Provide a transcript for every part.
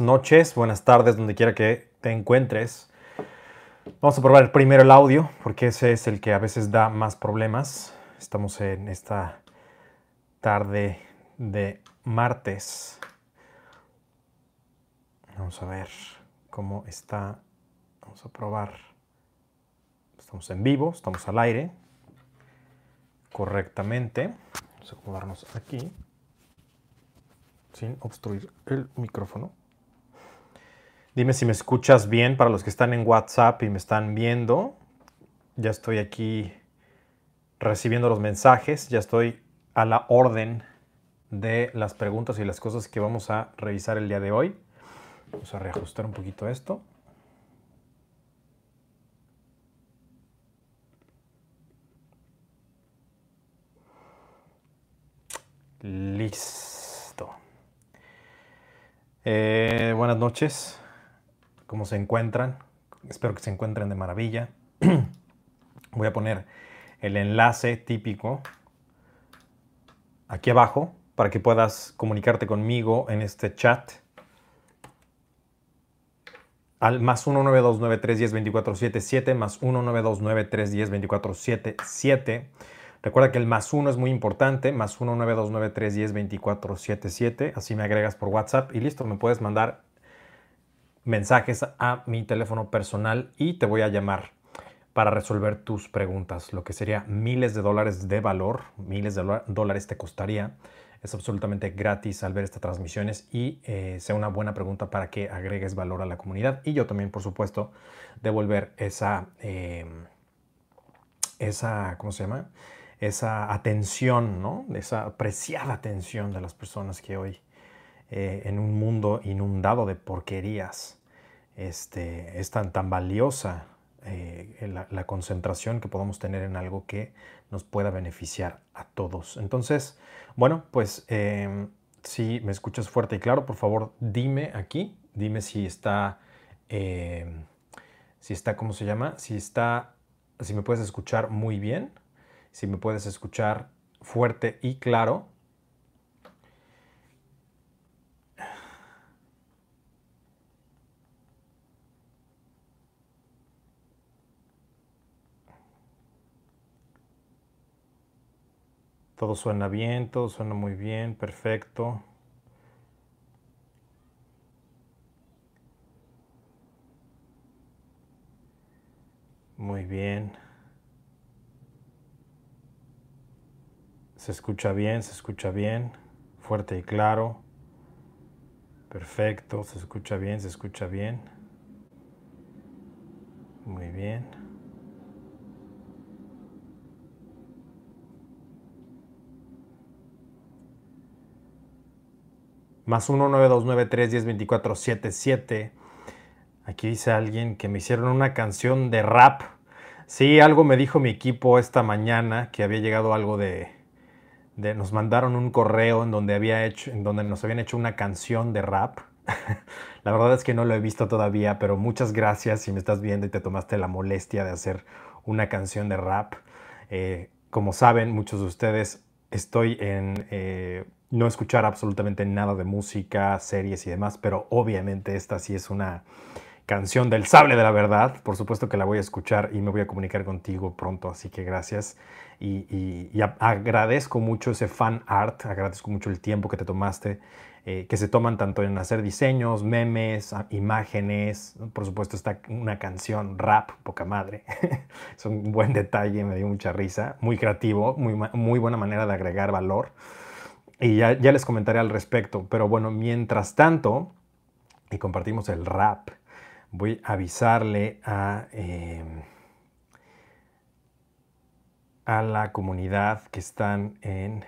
noches, buenas tardes, donde quiera que te encuentres. Vamos a probar primero el audio, porque ese es el que a veces da más problemas. Estamos en esta tarde de martes. Vamos a ver cómo está. Vamos a probar. Estamos en vivo, estamos al aire correctamente. Vamos a acomodarnos aquí sin obstruir el micrófono. Dime si me escuchas bien para los que están en WhatsApp y me están viendo. Ya estoy aquí recibiendo los mensajes, ya estoy a la orden de las preguntas y las cosas que vamos a revisar el día de hoy. Vamos a reajustar un poquito esto. Listo. Eh, buenas noches cómo se encuentran. Espero que se encuentren de maravilla. Voy a poner el enlace típico aquí abajo para que puedas comunicarte conmigo en este chat al más 19293102477 más 19293102477. Recuerda que el más 1 es muy importante, más 19293102477. Así me agregas por WhatsApp y listo, me puedes mandar mensajes a mi teléfono personal y te voy a llamar para resolver tus preguntas, lo que sería miles de dólares de valor, miles de dólares te costaría. Es absolutamente gratis al ver estas transmisiones y eh, sea una buena pregunta para que agregues valor a la comunidad y yo también, por supuesto, devolver esa, em, esa ¿cómo se llama? Esa atención, ¿no? Esa apreciada atención de las personas que hoy eh, en un mundo inundado de porquerías este, es tan, tan valiosa eh, la, concentración que podamos tener en algo que nos pueda beneficiar a todos. Entonces, bueno, pues em, si me escuchas fuerte y claro, por favor dime aquí, dime si está, em, si está, ¿cómo se llama? Si está, si me puedes escuchar muy bien, si me puedes escuchar fuerte y claro Todo suena bien, todo suena muy bien, perfecto. Muy bien. Se escucha bien, se escucha bien, fuerte y claro. Perfecto, se escucha bien, se escucha bien. Muy bien. Más 19293102477. Aquí dice alguien que me hicieron una canción de rap. Sí, algo me dijo mi equipo esta mañana que había llegado algo de, nos mandaron un correo en donde había hecho en donde nos habían hecho una canción de rap. la verdad es que no lo he visto todavía, pero muchas gracias si me estás viendo y te tomaste la molestia de hacer una canción de rap. Eh, como saben muchos de ustedes, estoy en eh, no escuchar absolutamente nada de música, series y demás, pero obviamente esta sí es una canción del sable de la verdad. Por supuesto que la voy a escuchar y me voy a comunicar contigo pronto, así que gracias. Y, agradezco mucho ese fan art, agradezco mucho el tiempo que te tomaste, eh, que se toman tanto en hacer diseños, memes, imágenes. Por supuesto está una canción, rap, poca madre. es un buen detalle, me dio mucha risa, muy creativo, muy, muy buena manera de agregar valor. Y ya, les comentaré al respecto. Pero bueno, mientras tanto, y compartimos el rap, voy a avisarle a, em, a la comunidad que están en...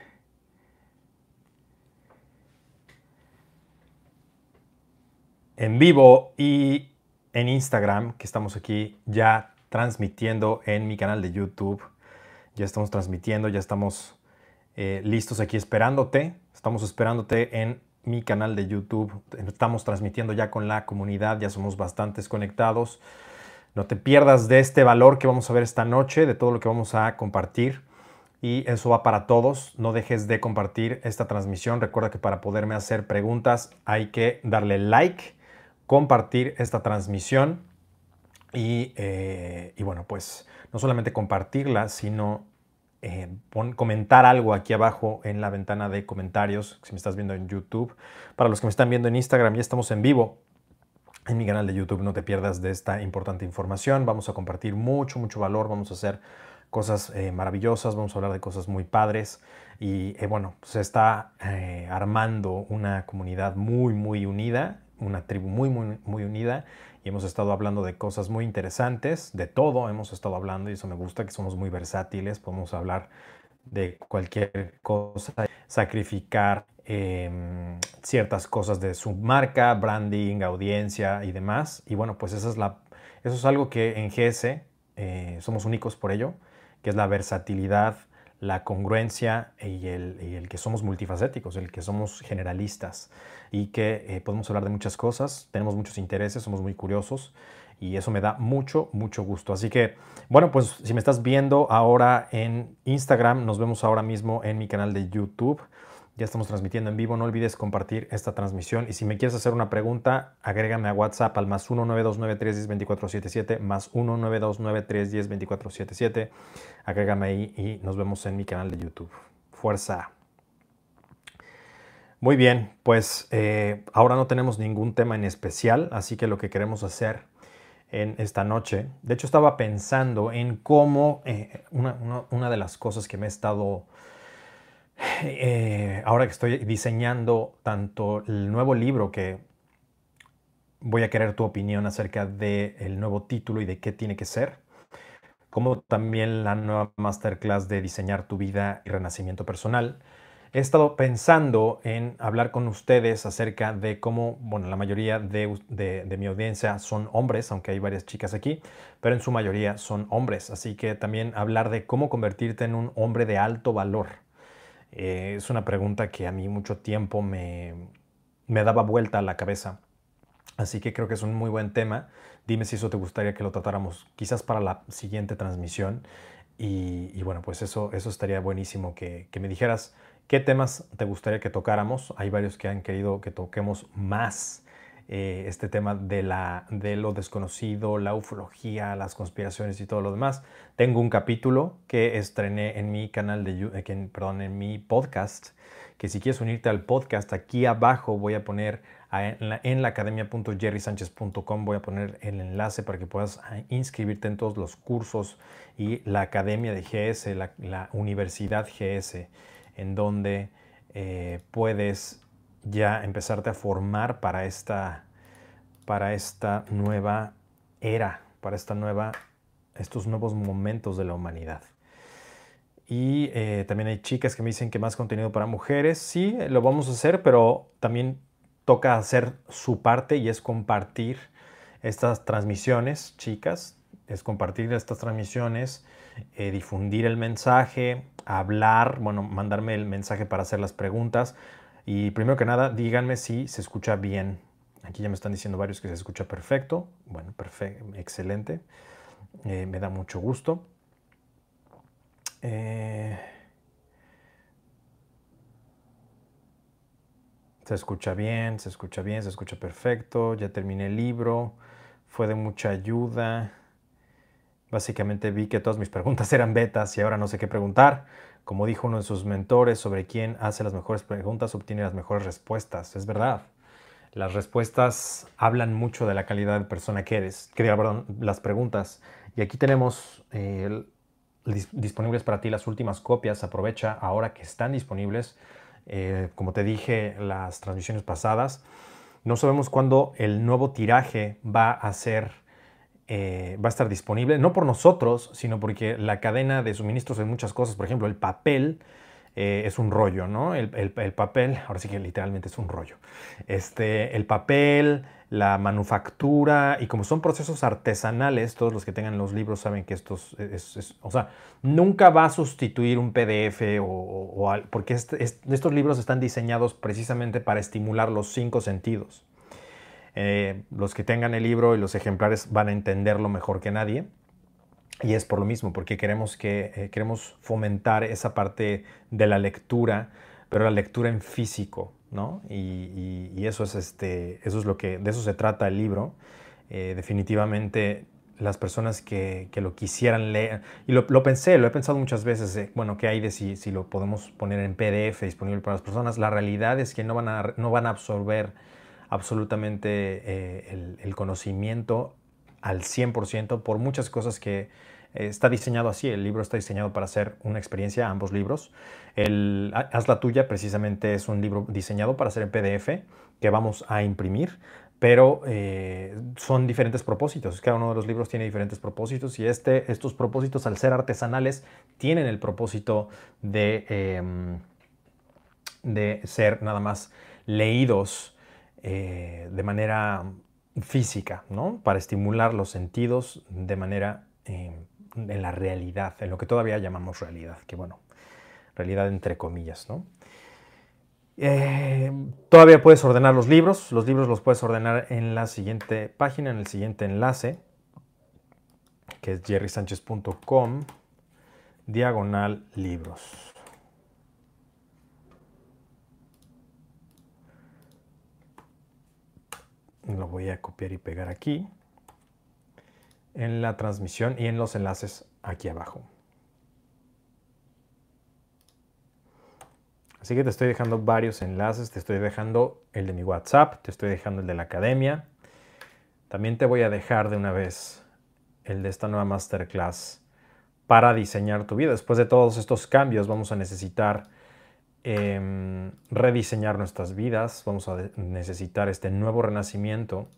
en vivo y en Instagram, que estamos aquí ya transmitiendo en mi canal de YouTube. Ya estamos transmitiendo, ya estamos eh, listos aquí esperándote. Estamos esperándote en mi canal de YouTube. Estamos transmitiendo ya con la comunidad, ya somos bastantes conectados. No te pierdas de este valor que vamos a ver esta noche, de todo lo que vamos a compartir. Y eso va para todos. No dejes de compartir esta transmisión. Recuerda que para poderme hacer preguntas hay que darle like compartir esta transmisión y, eh, y bueno, pues no solamente compartirla, sino eh, comentar algo aquí abajo en la ventana de comentarios, si me estás viendo en YouTube. Para los que me están viendo en Instagram, ya estamos en vivo en mi canal de YouTube. No te pierdas de esta importante información. Vamos a compartir mucho, mucho valor. Vamos a hacer cosas eh, maravillosas. Vamos a hablar de cosas muy padres. Y eh, bueno, se está armando una comunidad muy, muy unida, una tribu muy, muy, muy unida y hemos estado hablando de cosas muy interesantes, de todo hemos estado hablando y eso me gusta, que somos muy versátiles, podemos hablar de cualquier cosa, sacrificar em, ciertas cosas de su marca, branding, audiencia y demás. Y bueno, pues esa es la, eso es algo que en GS eh, somos únicos por ello, que es la versatilidad, la congruencia y el, el que somos multifacéticos, el que somos generalistas y que eh, podemos hablar de muchas cosas, tenemos muchos intereses, somos muy curiosos y eso me da mucho, mucho gusto. Así que, bueno, pues si me estás viendo ahora en Instagram, nos vemos ahora mismo en mi canal de YouTube. Ya estamos transmitiendo en vivo, no olvides compartir esta transmisión y si me quieres hacer una pregunta, agrégame a WhatsApp al más 1-929-310-2477, más 1-929-310-2477, agrégame ahí y nos vemos en mi canal de YouTube. Fuerza. Muy bien, pues eh, ahora no tenemos ningún tema en especial, así que lo que queremos hacer en esta noche, de hecho estaba pensando en cómo eh, una, de las cosas que me he estado, eh, ahora que estoy diseñando tanto el nuevo libro que voy a querer tu opinión acerca del nuevo título y de qué tiene que ser, como también la nueva masterclass de diseñar tu vida y renacimiento personal he estado pensando en hablar con ustedes acerca de cómo, bueno, la mayoría de, mi audiencia son hombres, aunque hay varias chicas aquí, pero en su mayoría son hombres. Así que también hablar de cómo convertirte en un hombre de alto valor. Eh, es una pregunta que a mí mucho tiempo me, daba vuelta a la cabeza. Así que creo que es un muy buen tema. Dime si eso te gustaría que lo tratáramos quizás para la siguiente transmisión. Y, bueno, pues eso, eso estaría buenísimo que, que me dijeras ¿Qué temas te gustaría que tocáramos? Hay varios que han querido que toquemos más eh, este tema de, la, de lo desconocido, la ufología, las conspiraciones y todo lo demás. Tengo un capítulo que estrené en mi canal de eh, perdón, en mi podcast, que si quieres unirte al podcast, aquí abajo voy a poner en la, en la voy a poner el enlace para que puedas ah, inscribirte en todos los cursos y la academia de GS, la, la Universidad GS en donde eh, puedes ya empezarte a formar para esta, para esta nueva era, para esta nueva, estos nuevos momentos de la humanidad. Y eh, también hay chicas que me dicen que más contenido para mujeres. Sí, lo vamos a hacer, pero también toca hacer su parte y es compartir estas transmisiones, chicas, es compartir estas transmisiones, eh, difundir el mensaje, hablar, bueno, mandarme el mensaje para hacer las preguntas. Y primero que nada, díganme si se escucha bien. Aquí ya me están diciendo varios que se escucha perfecto. Bueno, perfecto, excelente. Eh, me da mucho gusto. Eh, se escucha bien, se escucha bien, se escucha perfecto. Ya terminé el libro. Fue de mucha ayuda. Básicamente vi que todas mis preguntas eran betas y ahora no sé qué preguntar. Como dijo uno de sus mentores, sobre quién hace las mejores preguntas obtiene las mejores respuestas. Es verdad. Las respuestas hablan mucho de la calidad de persona que eres. Que perdón, las preguntas. Y aquí tenemos eh, disponibles para ti las últimas copias. Aprovecha ahora que están disponibles. Eh, como te dije las transmisiones pasadas, no sabemos cuándo el nuevo tiraje va a ser eh, va a estar disponible, no por nosotros, sino porque la cadena de suministros de muchas cosas, por ejemplo, el papel eh, es un rollo, ¿no? El, papel, ahora sí que literalmente es un rollo. Este, el papel, la manufactura, y como son procesos artesanales, todos los que tengan los libros saben que estos, es, o sea, nunca va a sustituir un PDF o, porque este, estos libros están diseñados precisamente para estimular los cinco sentidos. Eh, los que tengan el libro y los ejemplares van a entenderlo mejor que nadie. Y es por lo mismo, porque queremos, que, eh, queremos fomentar esa parte de la lectura pero la lectura en físico, ¿no? Y, eso es este, eso es lo que, de eso se trata el libro. Eh, definitivamente las personas que, lo quisieran leer, y lo, pensé, lo he pensado muchas veces, bueno, ¿qué hay de si, si, lo podemos poner en PDF disponible para las personas? La realidad es que no van a, no van a absorber absolutamente eh, el, conocimiento al 100% por muchas cosas que eh, está diseñado así. El libro está diseñado para ser una experiencia, ambos libros. El Haz la tuya precisamente es un libro diseñado para ser en PDF que vamos a imprimir pero eh, son diferentes propósitos. Cada uno de los libros tiene diferentes propósitos y este, estos propósitos, al ser artesanales, tienen el propósito de, em, de ser nada más leídos eh, de manera física, ¿no? para estimular los sentidos de manera em, en la realidad, en lo que todavía llamamos realidad, que bueno, realidad entre comillas. ¿no? Eh, todavía puedes ordenar los libros. Los libros los puedes ordenar en la siguiente página, en el siguiente enlace, que es jerrysanchez.com, diagonal libros. Lo voy a copiar y pegar aquí, en la transmisión y en los enlaces aquí abajo. Así que te estoy dejando varios enlaces, te estoy dejando el de mi WhatsApp, te estoy dejando el de la academia. También te voy a dejar de una vez el de esta nueva masterclass para diseñar tu vida. Después de todos estos cambios vamos a necesitar em, rediseñar nuestras vidas, vamos a necesitar este nuevo renacimiento.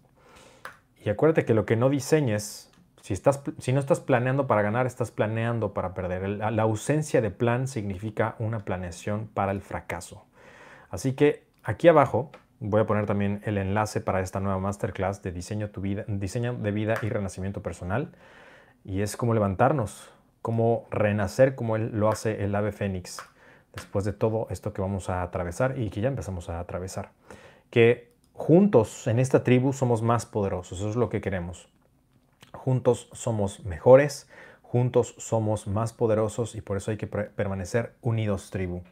Y acuérdate que lo que no diseñes si, estás, si no estás planeando para ganar, estás planeando para perder. La ausencia de plan significa una planeación para el fracaso. Así que aquí abajo voy a poner también el enlace para esta nueva masterclass de diseño, tu vida, diseño de vida y renacimiento personal. Y es como levantarnos, como renacer como él lo hace el ave fénix después de todo esto que vamos a atravesar y que ya empezamos a atravesar. Que juntos en esta tribu somos más poderosos, eso es lo que queremos. Juntos somos mejores, juntos somos más poderosos y por eso hay que permanecer unidos, tribu.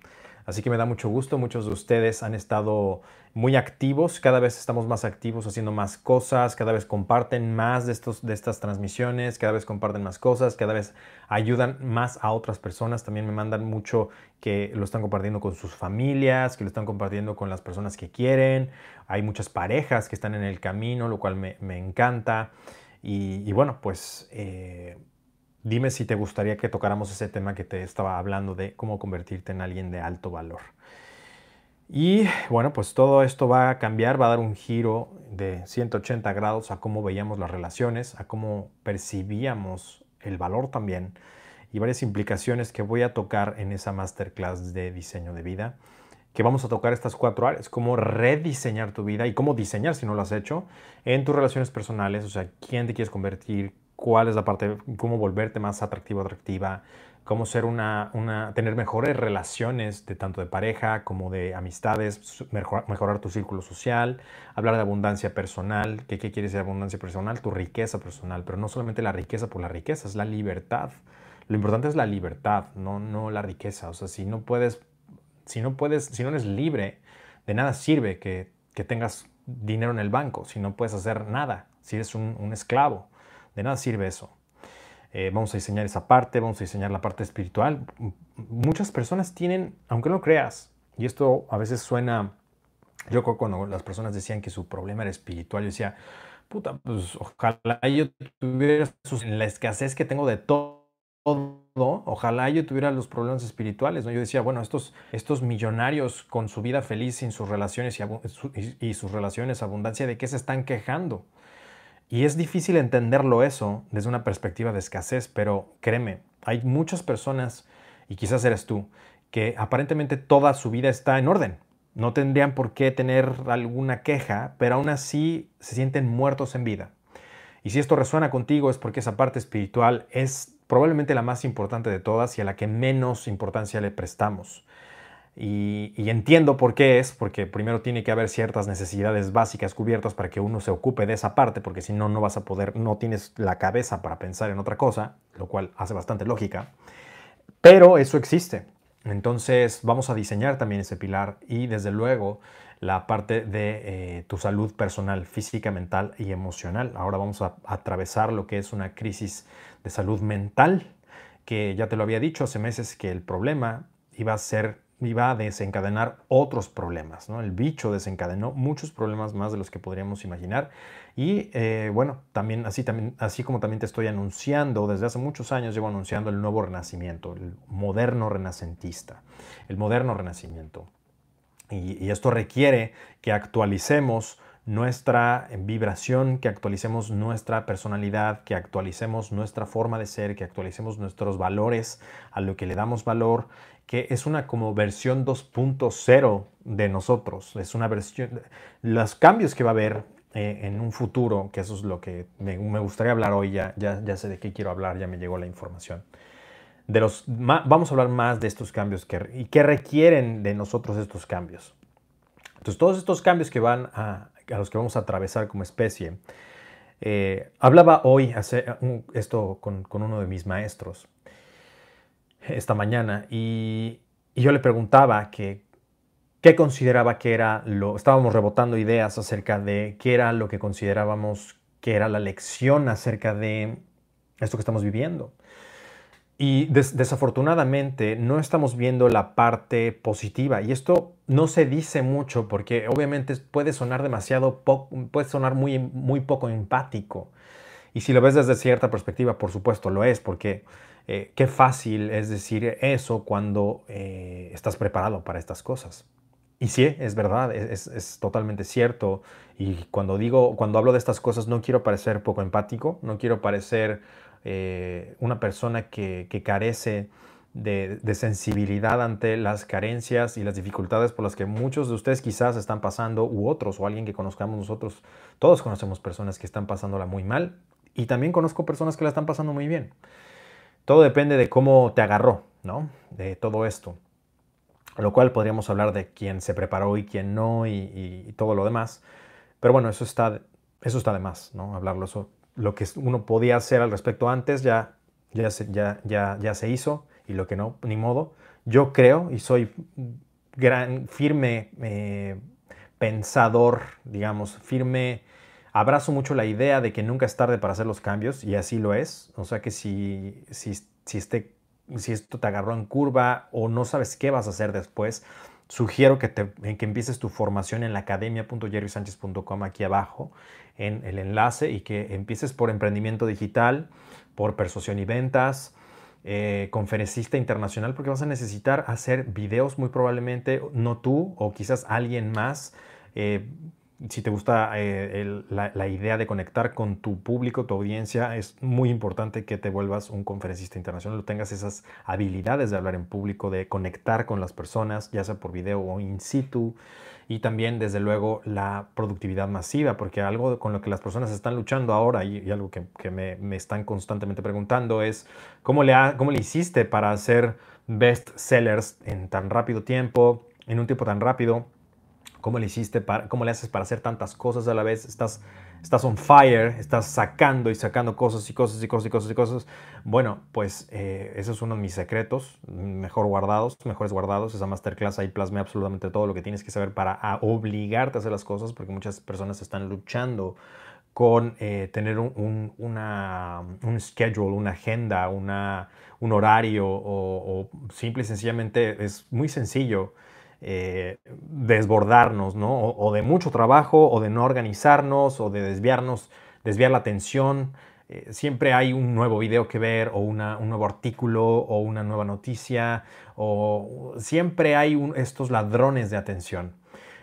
Así que me da mucho gusto, muchos de ustedes han estado muy activos, cada vez estamos más activos haciendo más cosas, cada vez comparten más de, estos, de estas transmisiones, cada vez comparten más cosas, cada vez ayudan más a otras personas, también me mandan mucho que lo están compartiendo con sus familias, que lo están compartiendo con las personas que quieren, hay muchas parejas que están en el camino, lo cual me, encanta. Y, bueno, pues eh, dime si te gustaría que tocáramos ese tema que te estaba hablando de cómo convertirte en alguien de alto valor. Y bueno, pues todo esto va a cambiar, va a dar un giro de 180 grados a cómo veíamos las relaciones, a cómo percibíamos el valor también y varias implicaciones que voy a tocar en esa masterclass de diseño de vida que vamos a tocar estas cuatro áreas, cómo rediseñar tu vida y cómo diseñar, si no lo has hecho, en tus relaciones personales, o sea, quién te quieres convertir, cuál es la parte, cómo volverte más atractivo, atractiva, cómo ser una, una tener mejores relaciones de tanto de pareja como de amistades, mejorar tu círculo social, hablar de abundancia personal, ¿qué, qué quieres decir abundancia personal? Tu riqueza personal, pero no solamente la riqueza por la riqueza, es la libertad. Lo importante es la libertad, no, no la riqueza. O sea, si no puedes si no puedes, si no eres libre, de nada sirve que, tengas dinero en el banco, si no puedes hacer nada, si eres un, esclavo, de nada sirve eso. Eh, vamos a diseñar esa parte, vamos a diseñar la parte espiritual. Muchas personas tienen, aunque no creas, y esto a veces suena, yo cuando las personas decían que su problema era espiritual, yo decía, puta, pues ojalá yo tuviera la escasez que tengo de todo ojalá yo tuviera los problemas espirituales, ¿no? Yo decía, bueno, estos, estos millonarios con su vida feliz, sin sus relaciones y, sus relaciones, abundancia, ¿de qué se están quejando? Y es difícil entenderlo eso desde una perspectiva de escasez, pero créeme, hay muchas personas, y quizás eres tú, que aparentemente toda su vida está en orden. No tendrían por qué tener alguna queja, pero aún así se sienten muertos en vida. Y si esto resuena contigo es porque esa parte espiritual es probablemente la más importante de todas y a la que menos importancia le prestamos. Y, entiendo por qué es, porque primero tiene que haber ciertas necesidades básicas cubiertas para que uno se ocupe de esa parte, porque si no, no vas a poder, no tienes la cabeza para pensar en otra cosa, lo cual hace bastante lógica. Pero eso existe. Entonces vamos a diseñar también ese pilar y desde luego la parte de eh, tu salud personal, física, mental y emocional. Ahora vamos a, atravesar lo que es una crisis de salud mental, que ya te lo había dicho hace meses que el problema iba a ser iba a desencadenar otros problemas. ¿no? El bicho desencadenó muchos problemas más de los que podríamos imaginar. Y eh, bueno, también así, también así como también te estoy anunciando, desde hace muchos años llevo anunciando el nuevo renacimiento, el moderno renacentista, el moderno renacimiento. Y, esto requiere que actualicemos nuestra vibración, que actualicemos nuestra personalidad, que actualicemos nuestra forma de ser, que actualicemos nuestros valores, a lo que le damos valor, que es una como versión 2.0 de nosotros. Es una versión, los cambios que va a haber eh, en un futuro, que eso es lo que me, gustaría hablar hoy, ya, ya, ya sé de qué quiero hablar, ya me llegó la información de los, vamos a hablar más de estos cambios que, y qué requieren de nosotros estos cambios. Entonces, todos estos cambios que van a, a los que vamos a atravesar como especie, eh, hablaba hoy hace, esto con, con, uno de mis maestros esta mañana y, yo le preguntaba que qué consideraba que era lo, estábamos rebotando ideas acerca de qué era lo que considerábamos que era la lección acerca de esto que estamos viviendo. Y desafortunadamente no estamos viendo la parte positiva. Y esto no se dice mucho porque obviamente puede sonar demasiado, puede sonar muy, muy poco empático. Y si lo ves desde cierta perspectiva, por supuesto lo es, porque eh, qué fácil es decir eso cuando eh, estás preparado para estas cosas. Y sí, es verdad, es, es, totalmente cierto. Y cuando digo, cuando hablo de estas cosas, no quiero parecer poco empático, no quiero parecer eh, una persona que, carece de, sensibilidad ante las carencias y las dificultades por las que muchos de ustedes quizás están pasando, u otros, o alguien que conozcamos nosotros. Todos conocemos personas que están pasándola muy mal y también conozco personas que la están pasando muy bien. Todo depende de cómo te agarró, ¿no? De todo esto. Lo cual podríamos hablar de quién se preparó y quién no y, todo lo demás. Pero bueno, eso está, eso está de más, ¿no? Hablarlo eso lo que uno podía hacer al respecto antes ya, ya, se, ya, ya, se hizo y lo que no, ni modo. Yo creo y soy gran, firme eh, pensador, digamos, firme, abrazo mucho la idea de que nunca es tarde para hacer los cambios y así lo es. O sea que si, si, si, este, si esto te agarró en curva o no sabes qué vas a hacer después, sugiero que, te, que empieces tu formación en la academia.jerrysanchez.com aquí abajo en el enlace y que empieces por emprendimiento digital, por persuasión y ventas, eh, conferencista internacional, porque vas a necesitar hacer videos muy probablemente, no tú o quizás alguien más. Eh, si te gusta eh, la, idea de conectar con tu público, tu audiencia, es muy importante que te vuelvas un conferencista internacional, tengas esas habilidades de hablar en público, de conectar con las personas, ya sea por video o in situ, y también, desde luego, la productividad masiva, porque algo con lo que las personas están luchando ahora y, algo que, me, me, están constantemente preguntando es, ¿cómo le, ¿cómo le hiciste para hacer best sellers en tan rápido tiempo, en un tiempo tan rápido? ¿Cómo le hiciste para, cómo le haces para hacer tantas cosas a la vez? Estás, estás on fire, estás sacando y sacando cosas y cosas y cosas y cosas y cosas. Bueno, pues eh, ese es uno de mis secretos, mejor guardados, mejores guardados. Esa masterclass ahí plasmé absolutamente todo lo que tienes que saber para obligarte a hacer las cosas, porque muchas personas están luchando con eh, tener un, una, un schedule, una agenda, una, un horario o, o simple y sencillamente es muy sencillo eh, desbordarnos, ¿no? O, de mucho trabajo, o de no organizarnos, o de desviarnos, desviar la atención. Eh, siempre hay un nuevo video que ver, o un nuevo artículo, o una nueva noticia, o siempre hay estos ladrones de atención.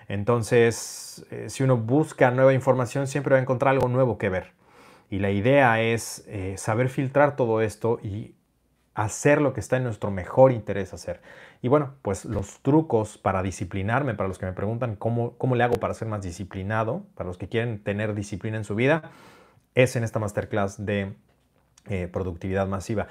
Entonces, eh, si uno busca nueva información, siempre va a encontrar algo nuevo que ver. Y la idea es saber filtrar todo esto y hacer lo que está en nuestro mejor interés hacer. Y bueno, pues los trucos para disciplinarme, para los que me preguntan cómo, cómo le hago para ser más disciplinado, para los que quieren tener disciplina en su vida, es en esta masterclass de eh, productividad masiva.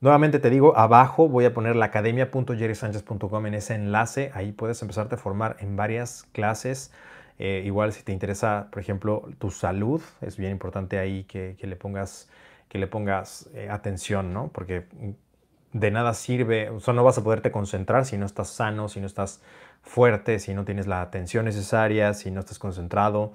Nuevamente te digo, abajo voy a poner la academia.jerrysanchez.com en ese enlace. Ahí puedes empezarte a formar en varias clases. Eh, igual si te interesa, por ejemplo, tu salud, es bien importante ahí que, le pongas, que le pongas eh, atención, ¿no? Porque de nada sirve, o sea, no vas a poderte concentrar si no estás sano, si no estás fuerte, si no tienes la atención necesaria, si no estás concentrado.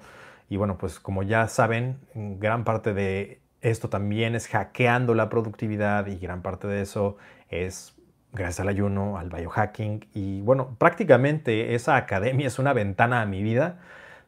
Y bueno, pues como ya saben, gran parte de esto también es hackeando la productividad y gran parte de eso es gracias al ayuno, al biohacking. Y bueno, prácticamente esa academia es una ventana a mi vida.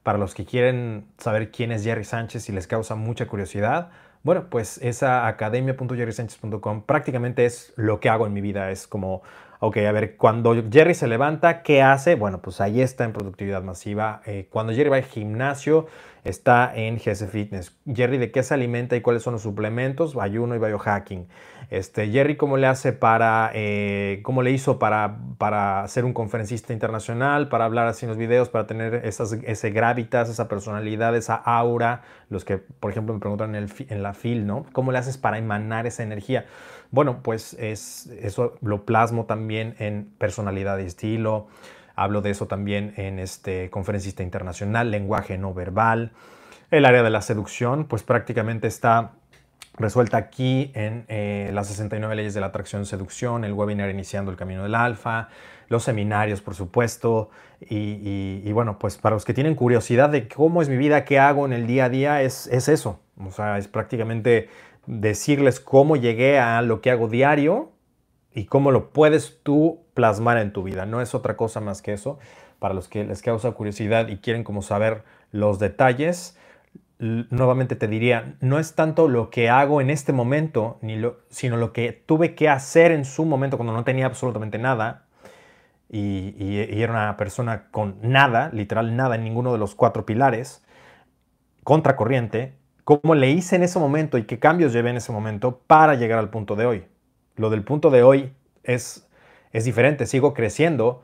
Para los que quieren saber quién es Jerry Sánchez y les causa mucha curiosidad, bueno, pues esa academia.jerrysánchez.com prácticamente es lo que hago en mi vida. Es como Ok, a ver, cuando Jerry se levanta, ¿qué hace? Bueno, pues ahí está en productividad masiva. Eh, cuando Jerry va al gimnasio, está en GS Fitness. Jerry, ¿de qué se alimenta y cuáles son los suplementos? Ayuno y biohacking. Este, Jerry, ¿cómo le hace para, eh, cómo le hizo para, para ser un conferencista internacional, para hablar así en los videos, para tener esas, ese gravitas, esa personalidad, esa aura? Los que, por ejemplo, me preguntan en, en la FIL, ¿no? ¿Cómo le haces para emanar esa energía? Bueno, pues es, eso lo plasmo también en personalidad y estilo. Hablo de eso también en este conferencista internacional, lenguaje no verbal. El área de la seducción, pues prácticamente está resuelta aquí en eh, las 69 leyes de la atracción seducción, el webinar iniciando el camino del alfa, los seminarios, por supuesto. Y, bueno, pues para los que tienen curiosidad de cómo es mi vida, qué hago en el día a día, es, es eso. O sea, es prácticamente decirles cómo llegué a lo que hago diario y cómo lo puedes tú plasmar en tu vida. No es otra cosa más que eso. Para los que les causa curiosidad y quieren como saber los detalles, nuevamente te diría, no es tanto lo que hago en este momento, ni lo, sino lo que tuve que hacer en su momento cuando no tenía absolutamente nada y, y era una persona con nada, literal nada en ninguno de los cuatro pilares, contracorriente, cómo le hice en ese momento y qué cambios llevé en ese momento para llegar al punto de hoy. Lo del punto de hoy es, es diferente, sigo creciendo,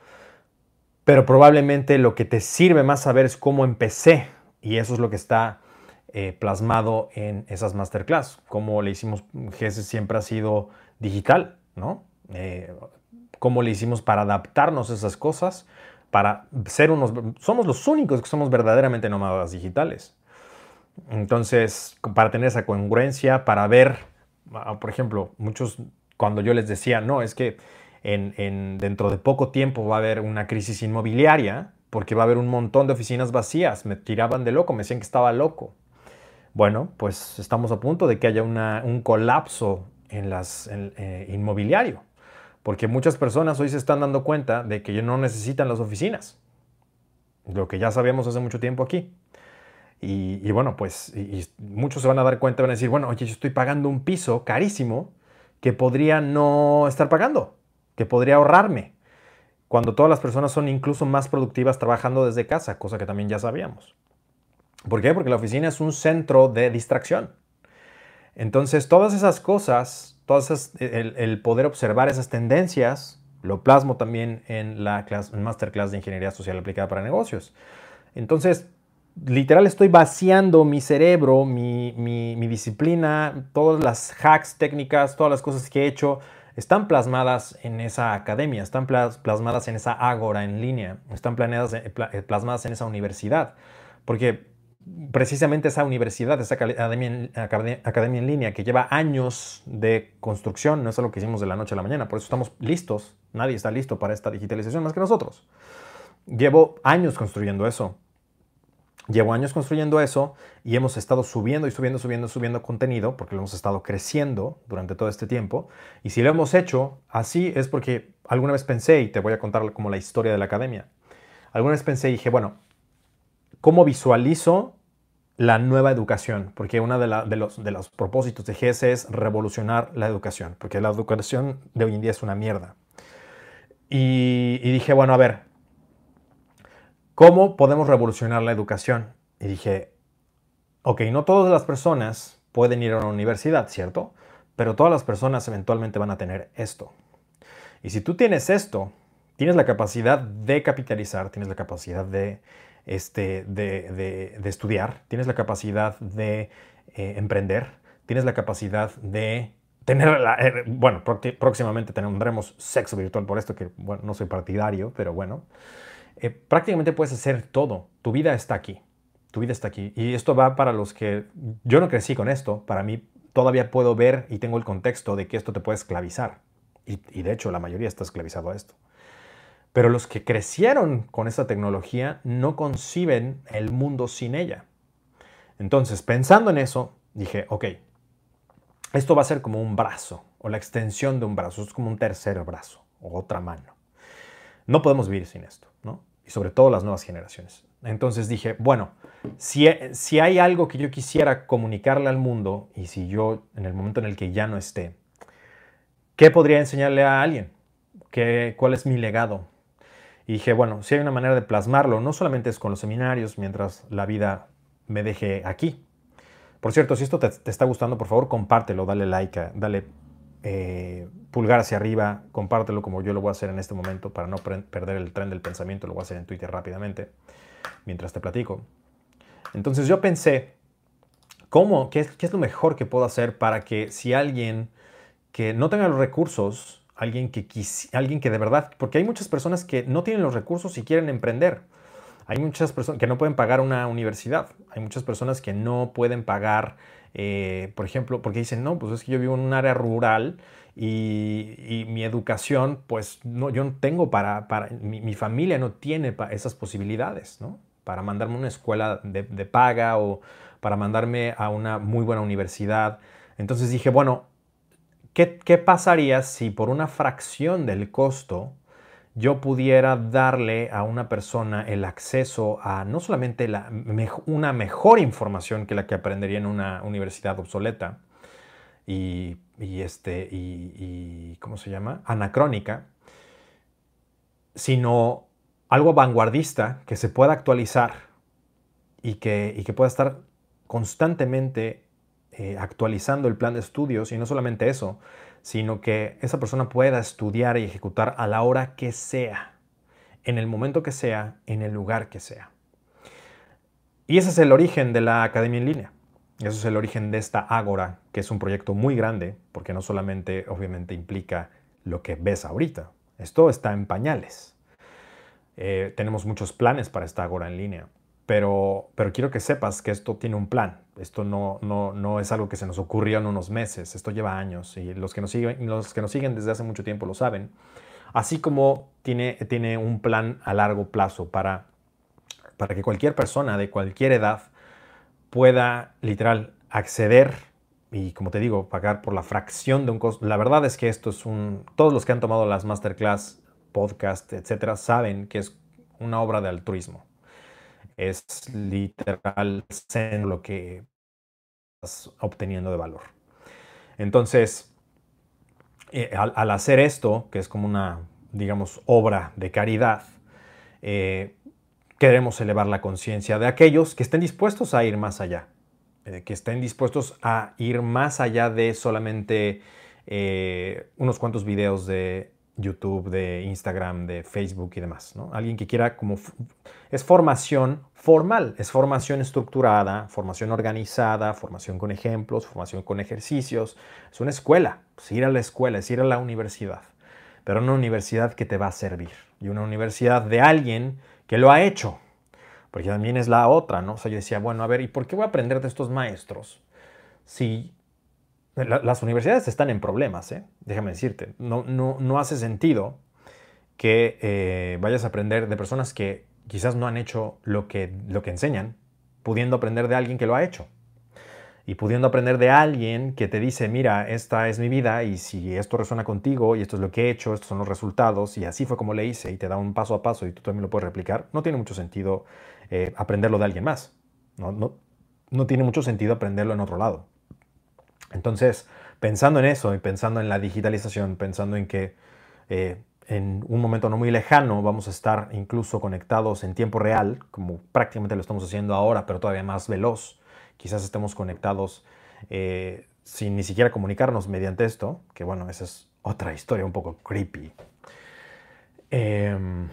pero probablemente lo que te sirve más saber es cómo empecé y eso es lo que está eh, plasmado en esas masterclass. Cómo le hicimos, GES siempre ha sido digital, ¿no? Eh, cómo le hicimos para adaptarnos a esas cosas, para ser unos... Somos los únicos que somos verdaderamente nómadas digitales. Entonces, para tener esa congruencia, para ver, ah, por ejemplo, muchos, cuando yo les decía, no, es que en, dentro de poco tiempo va a haber una crisis inmobiliaria, porque va a haber un montón de oficinas vacías, me tiraban de loco, me decían que estaba loco. Bueno, pues estamos a punto de que haya un colapso en las eh, inmobiliario, porque muchas personas hoy se están dando cuenta de que no necesitan las oficinas, lo que ya sabíamos hace mucho tiempo aquí. Y, bueno, pues muchos se van a dar cuenta, van a decir, bueno, oye, yo estoy pagando un piso carísimo que podría no estar pagando, que podría ahorrarme, cuando todas las personas son incluso más productivas trabajando desde casa, cosa que también ya sabíamos. ¿Por qué? Porque la oficina es un centro de distracción. Entonces, todas esas cosas, todas el, poder observar esas tendencias, lo plasmo también en la clase, Masterclass de Ingeniería Social Aplicada para Negocios. Entonces, literal estoy vaciando mi cerebro, mi, disciplina, todas las hacks técnicas, todas las cosas que he hecho, están plasmadas en esa academia, están plasmadas en esa ágora en línea, están planeadas, eh, eh, plasmadas en esa universidad. Porque precisamente esa universidad, esa academia, academia, en línea que lleva años de construcción, no es algo que hicimos de la noche a la mañana, por eso estamos listos, nadie está listo para esta digitalización más que nosotros. Llevo años construyendo eso. Llevo años construyendo eso y hemos estado subiendo y subiendo, subiendo, subiendo contenido porque lo hemos estado creciendo durante todo este tiempo. Y si lo hemos hecho así es porque alguna vez pensé, y te voy a contar como la historia de la academia, alguna vez pensé y dije, bueno, ¿cómo visualizo la nueva educación? Porque uno de, los, de, los, propósitos de GS es revolucionar la educación, porque la educación de hoy en día es una mierda. Y, y dije, bueno, a ver, ¿Cómo podemos revolucionar la educación? Y dije, ok, no todas las personas pueden ir a una universidad, ¿cierto? Pero todas las personas eventualmente van a tener esto. Y si tú tienes esto, tienes la capacidad de capitalizar, tienes la capacidad de, este, de, estudiar, tienes la capacidad de eh, emprender, tienes la capacidad de tener, eh, bueno, próximamente tendremos sexo virtual por esto, que bueno, no soy partidario, pero bueno. Eh, prácticamente puedes hacer todo. Tu vida está aquí. Tu vida está aquí. Y esto va para los que yo no crecí con esto. Para mí todavía puedo ver y tengo el contexto de que esto te puede esclavizar. Y, de hecho la mayoría está esclavizado a esto. Pero los que crecieron con esta tecnología no conciben el mundo sin ella. Entonces, pensando en eso, dije, ok, esto va a ser como un brazo o la extensión de un brazo, es como un tercer brazo o otra mano. No podemos vivir sin esto. Sobre todo las nuevas generaciones. Entonces dije, bueno, si, si hay algo que yo quisiera comunicarle al mundo y si yo en el momento en el que ya no esté, ¿qué podría enseñarle a alguien? ¿Qué, ¿Cuál es mi legado? Y dije, bueno, si hay una manera de plasmarlo, no solamente es con los seminarios mientras la vida me deje aquí. Por cierto, si esto te, está gustando, por favor compártelo, dale like, dale eh, pulgar hacia arriba, compártelo como yo lo voy a hacer en este momento para no perder el tren del pensamiento, lo voy a hacer en Twitter rápidamente mientras te platico. Entonces yo pensé, ¿cómo? ¿Qué es, lo mejor que puedo hacer para que si alguien que no tenga los recursos, alguien que, alguien que de verdad, porque hay muchas personas que no tienen los recursos y quieren emprender, hay muchas personas que no pueden pagar una universidad, hay muchas personas que no pueden pagar, eh, por ejemplo, porque dicen, no, pues es que yo vivo en un área rural y, mi educación, pues no, yo no tengo para, para mi, familia no tiene esas posibilidades, ¿no? Para mandarme a una escuela de, paga o para mandarme a una muy buena universidad. Entonces dije, bueno, ¿qué, ¿qué pasaría si por una fracción del costo yo pudiera darle a una persona el acceso a no solamente la, una mejor información que la que aprendería en una universidad obsoleta y, este, y, ¿cómo se llama? Anacrónica, sino algo vanguardista que se pueda actualizar y que, que pueda estar constantemente eh, actualizando el plan de estudios y no solamente eso, sino que esa persona pueda estudiar y ejecutar a la hora que sea, en el momento que sea, en el lugar que sea. Y ese es el origen de la academia en línea. Eso es el origen de esta Ágora, que es un proyecto muy grande, porque no solamente obviamente implica lo que ves ahorita, esto está en pañales. Eh, tenemos muchos planes para esta Ágora en línea, pero, pero quiero que sepas que esto tiene un plan. Esto no, no, no es algo que se nos ocurrió en unos meses, esto lleva años y los que nos siguen, los que nos siguen desde hace mucho tiempo lo saben. Así como tiene, tiene un plan a largo plazo para, para que cualquier persona de cualquier edad pueda literal acceder y como te digo, pagar por la fracción de un costo. La verdad es que esto es un... Todos los que han tomado las masterclass, podcast, etcétera, saben que es una obra de altruismo es literal lo que estás obteniendo de valor. Entonces, eh, al, hacer esto, que es como una, digamos, obra de caridad, eh, queremos elevar la conciencia de aquellos que estén dispuestos a ir más allá, eh, que estén dispuestos a ir más allá de solamente unos cuantos videos de YouTube, de Instagram, de Facebook y demás. ¿no? Alguien que quiera como... Es formación formal, es formación estructurada, formación organizada, formación con ejemplos, formación con ejercicios. Es una escuela, es ir a la escuela, es ir a la universidad, pero una universidad que te va a servir y una universidad de alguien que lo ha hecho. Porque también es la otra, ¿no? O sea, yo decía, bueno, a ver, ¿y por qué voy a aprender de estos maestros si las universidades están en problemas, ¿eh? déjame decirte. No, no, no hace sentido que eh, vayas a aprender de personas que quizás no han hecho lo que, lo que enseñan, pudiendo aprender de alguien que lo ha hecho. Y pudiendo aprender de alguien que te dice, mira, esta es mi vida y si esto resuena contigo y esto es lo que he hecho, estos son los resultados y así fue como le hice y te da un paso a paso y tú también lo puedes replicar, no tiene mucho sentido eh, aprenderlo de alguien más. No, no, no tiene mucho sentido aprenderlo en otro lado. Entonces, pensando en eso y pensando en la digitalización, pensando en que eh, en un momento no muy lejano vamos a estar incluso conectados en tiempo real, como prácticamente lo estamos haciendo ahora, pero todavía más veloz. Quizás estemos conectados eh, sin ni siquiera comunicarnos mediante esto, que bueno, esa es otra historia un poco creepy. Em,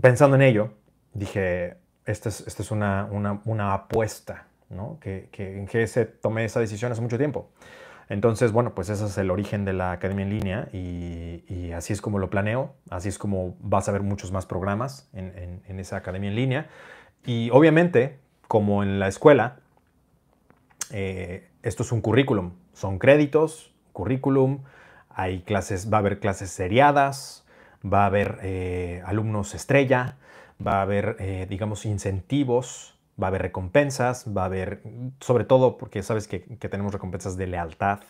pensando en ello, dije, esta es, una apuesta que, en GS tomé esa decisión hace mucho tiempo. Entonces, bueno, pues ese es el origen de la academia en línea y, así es como lo planeo, así es como vas a ver muchos más programas en, esa academia en línea. Y obviamente, como en la escuela, eh, esto es un currículum, son créditos, currículum, Hay clases, va a haber clases seriadas, va a haber eh, alumnos estrella, va a haber, eh, digamos, incentivos, va a haber recompensas, va a haber, sobre todo porque sabes que, tenemos recompensas de lealtad,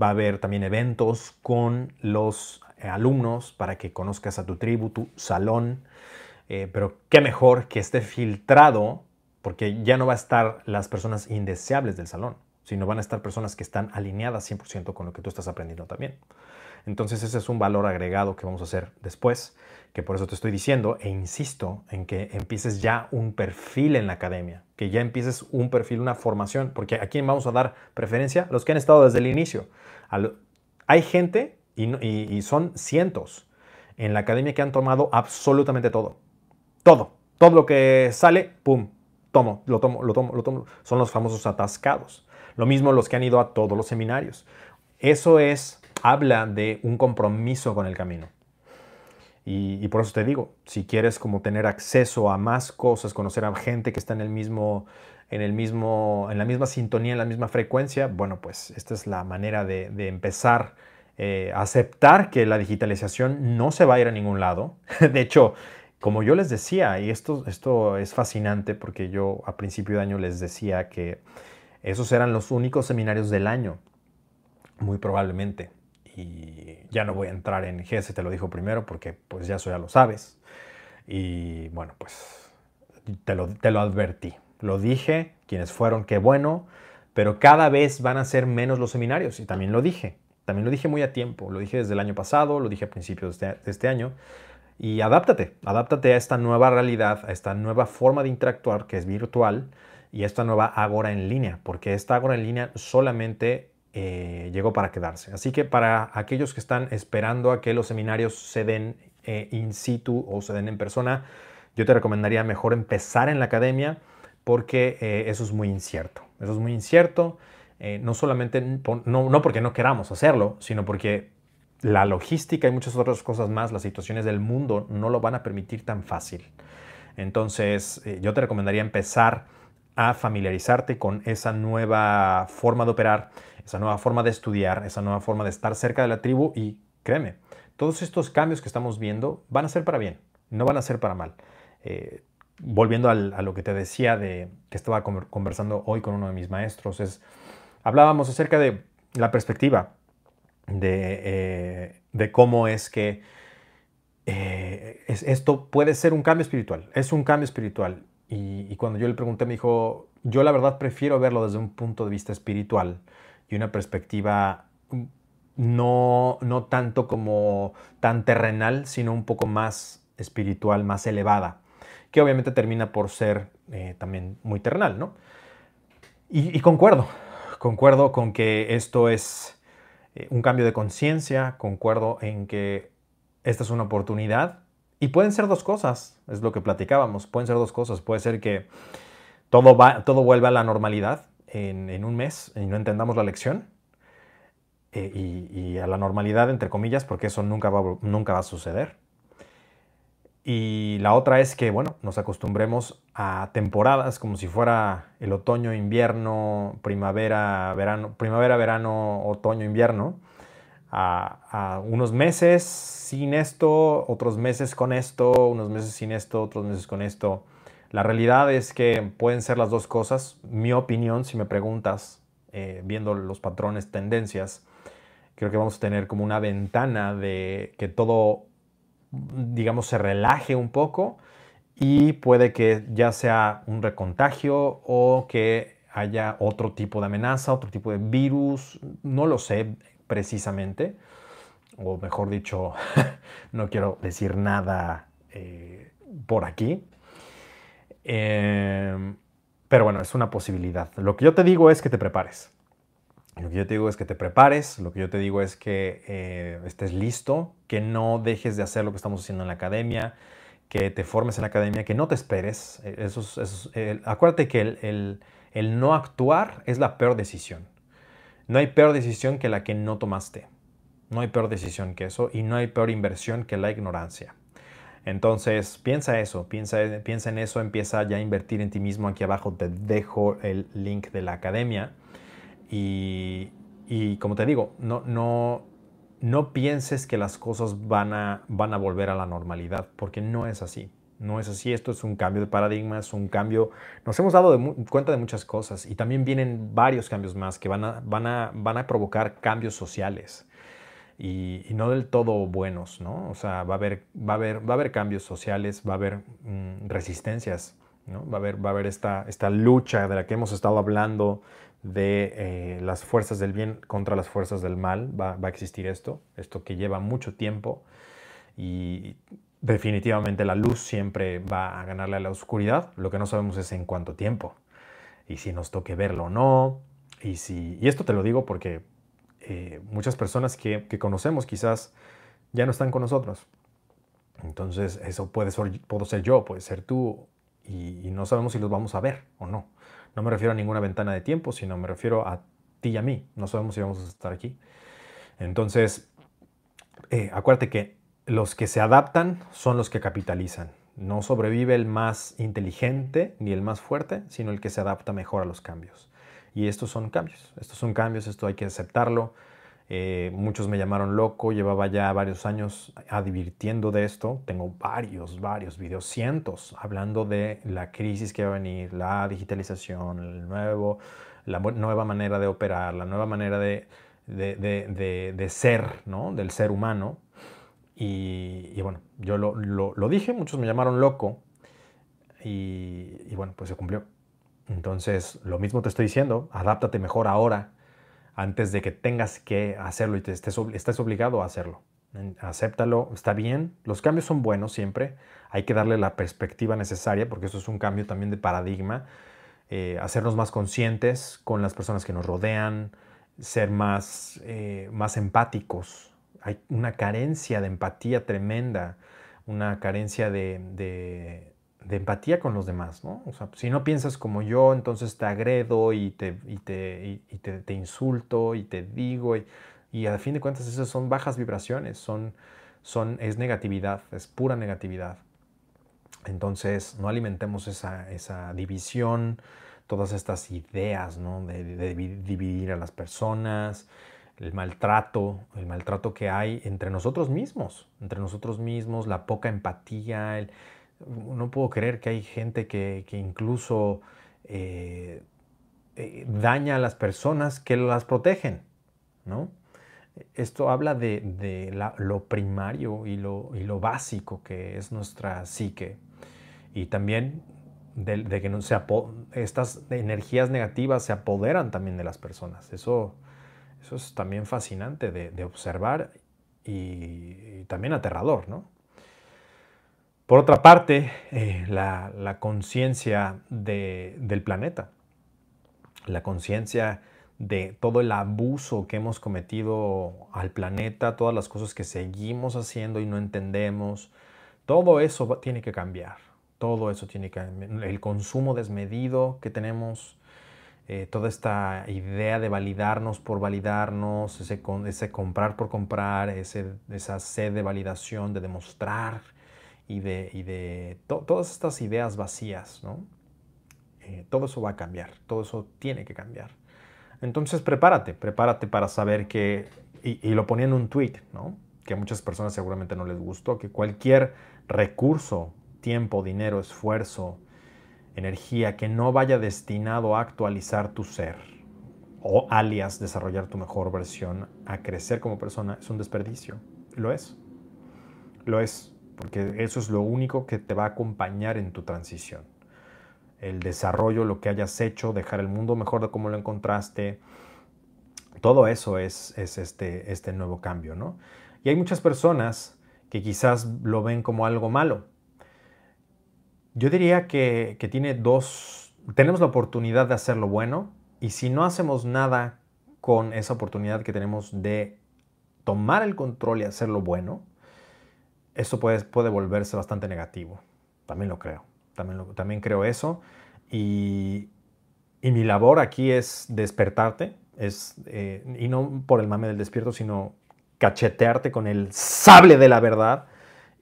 va a haber también eventos con los alumnos para que conozcas a tu tribu, tu salón, pero qué mejor que esté filtrado porque ya no va a estar las personas indeseables del salón, sino van a estar personas que están alineadas 100% con lo que tú estás aprendiendo también. Entonces ese es un valor agregado que vamos a hacer después, que por eso te estoy diciendo e insisto en que empieces ya un perfil en la academia, que ya empieces un perfil, una formación, porque a quién vamos a dar preferencia, los que han estado desde el inicio. Hay gente, y, son cientos, en la academia que han tomado absolutamente todo. Todo. Todo lo que sale, ¡pum! tomo, lo tomo, lo tomo, lo tomo. Son los famosos atascados. Lo mismo los que han ido a todos los seminarios. Eso es, habla de un compromiso con el camino. Y, por eso te digo, si quieres como tener acceso a más cosas, conocer a gente que está en el mismo, en el mismo, en la misma sintonía, en la misma frecuencia, bueno, pues esta es la manera de, empezar eh, a aceptar que la digitalización no se va a ir a ningún lado. De hecho, como yo les decía, y esto, esto es fascinante porque yo a principio de año les decía que esos eran los únicos seminarios del año, muy probablemente. Y ya no voy a entrar en GS, te lo dijo primero porque pues ya eso ya lo sabes. Y bueno, pues te lo, te lo advertí. Lo dije, quienes fueron, qué bueno, pero cada vez van a ser menos los seminarios. Y también lo dije, también lo dije muy a tiempo. Lo dije desde el año pasado, lo dije a principios de este, año y adáptate, adáptate a esta nueva realidad, a esta nueva forma de interactuar que es virtual y esta nueva Agora en línea, porque esta Agora en línea solamente eh, llegó para quedarse. Así que para aquellos que están esperando a que los seminarios se den eh, in situ o se den en persona, yo te recomendaría mejor empezar en la academia porque eh, eso es muy incierto. Eso es muy incierto, no solamente, no, no porque no queramos hacerlo, sino porque la logística y muchas otras cosas más, las situaciones del mundo no lo van a permitir tan fácil. Entonces, yo te recomendaría empezar a familiarizarte con esa nueva forma de operar, esa nueva forma de estudiar, esa nueva forma de estar cerca de la tribu y créeme, todos estos cambios que estamos viendo van a ser para bien, no van a ser para mal. Eh, volviendo a lo que te decía de que estaba conversando hoy con uno de mis maestros, es, hablábamos acerca de la perspectiva eh, de, cómo es que eh, esto puede ser un cambio espiritual, es un cambio espiritual. Y, cuando yo le pregunté, me dijo, yo la verdad prefiero verlo desde un punto de vista espiritual y una perspectiva no, no tanto como tan terrenal, sino un poco más espiritual, más elevada, que obviamente termina por ser eh, también muy terrenal, ¿no? y concuerdo, concuerdo con que esto es eh, un cambio de conciencia, concuerdo en que esta es una oportunidad y pueden ser dos cosas, es lo que platicábamos, pueden ser dos cosas, puede ser que todo, va, todo vuelva a la normalidad en, un mes y no entendamos la lección eh, y, a la normalidad entre comillas porque eso nunca nunca va a suceder y la otra es que, bueno, nos acostumbremos a temporadas como si fuera el otoño, invierno, primavera, verano, primavera, verano, otoño, invierno, a, unos meses sin esto, otros meses con esto, unos meses sin esto, otros meses con esto. La realidad es que pueden ser las dos cosas. Mi opinión, si me preguntas, eh, viendo los patrones, tendencias, creo que vamos a tener como una ventana de que todo digamos, se relaje un poco y puede que ya sea un recontagio o que haya otro tipo de amenaza, otro tipo de virus, no lo sé precisamente, o mejor dicho, no quiero decir nada eh, por aquí. Em, pero bueno, es una posibilidad. Lo que yo te digo es que te prepares. Lo que yo te digo es que te prepares, lo que yo te digo es que eh, estés listo, que no dejes de hacer lo que estamos haciendo en la academia, que te formes en la academia, que no te esperes. Eh, eso, acuérdate que el, el no actuar es la peor decisión. No hay peor decisión que la que no tomaste. No hay peor decisión que eso y no hay peor inversión que la ignorancia. Entonces, piensa eso, piensa, piensa en eso, empieza ya a invertir en ti mismo. Aquí abajo te dejo el link de la academia. Y, como te digo, no, no, no pienses que las cosas van a, van a volver a la normalidad, porque no es así. No es así, esto es un cambio de paradigma, es un cambio, nos hemos dado cuenta de muchas cosas y también vienen varios cambios más que van a, van a, van a provocar cambios sociales y, no del todo buenos, ¿no? O sea, va a haber, va a haber, va a haber cambios sociales, va a haber mm, resistencias, ¿no? Va a haber, va a haber esta, esta lucha de la que hemos estado hablando de eh, las fuerzas del bien contra las fuerzas del mal, va, va a existir esto, esto que lleva mucho tiempo y definitivamente la luz siempre va a ganarle a la oscuridad. Lo que no sabemos es en cuánto tiempo. Y si nos toque verlo o no. Y, si, y esto te lo digo porque eh, muchas personas que, conocemos quizás ya no están con nosotros. Entonces eso puede ser, yo, puede ser tú. Y, no sabemos si los vamos a ver o no. No me refiero a ninguna ventana de tiempo, sino me refiero a ti y a mí. No sabemos si vamos a estar aquí. Entonces, eh, acuérdate que los que se adaptan son los que capitalizan. No sobrevive el más inteligente ni el más fuerte, sino el que se adapta mejor a los cambios. Y estos son cambios, estos son cambios, esto hay que aceptarlo. Eh, muchos me llamaron loco, llevaba ya varios años advirtiendo de esto. Tengo varios, varios videos, cientos, hablando de la crisis que va a venir, la digitalización, el nuevo, la nueva manera de operar, la nueva manera de, de, ser, ¿no? del ser humano. Y, bueno, yo lo, dije, muchos me llamaron loco y, bueno, pues se cumplió. Entonces, lo mismo te estoy diciendo, adáptate mejor ahora antes de que tengas que hacerlo y te estés, estés obligado a hacerlo. Acéptalo, está bien, los cambios son buenos siempre, hay que darle la perspectiva necesaria porque eso es un cambio también de paradigma, eh, hacernos más conscientes con las personas que nos rodean, ser más, eh, más empáticos, hay una carencia de empatía tremenda, una carencia de, empatía con los demás, ¿no? O sea, si no piensas como yo, entonces te agredo y te, te, insulto y te digo, y, y, a fin de cuentas esas son bajas vibraciones, son, son, es negatividad, es pura negatividad. Entonces, no alimentemos esa, esa división, todas estas ideas, ¿no? De, de dividir a las personas, el maltrato, el maltrato que hay entre nosotros mismos, entre nosotros mismos, la poca empatía. No puedo creer que hay gente que, incluso eh, eh, daña a las personas que las protegen, ¿no? Esto habla de, lo primario y lo, y lo, básico que es nuestra psique. Y también de, que no se estas energías negativas se apoderan también de las personas. Eso eso es también fascinante de, observar y, también aterrador, ¿no? Por otra parte, eh, la, conciencia del planeta, la conciencia de todo el abuso que hemos cometido al planeta, todas las cosas que seguimos haciendo y no entendemos, todo eso tiene que cambiar. Todo eso tiene que cambiar. El consumo desmedido que tenemos, eh, toda esta idea de validarnos por validarnos, ese, comprar por comprar, esa sed de validación, de demostrar y de, y de todas estas ideas vacías, ¿no? Eh, todo eso va a cambiar, todo eso tiene que cambiar. Entonces prepárate, prepárate para saber que, y, lo ponía en un tweet, ¿no? que a muchas personas seguramente no les gustó, que cualquier recurso, tiempo, dinero, esfuerzo, energía que no vaya destinado a actualizar tu ser o alias desarrollar tu mejor versión, a crecer como persona, es un desperdicio. Lo es. Lo es, porque eso es lo único que te va a acompañar en tu transición. El desarrollo, lo que hayas hecho, dejar el mundo mejor de como lo encontraste, todo eso es, es este, este nuevo cambio, ¿no? Y hay muchas personas que quizás lo ven como algo malo, yo diría que, tiene dos, tenemos la oportunidad de hacer lo bueno y si no hacemos nada con esa oportunidad que tenemos de tomar el control y hacer lo bueno, eso puede, puede volverse bastante negativo. También lo creo, también, también creo eso. Y, mi labor aquí es despertarte, es, eh, y no por el mame del despierto, sino cachetearte con el sable de la verdad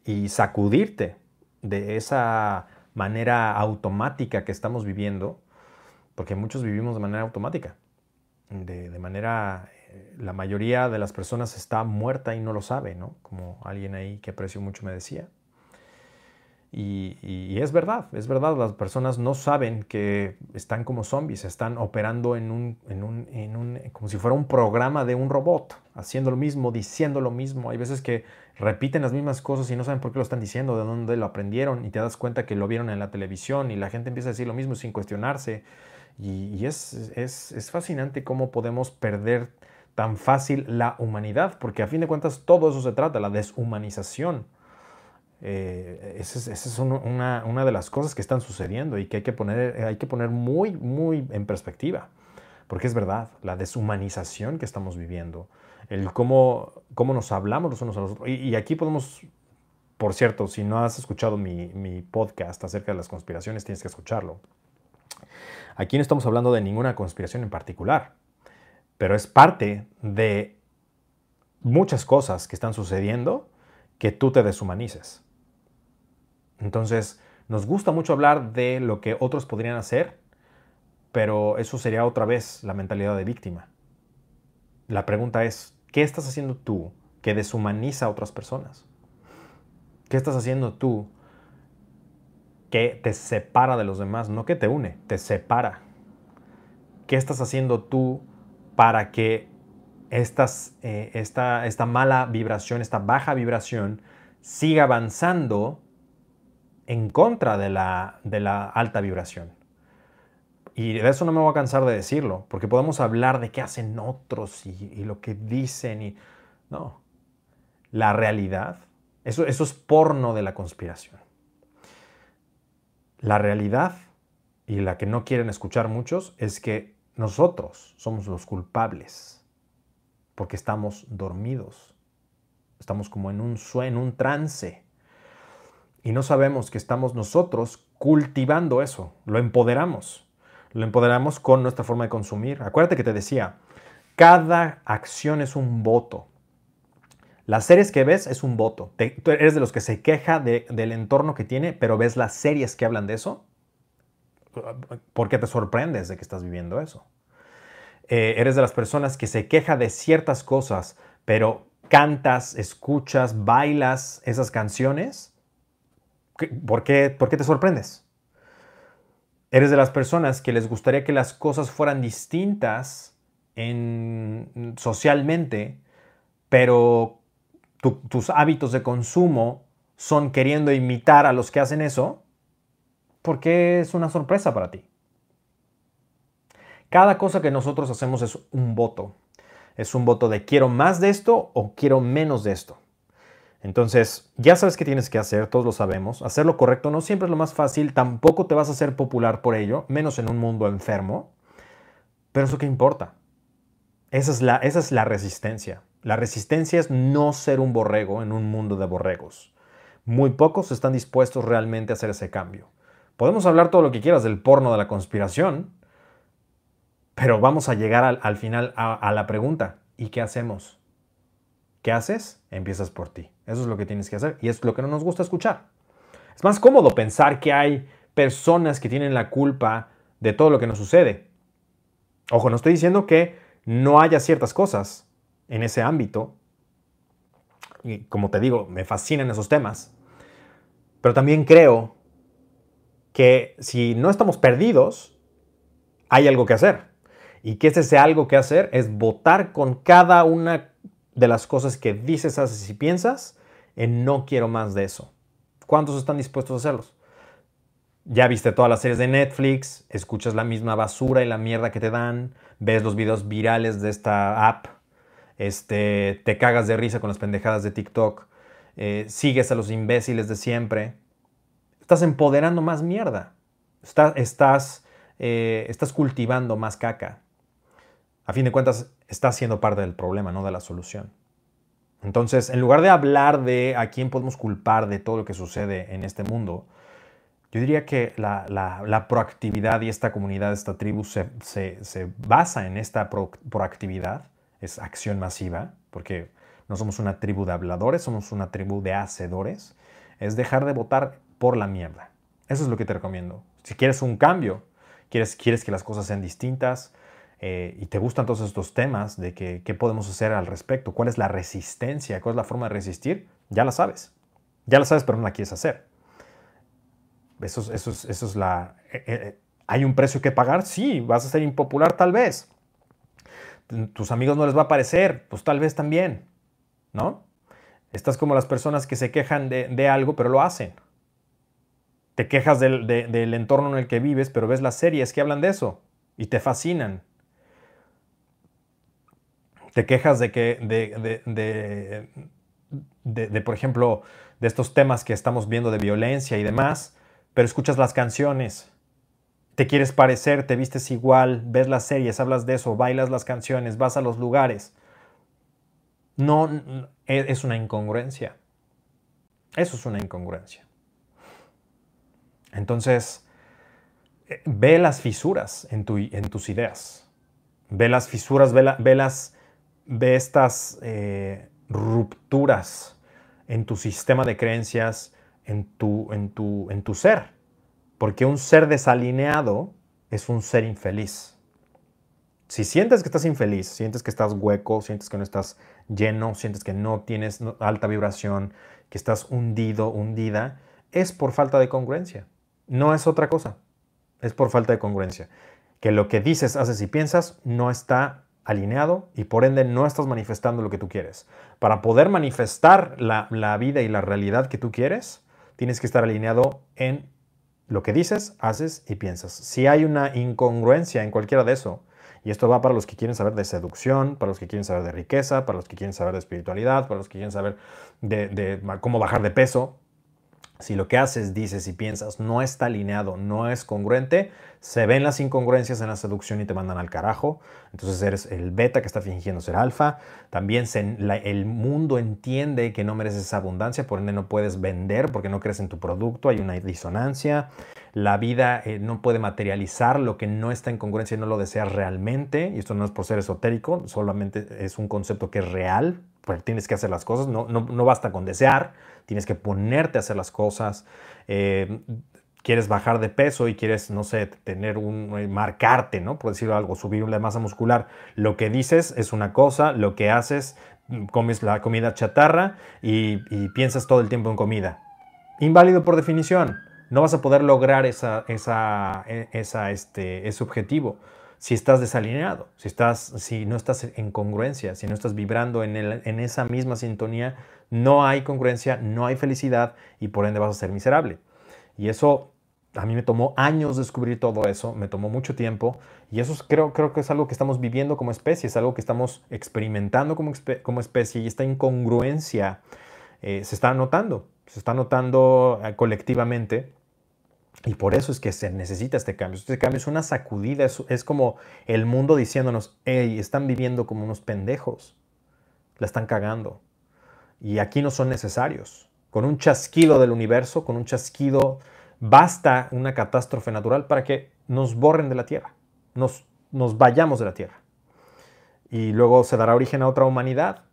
y sacudirte de esa manera automática que estamos viviendo, porque muchos vivimos de manera automática, de, manera eh, la mayoría de las personas está muerta y no lo sabe, ¿no? Como alguien ahí que aprecio mucho me decía. Y, es verdad, es verdad, las personas no saben que están como zombies, están operando en un, en un, en un, como si fuera un programa de un robot, haciendo lo mismo, diciendo lo mismo. Hay veces que repiten las mismas cosas y no saben por qué lo están diciendo, de dónde lo aprendieron y te das cuenta que lo vieron en la televisión y la gente empieza a decir lo mismo sin cuestionarse. Y, es, es, es fascinante cómo podemos perder tan fácil la humanidad, porque a fin de cuentas todo eso se trata, la deshumanización eh, esa es, una, de las cosas que están sucediendo y que hay que poner, hay que poner muy, muy en perspectiva. Porque es verdad, la deshumanización que estamos viviendo, el cómo, cómo nos hablamos los unos a los otros. Y, aquí podemos, por cierto, si no has escuchado mi, mi podcast acerca de las conspiraciones, tienes que escucharlo. Aquí no estamos hablando de ninguna conspiración en particular, pero es parte de muchas cosas que están sucediendo que tú te deshumanices. Entonces, nos gusta mucho hablar de lo que otros podrían hacer, pero eso sería otra vez la mentalidad de víctima. La pregunta es, ¿qué estás haciendo tú que deshumaniza a otras personas? ¿Qué estás haciendo tú que te separa de los demás? No que te une, te separa. ¿Qué estás haciendo tú para que estas, eh, esta, esta mala vibración, esta baja vibración, siga avanzando en contra de la, de la alta vibración. Y de eso no me voy a cansar de decirlo, porque podemos hablar de qué hacen otros y, lo que dicen y... No, la realidad, eso, eso es porno de la conspiración. La realidad, y la que no quieren escuchar muchos, es que nosotros somos los culpables, porque estamos dormidos, estamos como en un sueño, un trance y no sabemos que estamos nosotros cultivando eso, lo empoderamos. Lo empoderamos con nuestra forma de consumir. Acuérdate que te decía, cada acción es un voto. Las series que ves es un voto. tú eres de los que se queja del entorno que tiene, pero ves las series que hablan de eso. ¿Por qué te sorprendes de que estás viviendo eso? Eh, eres de las personas que se queja de ciertas cosas, pero cantas, escuchas, bailas esas canciones ¿Por qué, te sorprendes? Eres de las personas que les gustaría que las cosas fueran distintas en, socialmente, pero tus hábitos de consumo son queriendo imitar a los que hacen eso, ¿por qué es una sorpresa para ti? Cada cosa que nosotros hacemos es un voto. Es un voto de quiero más de esto o quiero menos de esto. Entonces, ya sabes qué tienes que hacer, todos lo sabemos. Hacer lo correcto no siempre es lo más fácil, tampoco te vas a hacer popular por ello, menos en un mundo enfermo. Pero eso qué importa. Esa es la, esa es la resistencia. La resistencia es no ser un borrego en un mundo de borregos. Muy pocos están dispuestos realmente a hacer ese cambio. Podemos hablar todo lo que quieras del porno de la conspiración, pero vamos a llegar al, final a la pregunta, ¿y qué hacemos? ¿Qué haces? Empiezas por ti. Eso es lo que tienes que hacer y es lo que no nos gusta escuchar. Es más cómodo pensar que hay personas que tienen la culpa de todo lo que nos sucede. Ojo, no estoy diciendo que no haya ciertas cosas en ese ámbito. Y como te digo, me fascinan esos temas. Pero también creo que si no estamos perdidos, hay algo que hacer. Y que ese algo que hacer es votar con cada una de las cosas que dices, haces y piensas en no quiero más de eso. ¿Cuántos están dispuestos a hacerlos? Ya viste todas las series de Netflix, escuchas la misma basura y la mierda que te dan, ves los videos virales de esta app, este, te cagas de risa con las pendejadas de TikTok, eh, sigues a los imbéciles de siempre. Estás empoderando más mierda. estás, eh, estás cultivando más caca. A fin de cuentas, estás siendo parte del problema, no de la solución. Entonces, en lugar de hablar de a quién podemos culpar de todo lo que sucede en este mundo, yo diría que la, proactividad y esta comunidad, esta tribu, se, basa en esta proactividad, es acción masiva, porque no somos una tribu de habladores, somos una tribu de hacedores, es dejar de votar por la mierda. Eso es lo que te recomiendo. Si quieres un cambio, quieres, quieres que las cosas sean distintas, eh, y te gustan todos estos temas de que, qué podemos hacer al respecto, cuál es la resistencia, cuál es la forma de resistir, ya la sabes. Ya la sabes, pero no la quieres hacer. Eso, eso, eso es la... Eh, eh, ¿Hay un precio que pagar? Sí, vas a ser impopular tal vez. Tus amigos no les va a parecer, pues tal vez también, ¿no? Estás como las personas que se quejan de, algo, pero lo hacen. Te quejas del, del, entorno en el que vives, pero ves las series que hablan de eso y te fascinan. Te quejas de que, de, de, por ejemplo, de estos temas que estamos viendo de violencia y demás, pero escuchas las canciones, te quieres parecer, te vistes igual, ves las series, hablas de eso, bailas las canciones, vas a los lugares. No, e, es una incongruencia. Eso es una incongruencia. Entonces, eh, ve las fisuras en, tus ideas. Ve las fisuras, ve, las, estas eh, rupturas en tu sistema de creencias, en tu, en tu ser. Porque un ser desalineado es un ser infeliz. Si sientes que estás infeliz, sientes que estás hueco, sientes que no estás lleno, sientes que no tienes alta vibración, que estás hundido, hundida, es por falta de congruencia. No es otra cosa. Es por falta de congruencia. Que lo que dices, haces y piensas no está alineado y por ende no estás manifestando lo que tú quieres. Para poder manifestar la, vida y la realidad que tú quieres, tienes que estar alineado en lo que dices, haces y piensas. Si hay una incongruencia en cualquiera de eso, y esto va para los que quieren saber de seducción, para los que quieren saber de riqueza, para los que quieren saber de espiritualidad, para los que quieren saber de cómo bajar de peso, si lo que haces, dices y piensas no está alineado, no es congruente, se ven las incongruencias en la seducción y te mandan al carajo. Entonces eres el beta que está fingiendo ser alfa. También el mundo entiende que no mereces esa abundancia, por ende no puedes vender porque no crees en tu producto, hay una disonancia. La vida eh, no puede materializar lo que no está en congruencia y no lo deseas realmente. Y esto no es por ser esotérico, solamente es un concepto que es real, pues tienes que hacer las cosas, no, no, basta con desear, tienes que ponerte a hacer las cosas. Eh, quieres bajar de peso y quieres, no sé, tener un, eh, marcarte, ¿no? Por decirlo algo, subir la masa muscular. Lo que dices es una cosa, lo que haces, mm, comes la comida chatarra y, piensas todo el tiempo en comida. Inválido por definición. No vas a poder lograr esa, esa, e, esa, este, ese objetivo si estás desalineado, si, estás, si no estás en congruencia, si no estás vibrando en, en esa misma sintonía, no hay congruencia, no hay felicidad y por ende vas a ser miserable. Y eso a mí me tomó años descubrir todo eso, me tomó mucho tiempo y eso creo, creo que es algo que estamos viviendo como especie, es algo que estamos experimentando como, como especie y esta incongruencia eh, se está notando, se está notando eh, colectivamente y por eso es que se necesita este cambio. Este cambio es una sacudida, es, como el mundo diciéndonos, hey, están viviendo como unos pendejos, la están cagando. Y aquí no son necesarios. Con un chasquido del universo, con un chasquido, basta una catástrofe natural para que nos borren de la Tierra, nos, nos vayamos de la Tierra. Y luego se dará origen a otra humanidad,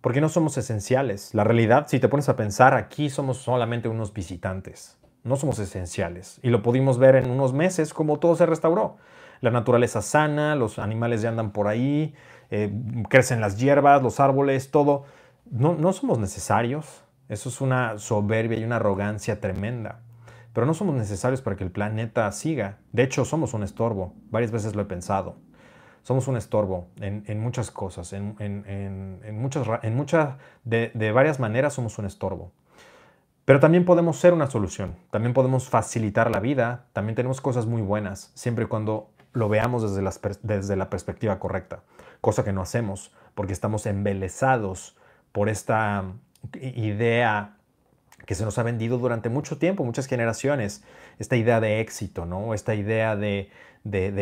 porque no somos esenciales. La realidad, si te pones a pensar, aquí somos solamente unos visitantes no somos esenciales. Y lo pudimos ver en unos meses como todo se restauró. La naturaleza sana, los animales ya andan por ahí, eh, crecen las hierbas, los árboles, todo. No, no somos necesarios. Eso es una soberbia y una arrogancia tremenda. Pero no somos necesarios para que el planeta siga. De hecho, somos un estorbo. Varias veces lo he pensado. Somos un estorbo en, muchas cosas. En, muchas, en de varias maneras somos un estorbo. Pero también podemos ser una solución, también podemos facilitar la vida, también tenemos cosas muy buenas, siempre y cuando lo veamos desde, la perspectiva correcta, cosa que no hacemos porque estamos embelesados por esta idea que se nos ha vendido durante mucho tiempo, muchas generaciones, esta idea de éxito, ¿no? esta idea de,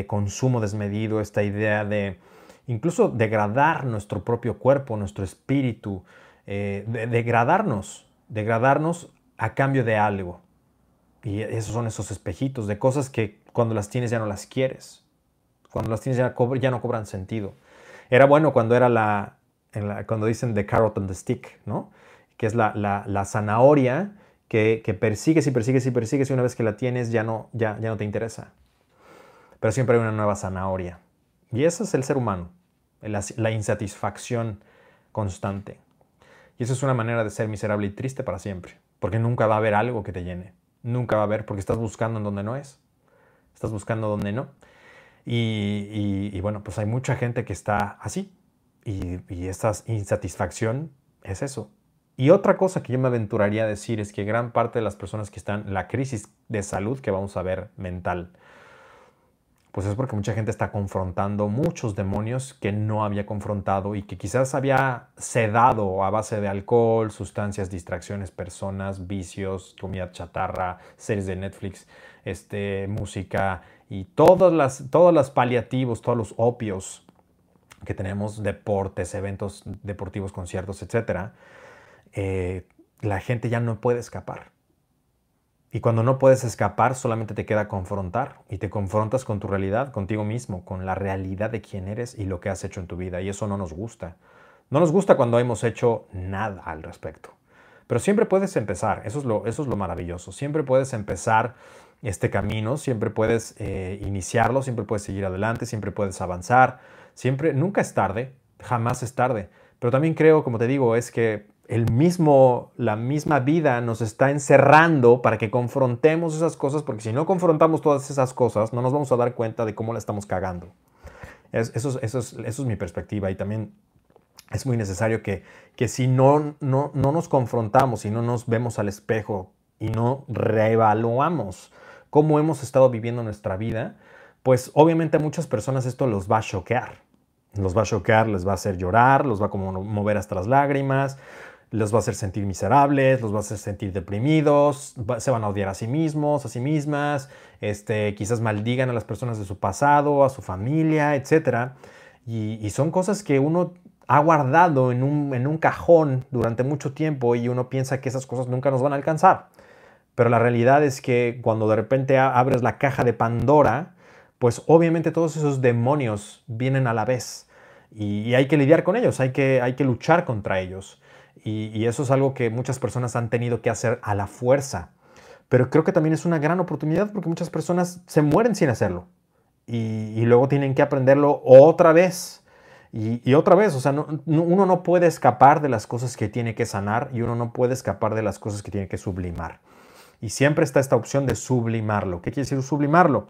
consumo desmedido, esta idea de incluso degradar nuestro propio cuerpo, nuestro espíritu, eh, degradarnos, degradarnos a cambio de algo. Y esos son esos espejitos de cosas que cuando las tienes ya no las quieres. Cuando las tienes ya, ya no cobran sentido. Era bueno cuando era la, cuando dicen the carrot and the stick, ¿no? Que es la, la, zanahoria que, que, persigues y persigues y persigues y una vez que la tienes ya no, ya, ya no te interesa. Pero siempre hay una nueva zanahoria. Y ese es el ser humano, la, insatisfacción constante. Y eso es una manera de ser miserable y triste para siempre, porque nunca va a haber algo que te llene. Nunca va a haber, porque estás buscando en donde no es. Estás buscando donde no. Y, bueno, pues hay mucha gente que está así. Y, y esa insatisfacción es eso. Y otra cosa que yo me aventuraría a decir es que gran parte de las personas que están, la crisis de salud que vamos a ver mental, pues es porque mucha gente está confrontando muchos demonios que no había confrontado y que quizás había sedado a base de alcohol, sustancias, distracciones, personas, vicios, comida chatarra, series de Netflix, este, música y todos las, todos los paliativos, todos los opios que tenemos, deportes, eventos deportivos, conciertos, etcétera, eh, la gente ya no puede escapar. Y cuando no puedes escapar, solamente te queda confrontar y te confrontas con tu realidad, contigo mismo, con la realidad de quién eres y lo que has hecho en tu vida. Y eso no nos gusta. No nos gusta cuando hemos hecho nada al respecto. Pero siempre puedes empezar, eso es lo, eso es lo maravilloso. Siempre puedes empezar este camino, siempre puedes eh, iniciarlo, siempre puedes seguir adelante, siempre puedes avanzar. Siempre, nunca es tarde, jamás es tarde. Pero también creo, como te digo, es que el mismo, la misma vida nos está encerrando para que confrontemos esas cosas, porque si no confrontamos todas esas cosas, no nos vamos a dar cuenta de cómo la estamos cagando. eso, es, mi perspectiva y también es muy necesario que, que si no, no, no nos confrontamos y no nos vemos al espejo y no reevaluamos cómo hemos estado viviendo nuestra vida, pues obviamente a muchas personas esto los va a choquear. Los va a choquear, les va a hacer llorar, los va a como mover hasta las lágrimas, los va a hacer sentir miserables, los va a hacer sentir deprimidos, se van a odiar a sí mismos, a sí mismas, este, quizás maldigan a las personas de su pasado, a su familia, etc. Y, son cosas que uno ha guardado en un, en un cajón durante mucho tiempo y uno piensa que esas cosas nunca nos van a alcanzar. Pero la realidad es que cuando de repente abres la caja de Pandora, pues obviamente todos esos demonios vienen a la vez y, hay que lidiar con ellos, hay que, hay que luchar contra ellos. Y, eso es algo que muchas personas han tenido que hacer a la fuerza. Pero creo que también es una gran oportunidad porque muchas personas se mueren sin hacerlo. Y, luego tienen que aprenderlo otra vez. Y, otra vez, o sea, uno no puede escapar de las cosas que tiene que sanar y uno no puede escapar de las cosas que tiene que sublimar. Y siempre está esta opción de sublimarlo. ¿Qué quiere decir sublimarlo?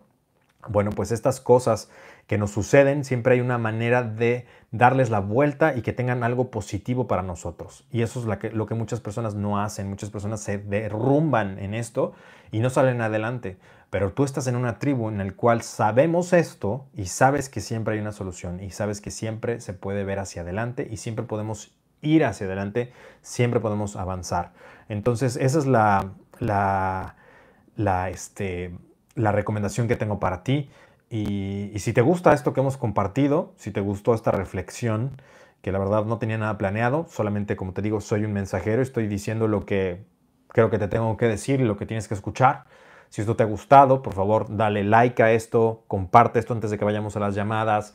Bueno, pues estas cosas que nos suceden, siempre hay una manera de darles la vuelta y que tengan algo positivo para nosotros. Y eso es lo que, muchas personas no hacen. Muchas personas se derrumban en esto y no salen adelante. Pero tú estás en una tribu en la cual sabemos esto y sabes que siempre hay una solución y sabes que siempre se puede ver hacia adelante y siempre podemos ir hacia adelante, siempre podemos avanzar. Entonces, esa es la, la, la, este, la recomendación que tengo para ti. Y, si te gusta esto que hemos compartido, si te gustó esta reflexión, que la verdad no tenía nada planeado, solamente como te digo, soy un mensajero, estoy diciendo lo que creo que te tengo que decir lo que tienes que escuchar. Si esto te ha gustado, por favor, dale like a esto, comparte esto antes de que vayamos a las llamadas,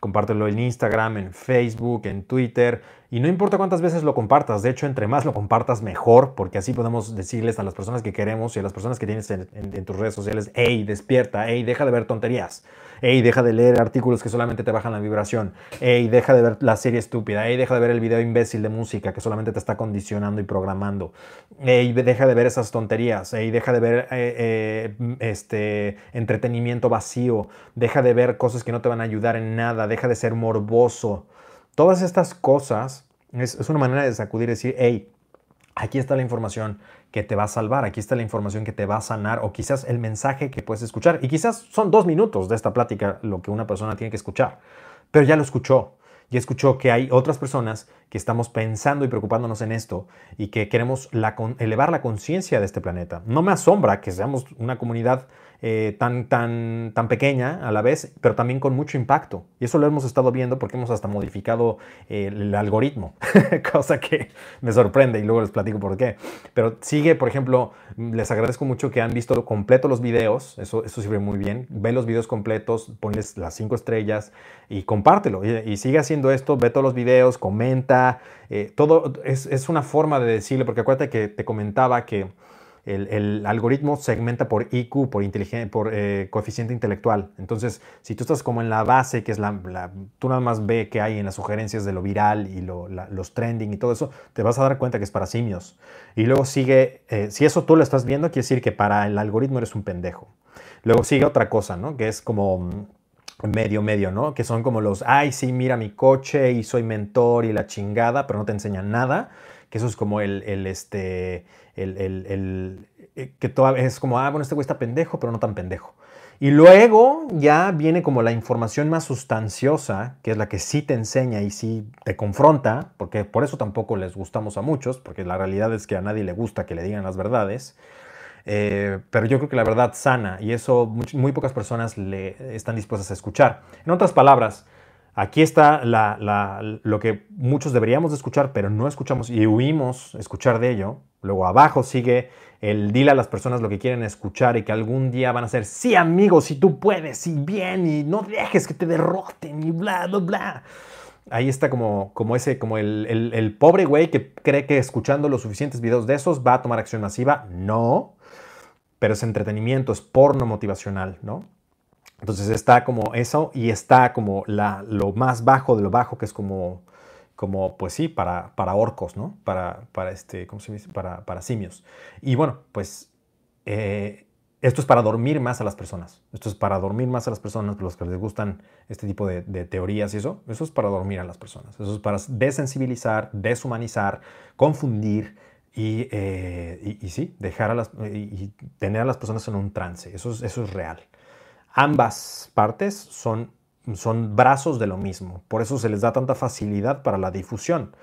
compártelo en Instagram, en Facebook, en Twitter. Y no importa cuántas veces lo compartas, de hecho, entre más lo compartas, mejor, porque así podemos decirles a las personas que queremos y a las personas que tienes en, tus redes sociales, hey, despierta, hey, deja de ver tonterías, hey, deja de leer artículos que solamente te bajan la vibración, hey, deja de ver la serie estúpida, hey, deja de ver el video imbécil de música que solamente te está condicionando y programando, hey, deja de ver esas tonterías, hey, deja de ver eh, eh, este entretenimiento vacío, deja de ver cosas que no te van a ayudar en nada, deja de ser morboso. Todas estas cosas es, una manera de sacudir y decir, hey, aquí está la información que te va a salvar, aquí está la información que te va a sanar o quizás el mensaje que puedes escuchar. Y quizás son dos minutos de esta plática lo que una persona tiene que escuchar, pero ya lo escuchó. Y escuchó que hay otras personas que estamos pensando y preocupándonos en esto y que queremos elevar la conciencia de este planeta. No me asombra que seamos una comunidad eh, tan, tan, tan pequeña a la vez, pero también con mucho impacto. Y eso lo hemos estado viendo porque hemos hasta modificado eh, el algoritmo, cosa que me sorprende y luego les platico por qué. Pero sigue, por ejemplo, les agradezco mucho que han visto completo los videos, eso, eso sirve muy bien. Ve los videos completos, ponles las cinco estrellas y compártelo. Y, sigue haciendo esto, ve todos los videos, comenta. Eh, todo es, es una forma de decirle, porque acuérdate que te comentaba que el, algoritmo segmenta por IQ, por, eh, coeficiente intelectual. Entonces, si tú estás como en la base, que es la, tú nada más ve que hay en las sugerencias de lo viral y los trending y todo eso, te vas a dar cuenta que es para simios. Y luego sigue, eh, si eso tú lo estás viendo, quiere decir que para el algoritmo eres un pendejo. Luego sigue otra cosa, ¿no? Que es como mm, medio, medio, ¿no? Que son como los, ay, sí, mira mi coche y soy mentor y la chingada, pero no te enseñan nada. Que eso es como el, el este, el, eh, que todavía es como, ah, bueno, este güey está pendejo, pero no tan pendejo. Y luego ya viene como la información más sustanciosa, que es la que sí te enseña y sí te confronta, porque por eso tampoco les gustamos a muchos, porque la realidad es que a nadie le gusta que le digan las verdades. Eh, pero yo creo que la verdad sana y eso muy, pocas personas le están dispuestas a escuchar. En otras palabras, aquí está lo que muchos deberíamos de escuchar, pero no escuchamos y huimos escuchar de ello. Luego abajo sigue el dile a las personas lo que quieren escuchar y que algún día van a ser, sí amigos, si tú puedes, y bien, y no dejes que te derroten, y bla, bla, bla. Ahí está como, como ese, como el, el pobre güey que cree que escuchando los suficientes videos de esos va a tomar acción masiva. No, pero es entretenimiento, es porno motivacional, ¿no? Entonces está como eso y está como la, lo más bajo de lo bajo, que es como, como pues sí, para, para orcos, ¿no? Para, para, este, ¿cómo se dice? Para, para simios. Y bueno, pues eh, esto es para dormir más a las personas. Esto es para dormir más a las personas, los que les gustan este tipo de, teorías y eso. Eso es para dormir a las personas. Eso es para desensibilizar, deshumanizar, confundir y, eh, y, sí, dejar a las, y, tener a las personas en un trance. Eso es, eso es real. Ambas partes son son brazos de lo mismo. Por eso se les da tanta facilidad para la difusión.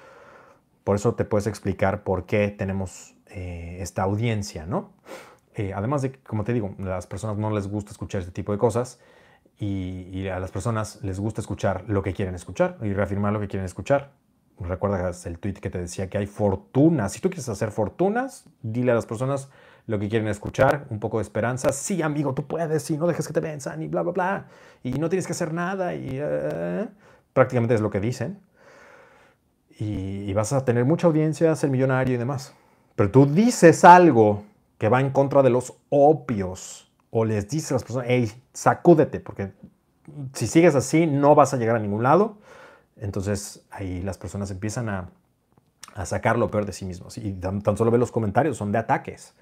Por eso te puedes explicar por qué tenemos eh, esta audiencia, ¿no? Eh, además de que, como te digo, a las personas no les gusta escuchar este tipo de cosas y, a las personas les gusta escuchar lo que quieren escuchar y reafirmar lo que quieren escuchar. Recuerdas el tweet que te decía que hay fortunas. Si tú quieres hacer fortunas, dile a las personas lo que quieren escuchar, un poco de esperanza. Sí, amigo, tú puedes y no dejes que te venzan y bla, bla, bla. Y no tienes que hacer nada y eh, prácticamente es lo que dicen. Y, vas a tener mucha audiencia, ser millonario y demás. Pero tú dices algo que va en contra de los opios o les dices a las personas, hey, sacúdete, porque si sigues así no vas a llegar a ningún lado. Entonces ahí las personas empiezan a, a sacar lo peor de sí mismos. Y tan, tan, solo ve los comentarios, son de ataques.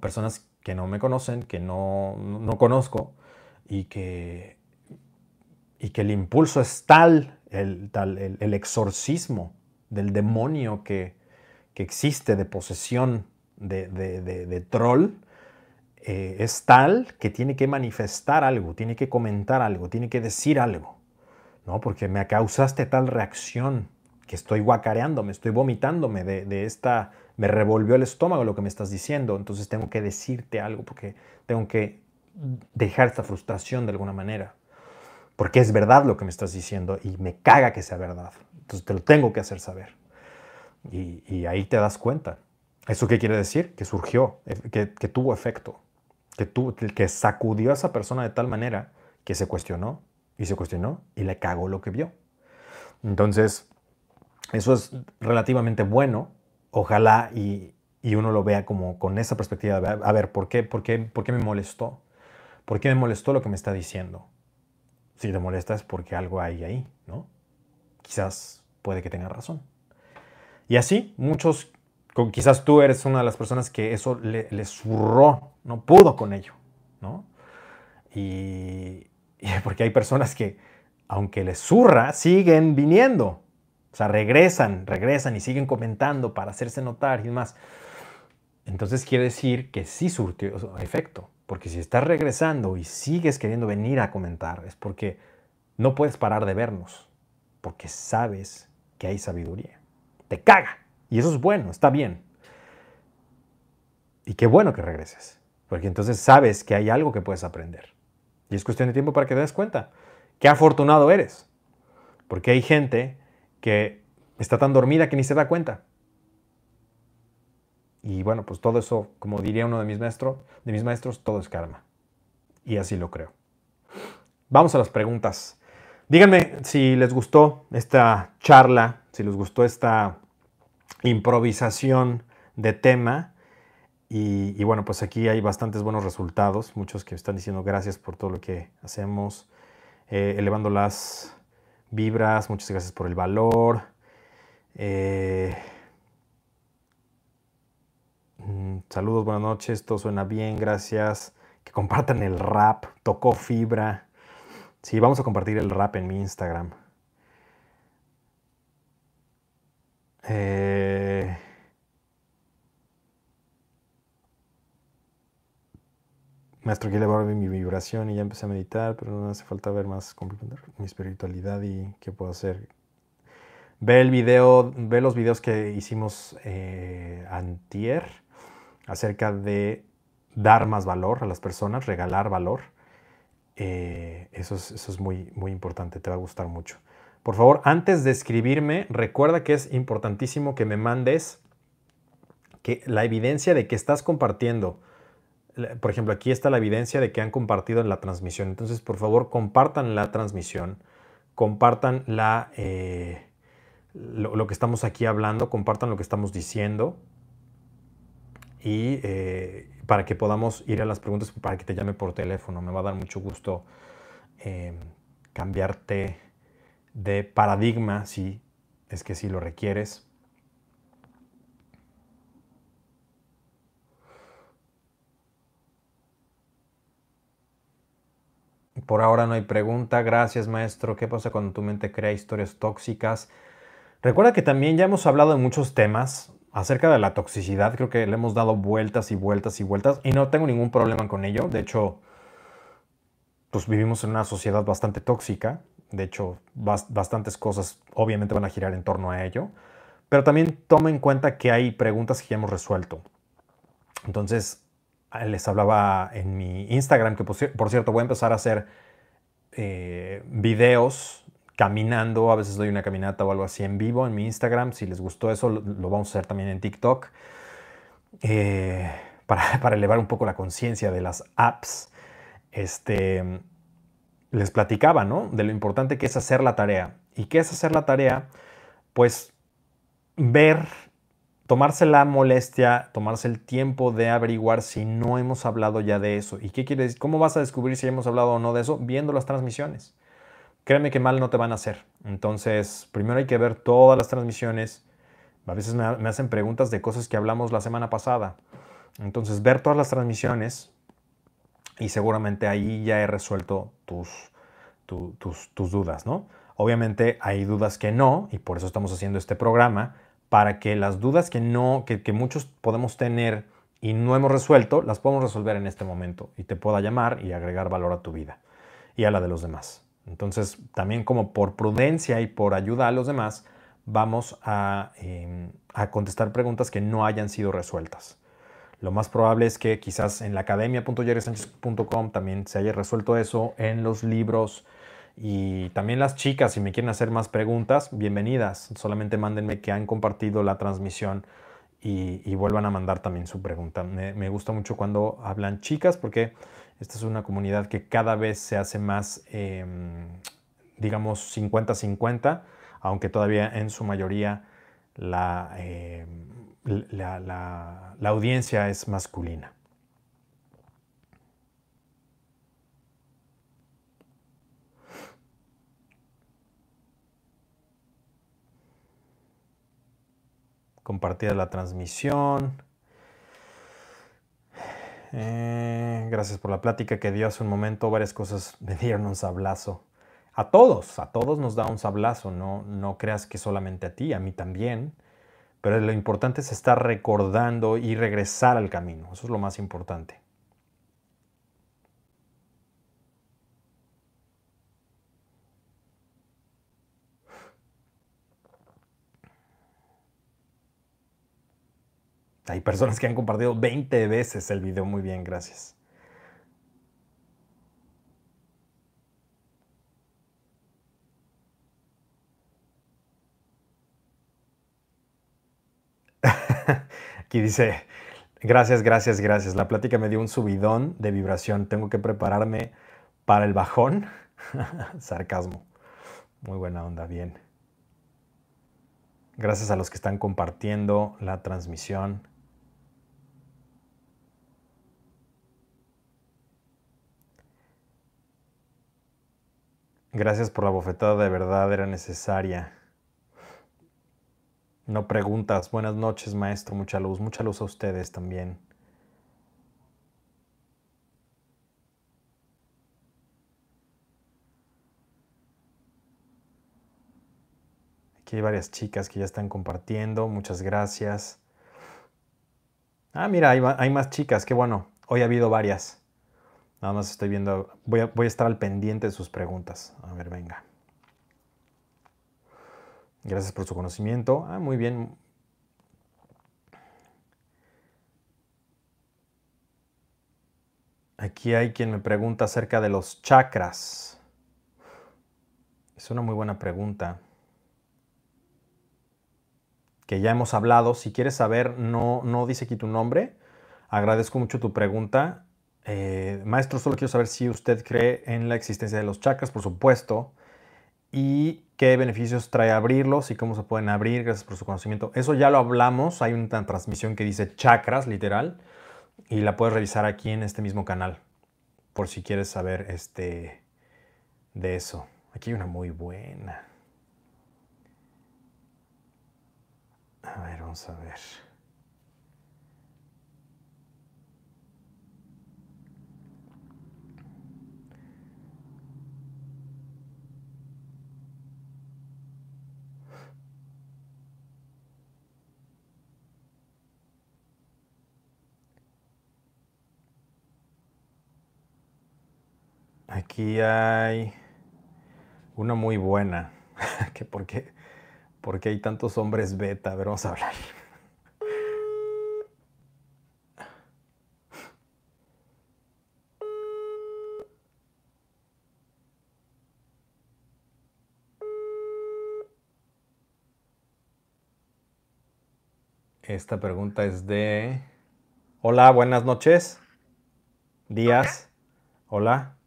Personas que no me conocen, que no, conozco y que, y que el impulso es tal, el, tal, el, exorcismo del demonio que, existe de posesión de, troll, eh, es tal que tiene que manifestar algo, tiene que comentar algo, tiene que decir algo, ¿no? Porque me causaste tal reacción que estoy guacareándome, estoy vomitándome de, esta me revolvió el estómago lo que me estás diciendo, entonces tengo que decirte algo porque tengo que dejar esta frustración de alguna manera. Porque es verdad lo que me estás diciendo y me caga que sea verdad. Entonces te lo tengo que hacer saber. Y, ahí te das cuenta. ¿Eso qué quiere decir? Que surgió, que, tuvo efecto, que, que sacudió a esa persona de tal manera que se cuestionó y se cuestionó y le cagó lo que vio. Entonces, eso es relativamente bueno ojalá y, uno lo vea como con esa perspectiva. a ver, ¿por qué, por, qué, ¿por qué me molestó? ¿Por qué me molestó lo que me está diciendo? Si te molesta es porque algo hay ahí, ¿no? Quizás puede que tenga razón. Y así, muchos, quizás tú eres una de las personas que eso le, le zurró, no pudo con ello, ¿no? Y, y porque hay personas que, aunque les zurra, siguen viniendo, o sea, regresan, regresan y siguen comentando para hacerse notar y demás. Entonces quiere decir que sí surtió efecto. Porque si estás regresando y sigues queriendo venir a comentar, es porque no puedes parar de vernos. Porque sabes que hay sabiduría. Te caga. Y eso es bueno, está bien. Y qué bueno que regreses. Porque entonces sabes que hay algo que puedes aprender. Y es cuestión de tiempo para que te des cuenta. Qué afortunado eres. Porque hay gente que está tan dormida que ni se da cuenta. Y bueno, pues todo eso, como diría uno de mis maestros, de mis maestros, todo es karma. Y así lo creo. Vamos a las preguntas. Díganme si les gustó esta charla, si les gustó esta improvisación de tema Y, bueno, pues aquí hay bastantes buenos resultados, muchos que están diciendo gracias por todo lo que hacemos, eh, elevando las vibras, muchas gracias por el valor. Eh, mm, saludos, buenas noches, todo suena bien, gracias. Que compartan el rap, tocó fibra. Sí, vamos a compartir el rap en mi Instagram. Eh, Maestro, quiere ver mi vibración y ya empecé a meditar, pero no hace falta ver más mi espiritualidad y qué puedo hacer. Ve el video, ve los videos que hicimos eh, antier acerca de dar más valor a las personas, regalar valor. Eh, eso es, eso es muy, muy importante, te va a gustar mucho. Por favor, antes de escribirme, recuerda que es importantísimo que me mandes que la evidencia de que estás compartiendo por ejemplo, aquí está la evidencia de que han compartido en la transmisión. Entonces, por favor, compartan la transmisión, compartan eh, lo, que estamos aquí hablando, compartan lo que estamos diciendo y eh, para que podamos ir a las preguntas, para que te llame por teléfono. Me va a dar mucho gusto eh, cambiarte de paradigma si es que si lo requieres. Por ahora no hay pregunta. Gracias, maestro. ¿Qué pasa cuando tu mente crea historias tóxicas? Recuerda que también ya hemos hablado de muchos temas acerca de la toxicidad. Creo que le hemos dado vueltas y vueltas y vueltas y no tengo ningún problema con ello. De hecho, pues vivimos en una sociedad bastante tóxica. De hecho, bastantes cosas obviamente van a girar en torno a ello. Pero también toma en cuenta que hay preguntas que ya hemos resuelto. Entonces, les hablaba en mi Instagram, que por cierto voy a empezar a hacer eh, videos caminando, a veces doy una caminata o algo así en vivo en mi Instagram, si les gustó eso lo, vamos a hacer también en TikTok, eh, para, elevar un poco la conciencia de las apps. Este, les platicaba, ¿no? De lo importante que es hacer la tarea. ¿Y qué es hacer la tarea? Pues ver tomarse la molestia, tomarse el tiempo de averiguar si no hemos hablado ya de eso. ¿Y qué quiere decir? ¿Cómo vas a descubrir si hemos hablado o no de eso? Viendo las transmisiones. Créeme que mal no te van a hacer. Entonces, primero hay que ver todas las transmisiones. A veces me, hacen preguntas de cosas que hablamos la semana pasada. Entonces, ver todas las transmisiones y seguramente ahí ya he resuelto tus, tus, tus dudas, ¿no? Obviamente hay dudas que no, y por eso estamos haciendo este programa, para que las dudas que, no, que, muchos podemos tener y no hemos resuelto, las podemos resolver en este momento y te pueda llamar y agregar valor a tu vida y a la de los demás. Entonces, también como por prudencia y por ayuda a los demás, vamos a, em, a contestar preguntas que no hayan sido resueltas. Lo más probable es que quizás en la academia.jerrysanchez.com también se haya resuelto eso, en los libros y también las chicas, si me quieren hacer más preguntas, bienvenidas. Solamente mándenme que han compartido la transmisión y, vuelvan a mandar también su pregunta. Me, gusta mucho cuando hablan chicas porque esta es una comunidad que cada vez se hace más, em, digamos, 50-50, aunque todavía en su mayoría la, em, la audiencia es masculina. Compartida la transmisión. Eh, gracias por la plática que dio hace un momento. Varias cosas me dieron un sablazo. A todos, a todos nos da un sablazo. No, no creas que solamente a ti, a mí también. Pero lo importante es estar recordando y regresar al camino. Eso es lo más importante. Hay personas que han compartido 20 veces el video. Muy bien, gracias. Aquí dice, gracias, gracias, gracias. La plática me dio un subidón de vibración. Tengo que prepararme para el bajón. Sarcasmo. Muy buena onda, bien. Gracias a los que están compartiendo la transmisión. Gracias por la bofetada, de verdad era necesaria. No preguntas. Buenas noches, maestro. Mucha luz. Mucha luz a ustedes también. Aquí hay varias chicas que ya están compartiendo. Muchas gracias. Ah, mira, hay, más chicas. Qué bueno. Hoy ha habido varias. Nada más estoy viendo. Voy a, estar al pendiente de sus preguntas. A ver, venga. Gracias por su conocimiento. Ah, muy bien. Aquí hay quien me pregunta acerca de los chakras. Es una muy buena pregunta que ya hemos hablado. Si quieres saber, no, no dice aquí tu nombre. Agradezco mucho tu pregunta. Eh, maestro, solo quiero saber si usted cree en la existencia de los chakras, por supuesto, y qué beneficios trae abrirlos y cómo se pueden abrir, gracias por su conocimiento. Eso ya lo hablamos, hay una transmisión que dice chakras, literal, y la puedes revisar aquí en este mismo canal, por si quieres saber este, de eso. Aquí hay una muy buena. A ver, vamos a ver. Aquí hay una muy buena, que porque ¿Por qué hay tantos hombres beta? A ver, vamos a hablar. Esta pregunta es de... Hola, buenas noches. Días. Hola.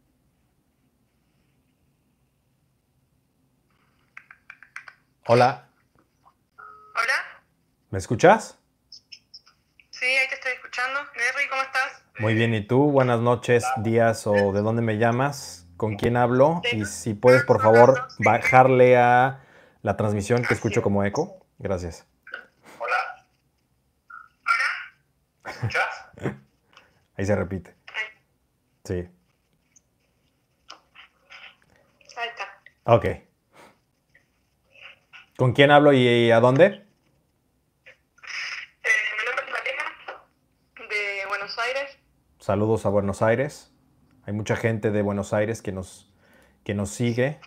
Hola. ¿Me escuchas? Sí, ahí te estoy escuchando. Gary, ¿cómo estás? Muy bien, ¿y tú? Buenas noches, días o de dónde me llamas, con quién hablo y si puedes por favor bajarle a la transmisión que escucho como eco. Gracias. Hola. Hola. ¿Me escuchas? Ahí se repite. Sí. Ahí está. Ok. ¿Con quién hablo y a dónde? Saludos a Buenos Aires. Hay mucha gente de Buenos Aires que nos, que nos sigue.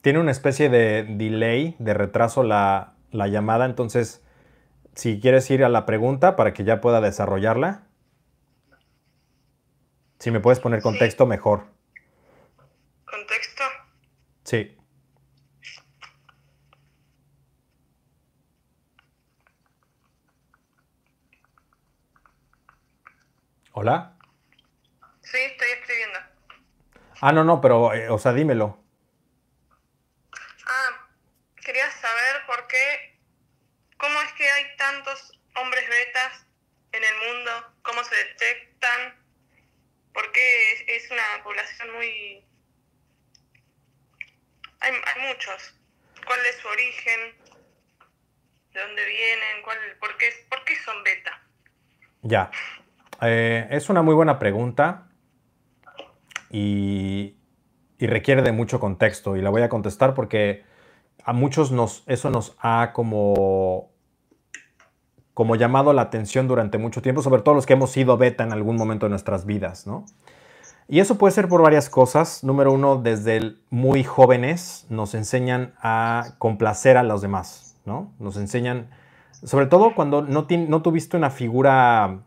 Tiene una especie de delay, de retraso la, llamada, entonces si quieres ir a la pregunta para que ya pueda desarrollarla. Si me puedes poner contexto, mejor. ¿Contexto? Sí. ¿Hola? Sí, estoy escribiendo. Ah, no, no, pero, eh, o sea, dímelo. Ah, quería saber por qué, cómo es que hay tantos hombres betas en el mundo, cómo se detectan, por qué es, una población Hay, muchos. ¿Cuál es su origen? ¿De dónde vienen? ¿Cuál, por, qué, ¿Por son beta? Ya. Eh, es una muy buena pregunta y, requiere de mucho contexto y la voy a contestar porque a muchos nos, eso nos ha como, como llamado la atención durante mucho tiempo, sobre todo los que hemos sido beta en algún momento de nuestras vidas, ¿no? Y eso puede ser por varias cosas. Número uno, desde muy jóvenes nos enseñan a complacer a los demás, ¿no? Nos enseñan, sobre todo cuando no, no tuviste una figura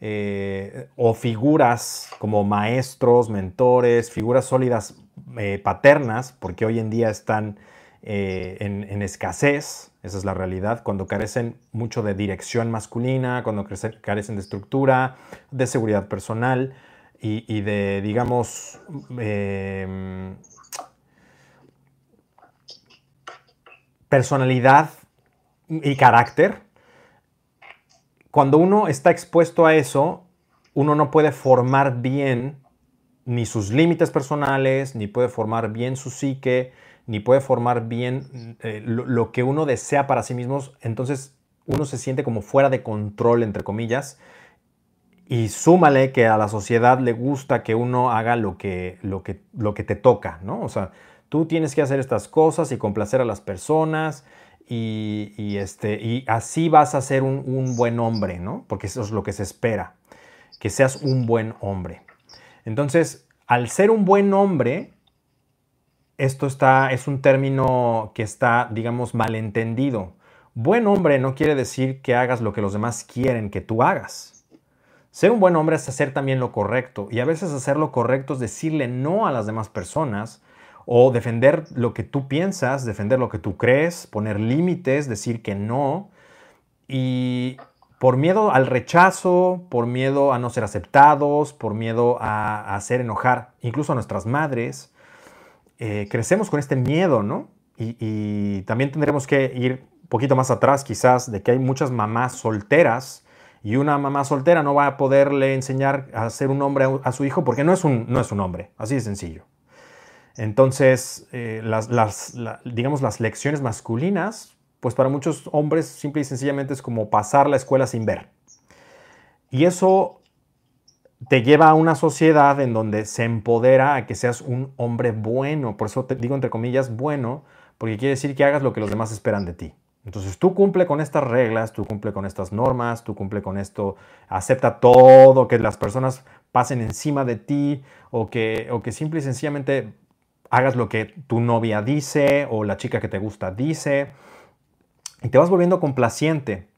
eh, o figuras como maestros, mentores, figuras sólidas eh, paternas, porque hoy en día están eh, en, escasez, esa es la realidad, cuando carecen mucho de dirección masculina, cuando carecen de estructura, de seguridad personal y, de, digamos, personalidad y carácter cuando uno está expuesto a eso, uno no puede formar bien ni sus límites personales, ni puede formar bien su psique, ni puede formar bien eh, lo, que uno desea para sí mismo. Entonces uno se siente como fuera de control, entre comillas. Y súmale que a la sociedad le gusta que uno haga lo que, lo que, lo que te toca, ¿no? O sea, tú tienes que hacer estas cosas y complacer a las personas y, este, y así vas a ser un, buen hombre, ¿no? Porque eso es lo que se espera, que seas un buen hombre. Entonces, al ser un buen hombre, esto está, es un término que está, digamos, malentendido. Buen hombre no quiere decir que hagas lo que los demás quieren que tú hagas. Ser un buen hombre es hacer también lo correcto y a veces hacer lo correcto es decirle no a las demás personas o defender lo que tú piensas, defender lo que tú crees, poner límites, decir que no y por miedo al rechazo, por miedo a no ser aceptados, por miedo a, hacer enojar incluso a nuestras madres, eh, crecemos con este miedo, ¿no? Y, también tendremos que ir un poquito más atrás quizás de que hay muchas mamás solteras y una mamá soltera no va a poderle enseñar a ser un hombre a, su hijo porque no es un, no es un hombre, así de sencillo. Entonces, eh, las, digamos, las lecciones masculinas, pues para muchos hombres simple y sencillamente es como pasar la escuela sin ver. Y eso te lleva a una sociedad en donde se empodera a que seas un hombre bueno. Por eso te digo entre comillas bueno, porque quiere decir que hagas lo que los demás esperan de ti. Entonces tú cumple con estas reglas, tú cumple con estas normas, tú cumple con esto, acepta todo, que las personas pasen encima de ti o que, o que simple y sencillamente hagas lo que tu novia dice o la chica que te gusta dice. Y te vas volviendo complaciente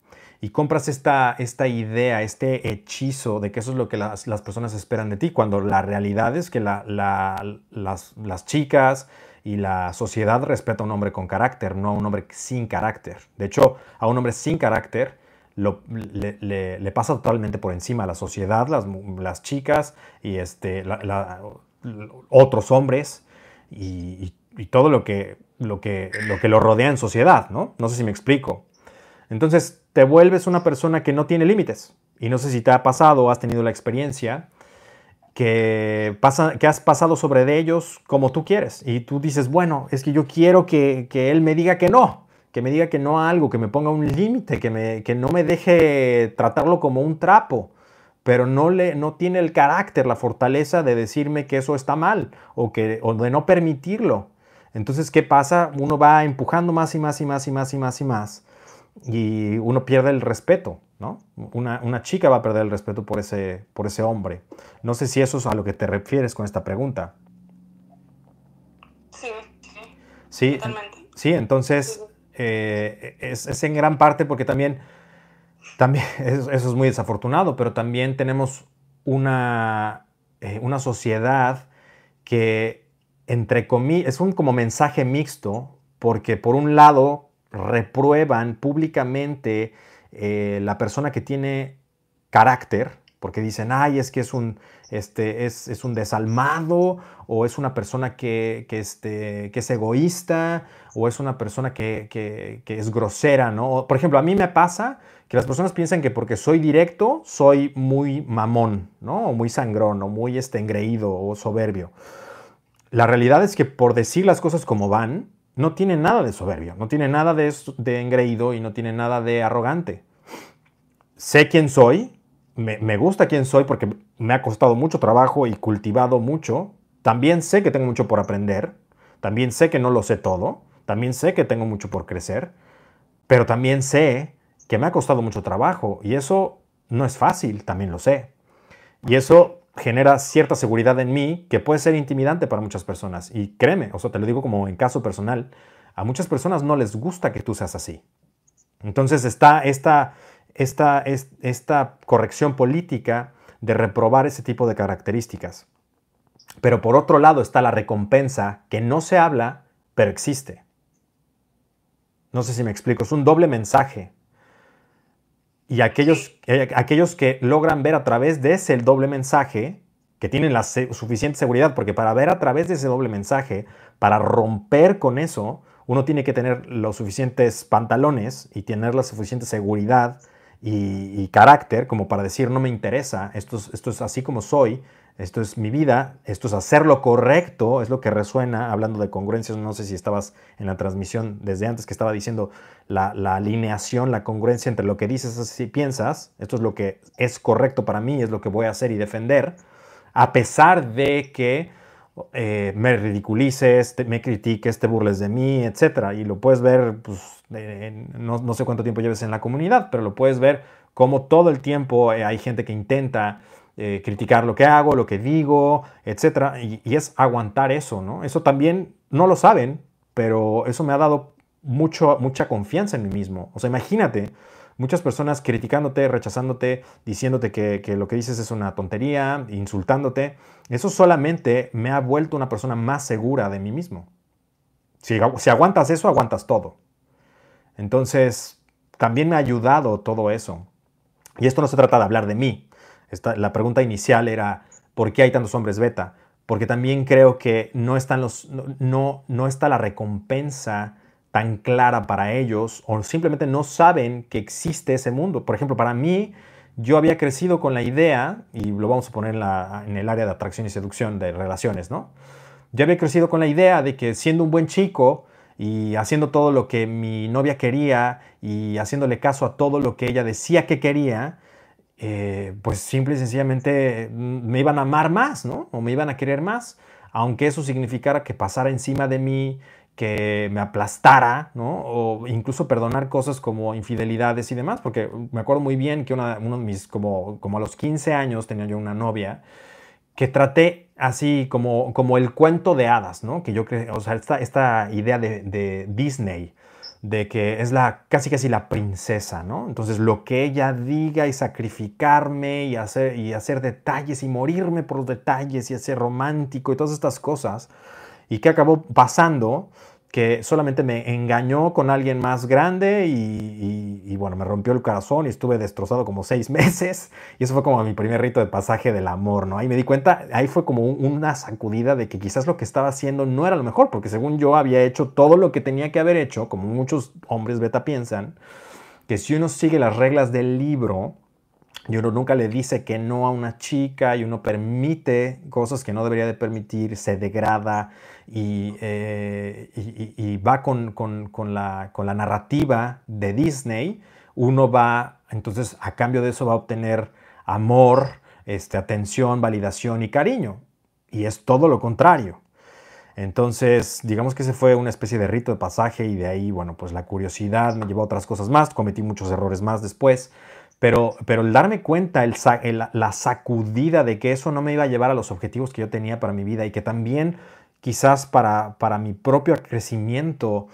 y compras esta, esta idea, este hechizo de que eso es lo que las, personas esperan de ti, cuando la realidad es que las, las, chicas y la sociedad respeta a un hombre con carácter, no a un hombre sin carácter. De hecho, a un hombre sin carácter le, pasa totalmente por encima la sociedad, las, chicas y este, otros hombres y, y, todo lo que, lo, que, lo que lo rodea en sociedad, ¿no? No sé si me explico. Entonces, te vuelves una persona que no tiene límites. Y no sé si te ha pasado o has tenido la experiencia que, pasa, que has pasado sobre de ellos como tú quieres. Y tú dices, bueno, es que yo quiero que, él me diga que no, que me diga que no a algo, que me ponga un límite, que, que no me deje tratarlo como un trapo pero no, le, no tiene el carácter, la fortaleza de decirme que eso está mal o, que, o de no permitirlo. Entonces, ¿qué pasa? Uno va empujando más y más y más y más y más y más y uno pierde el respeto, ¿no? Una, chica va a perder el respeto por ese, por ese hombre. No sé si eso es a lo que te refieres con esta pregunta. Sí, sí. Totalmente. Sí, entonces eh, es, en gran parte porque también, también eso, es muy desafortunado, pero también tenemos una, eh, una sociedad que, entre comillas, es un como mensaje mixto, porque por un lado reprueban públicamente eh, la persona que tiene carácter, porque dicen, ay, es que es un, este, es, un desalmado, o es una persona que, este, que es egoísta, o es una persona que, es grosera, ¿no? Por ejemplo, a mí me pasa que las personas piensan que porque soy directo, soy muy mamón, ¿no? O muy sangrón, o muy este, engreído, o soberbio. La realidad es que por decir las cosas como van, no tiene nada de soberbio, no tiene nada de, engreído y no tiene nada de arrogante. Sé quién soy, me, gusta quién soy porque me ha costado mucho trabajo y cultivado mucho. También sé que tengo mucho por aprender, también sé que no lo sé todo, también sé que tengo mucho por crecer, pero también sé que me ha costado mucho trabajo y eso no es fácil, también lo sé. Y eso genera cierta seguridad en mí que puede ser intimidante para muchas personas. Y créeme, o sea, te lo digo como en caso personal, a muchas personas no les gusta que tú seas así. Entonces está esta, esta, esta corrección política de reprobar ese tipo de características. Pero por otro lado está la recompensa que no se habla, pero existe. No sé si me explico, es un doble mensaje. Y aquellos, eh, aquellos que logran ver a través de ese doble mensaje, que tienen la suficiente seguridad, porque para ver a través de ese doble mensaje, para romper con eso, uno tiene que tener los suficientes pantalones y tener la suficiente seguridad y, carácter como para decir no me interesa, esto esto es así como soy, esto es mi vida, esto es hacer lo correcto, es lo que resuena, hablando de congruencias, no sé si estabas en la transmisión desde antes que estaba diciendo la, alineación, la congruencia entre lo que dices y piensas, esto es lo que es correcto para mí, es lo que voy a hacer y defender, a pesar de que eh, me ridiculices, me critiques, te burles de mí, etc. Y lo puedes ver, pues, no, no, sé cuánto tiempo lleves en la comunidad, pero lo puedes ver como todo el tiempo eh, hay gente que intenta eh, criticar lo que hago, lo que digo, etc. Y, es aguantar eso, ¿no? Eso también no lo saben, pero eso me ha dado mucho, mucha confianza en mí mismo. O sea, imagínate, muchas personas criticándote, rechazándote, diciéndote que, lo que dices es una tontería, insultándote. Eso solamente me ha vuelto una persona más segura de mí mismo. Si aguantas eso, aguantas todo. Entonces, también me ha ayudado todo eso. Y esto no se trata de hablar de mí, la pregunta inicial era, ¿por qué hay tantos hombres beta? Porque también creo que no, está la recompensa tan clara para ellos o simplemente no saben que existe ese mundo. Por ejemplo, para mí, yo había crecido con la idea, y lo vamos a poner en, en el área de atracción y seducción de relaciones, ¿no? Yo había crecido con la idea de que siendo un buen chico y haciendo todo lo que mi novia quería y haciéndole caso a todo lo que ella decía que quería, eh, pues simple y sencillamente mm, me iban a amar más, ¿no? O me iban a querer más, aunque eso significara que pasara encima de mí, que me aplastara, ¿no? O incluso perdonar cosas como infidelidades y demás, porque me acuerdo muy bien que uno de mis, como, a los 15 años tenía yo una novia que traté así como, como el cuento de hadas, ¿no? Que yo creo, o sea, esta, idea de, de Disney, de que es la casi casi la princesa, ¿no? Entonces lo que ella diga y sacrificarme y hacer, y hacer detalles y morirme por los detalles y hacer romántico y todas estas cosas. ¿Y qué acabó pasando? Que solamente me engañó con alguien más grande y, bueno, me rompió el corazón y estuve destrozado como seis meses. Y eso fue como mi primer rito de pasaje del amor, ¿no? Ahí me di cuenta, ahí fue como una sacudida de que quizás lo que estaba haciendo no era lo mejor, porque según yo había hecho todo lo que tenía que haber hecho, como muchos hombres beta piensan, que si uno sigue las reglas del libro, y uno nunca le dice que no a una chica y uno permite cosas que no debería de permitir, se degrada, eh, y, va con, la, narrativa de Disney, uno va, entonces a cambio de eso va a obtener amor, este, atención, validación y cariño. Y es todo lo contrario. Entonces, digamos que ese fue una especie de rito de pasaje y de ahí, bueno, pues la curiosidad me llevó a otras cosas más, cometí muchos errores más después, pero, pero el darme cuenta, el, la sacudida de que eso no me iba a llevar a los objetivos que yo tenía para mi vida y que también quizás para, para mi propio crecimiento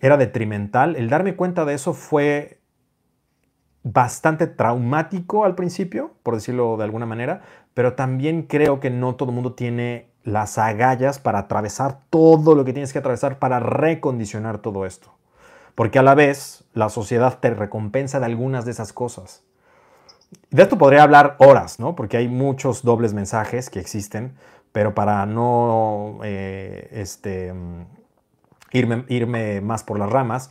era detrimental, el darme cuenta de eso fue bastante traumático al principio, por decirlo de alguna manera, pero también creo que no todo el mundo tiene las agallas para atravesar todo lo que tienes que atravesar para recondicionar todo esto. Porque a la vez la sociedad te recompensa de algunas de esas cosas. De esto podría hablar horas, ¿no? Porque hay muchos dobles mensajes que existen, pero para no eh, este, irme, irme más por las ramas,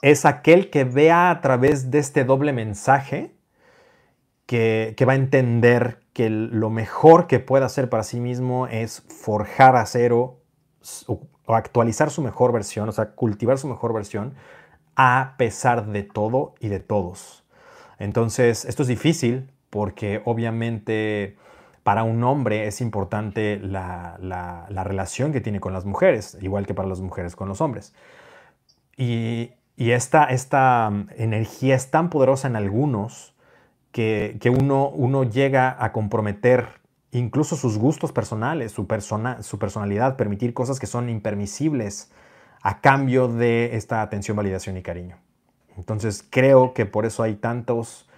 es aquel que vea a través de este doble mensaje que, va a entender que lo mejor que puede hacer para sí mismo es forjar acero o, o actualizar su mejor versión, o sea, cultivar su mejor versión a pesar de todo y de todos. Entonces, esto es difícil porque obviamente para un hombre es importante la, relación que tiene con las mujeres, igual que para las mujeres con los hombres. Y, esta, esta, um, energía es tan poderosa en algunos que, uno, uno, llega a comprometer incluso sus gustos personales, su, persona, su personalidad, permitir cosas que son impermisibles a cambio de esta atención, validación y cariño. Entonces creo que por eso hay tantos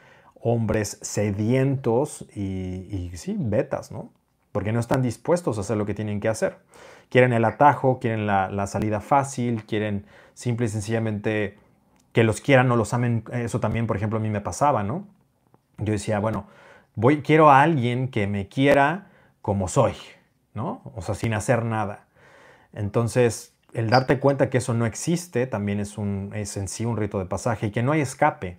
hombres sedientos y, sí, betas, ¿no? Porque no están dispuestos a hacer lo que tienen que hacer. Quieren el atajo, quieren la, salida fácil, quieren simple y sencillamente que los quieran o los amen. Eso también, por ejemplo, a mí me pasaba, ¿no? Yo decía, bueno, voy, quiero a alguien que me quiera como soy, ¿no? O sea, sin hacer nada. Entonces, el darte cuenta que eso no existe también es, un, es en sí un rito de pasaje y que no hay escape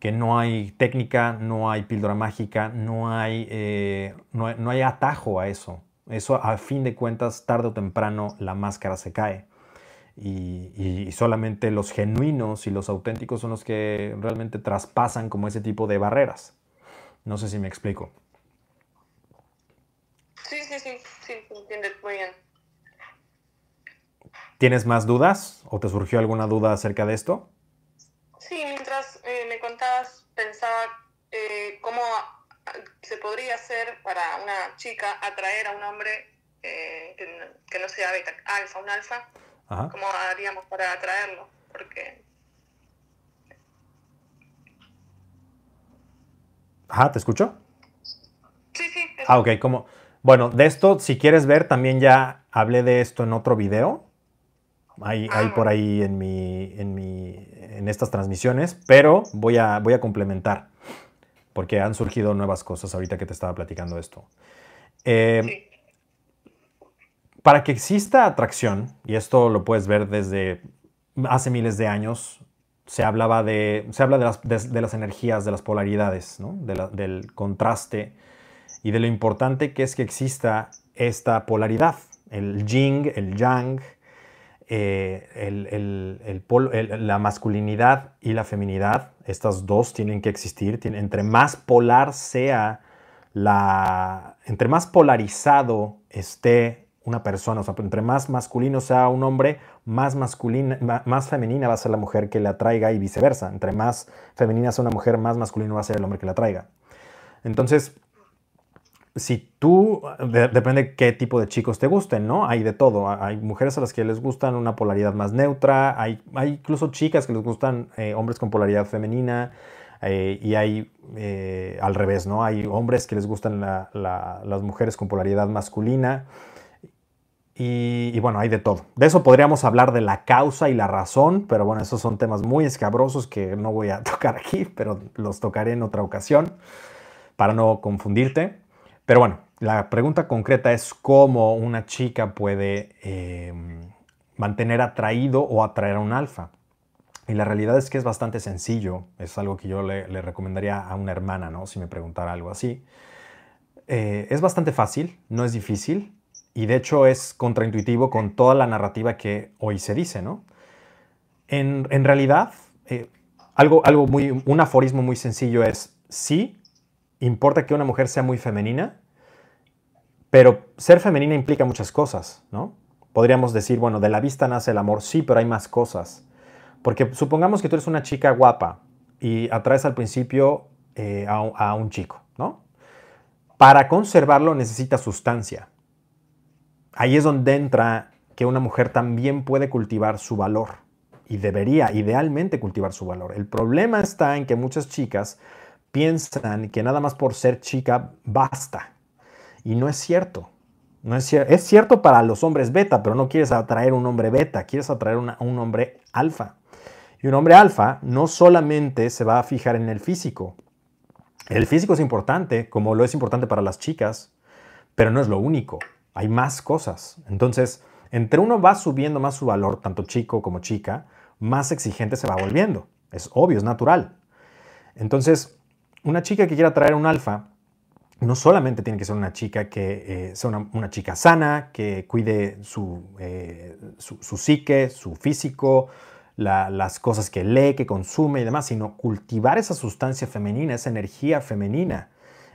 que no hay técnica, no hay píldora mágica, no hay, eh, no, hay atajo a eso. Eso a fin de cuentas, tarde o temprano, la máscara se cae. Y, solamente los genuinos y los auténticos son los que realmente traspasan como ese tipo de barreras. No sé si me explico. Sí, sí, sí, sí, entiendes muy bien. ¿Tienes más dudas o te surgió alguna duda acerca de esto? Sí, mientras eh, me pensaba eh, cómo se podría hacer para una chica atraer a un hombre eh, que, no sea beta, alfa, un alfa. ¿Cómo haríamos para atraerlo? Porque... Ajá, ¿te escucho? Sí, sí. Ah, ok, como... Bueno, de esto, si quieres ver, también ya hablé de esto en otro video. Hay, hay ah, por ahí en, mi, en, mi, en estas transmisiones, pero voy a, voy a complementar, porque han surgido nuevas cosas ahorita que te estaba platicando esto. Eh, para que exista atracción, y esto lo puedes ver desde hace miles de años, se, hablaba de, se habla de las, de, las energías, de las polaridades, ¿no? del contraste y de lo importante que es que exista esta polaridad, el yin, el yang, eh, el, la masculinidad y la feminidad, estas dos tienen que existir. entre más polar sea la. Entre más polarizado esté una persona, o sea, entre más masculino sea un hombre, más masculina, más femenina va a ser la mujer que le atraiga y viceversa. Entre más femenina sea una mujer, más masculino va a ser el hombre que la atraiga. Entonces, si tú, depende qué tipo de chicos te gusten, ¿no? Hay de todo. Hay mujeres a las que les gustan una polaridad más neutra, hay, hay incluso chicas que les gustan eh, hombres con polaridad femenina, eh, y hay eh, al revés, ¿no? Hay hombres que les gustan las mujeres con polaridad masculina. Y, bueno, hay de todo. De eso podríamos hablar de la causa y la razón, pero bueno, esos son temas muy escabrosos que no voy a tocar aquí, pero los tocaré en otra ocasión para no confundirte. Pero bueno, la pregunta concreta es cómo una chica puede eh, mantener atraído o atraer a un alfa. Y la realidad es que es bastante sencillo. Es algo que yo le, recomendaría a una hermana, ¿no? Si me preguntara algo así. Eh, es bastante fácil, no es difícil. Y de hecho es contraintuitivo con toda la narrativa que hoy se dice, ¿no? En, realidad, eh, algo, algo muy, un aforismo muy sencillo es, sí, importa que una mujer sea muy femenina, pero ser femenina implica muchas cosas, ¿no? Podríamos decir, bueno, de la vista nace el amor, sí, pero hay más cosas. Porque supongamos que tú eres una chica guapa y atraes al principio eh, a, un chico, ¿no? Para conservarlo necesita sustancia. Ahí es donde entra que una mujer también puede cultivar su valor y debería idealmente cultivar su valor. El problema está en que muchas chicas piensan que nada más por ser chica basta y no es cierto. No es, es cierto para los hombres beta, pero no quieres atraer un hombre beta, quieres atraer a un hombre alfa. Y un hombre alfa no solamente se va a fijar en el físico. El físico es importante, como lo es importante para las chicas, pero no es lo único. Hay más cosas. Entonces, entre uno va subiendo más su valor, tanto chico como chica, más exigente se va volviendo. Es obvio, es natural. Entonces, una chica que quiera atraer un alfa no solamente tiene que ser una chica que eh, sea una, chica sana, que cuide su, eh, su, psique, su físico, las cosas que lee, que consume y demás, sino cultivar esa sustancia femenina, esa energía femenina,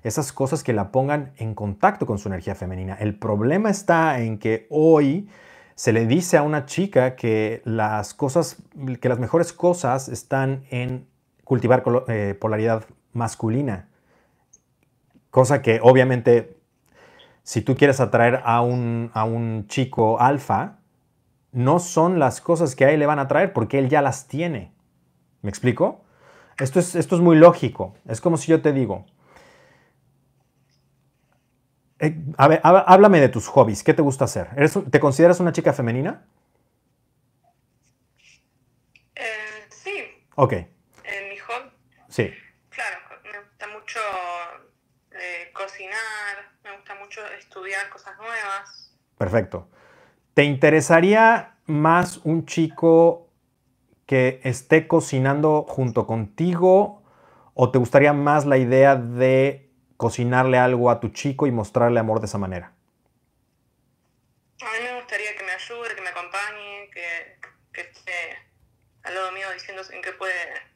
esas cosas que la pongan en contacto con su energía femenina. El problema está en que hoy se le dice a una chica que las cosas, que las mejores cosas están en cultivar eh, polaridad masculina Cosa que obviamente si tú quieres atraer a un, a un chico alfa, no son las cosas que a él le van a atraer porque él ya las tiene. ¿Me explico? Esto es, esto es muy lógico. Es como si yo te digo, eh, a ver, háblame de tus hobbies. ¿Qué te gusta hacer? ¿Te consideras una chica femenina? Eh, sí. Ok. ¿En mi hobby? Sí. Claro, me gusta mucho cocinar, me gusta mucho estudiar cosas nuevas. Perfecto. ¿Te interesaría más un chico que esté cocinando junto contigo ¿O te gustaría más la idea de cocinarle algo a tu chico y mostrarle amor de esa manera? A mí me gustaría que me ayude, que me acompañe, que, que esté al lado mío diciendo en qué puede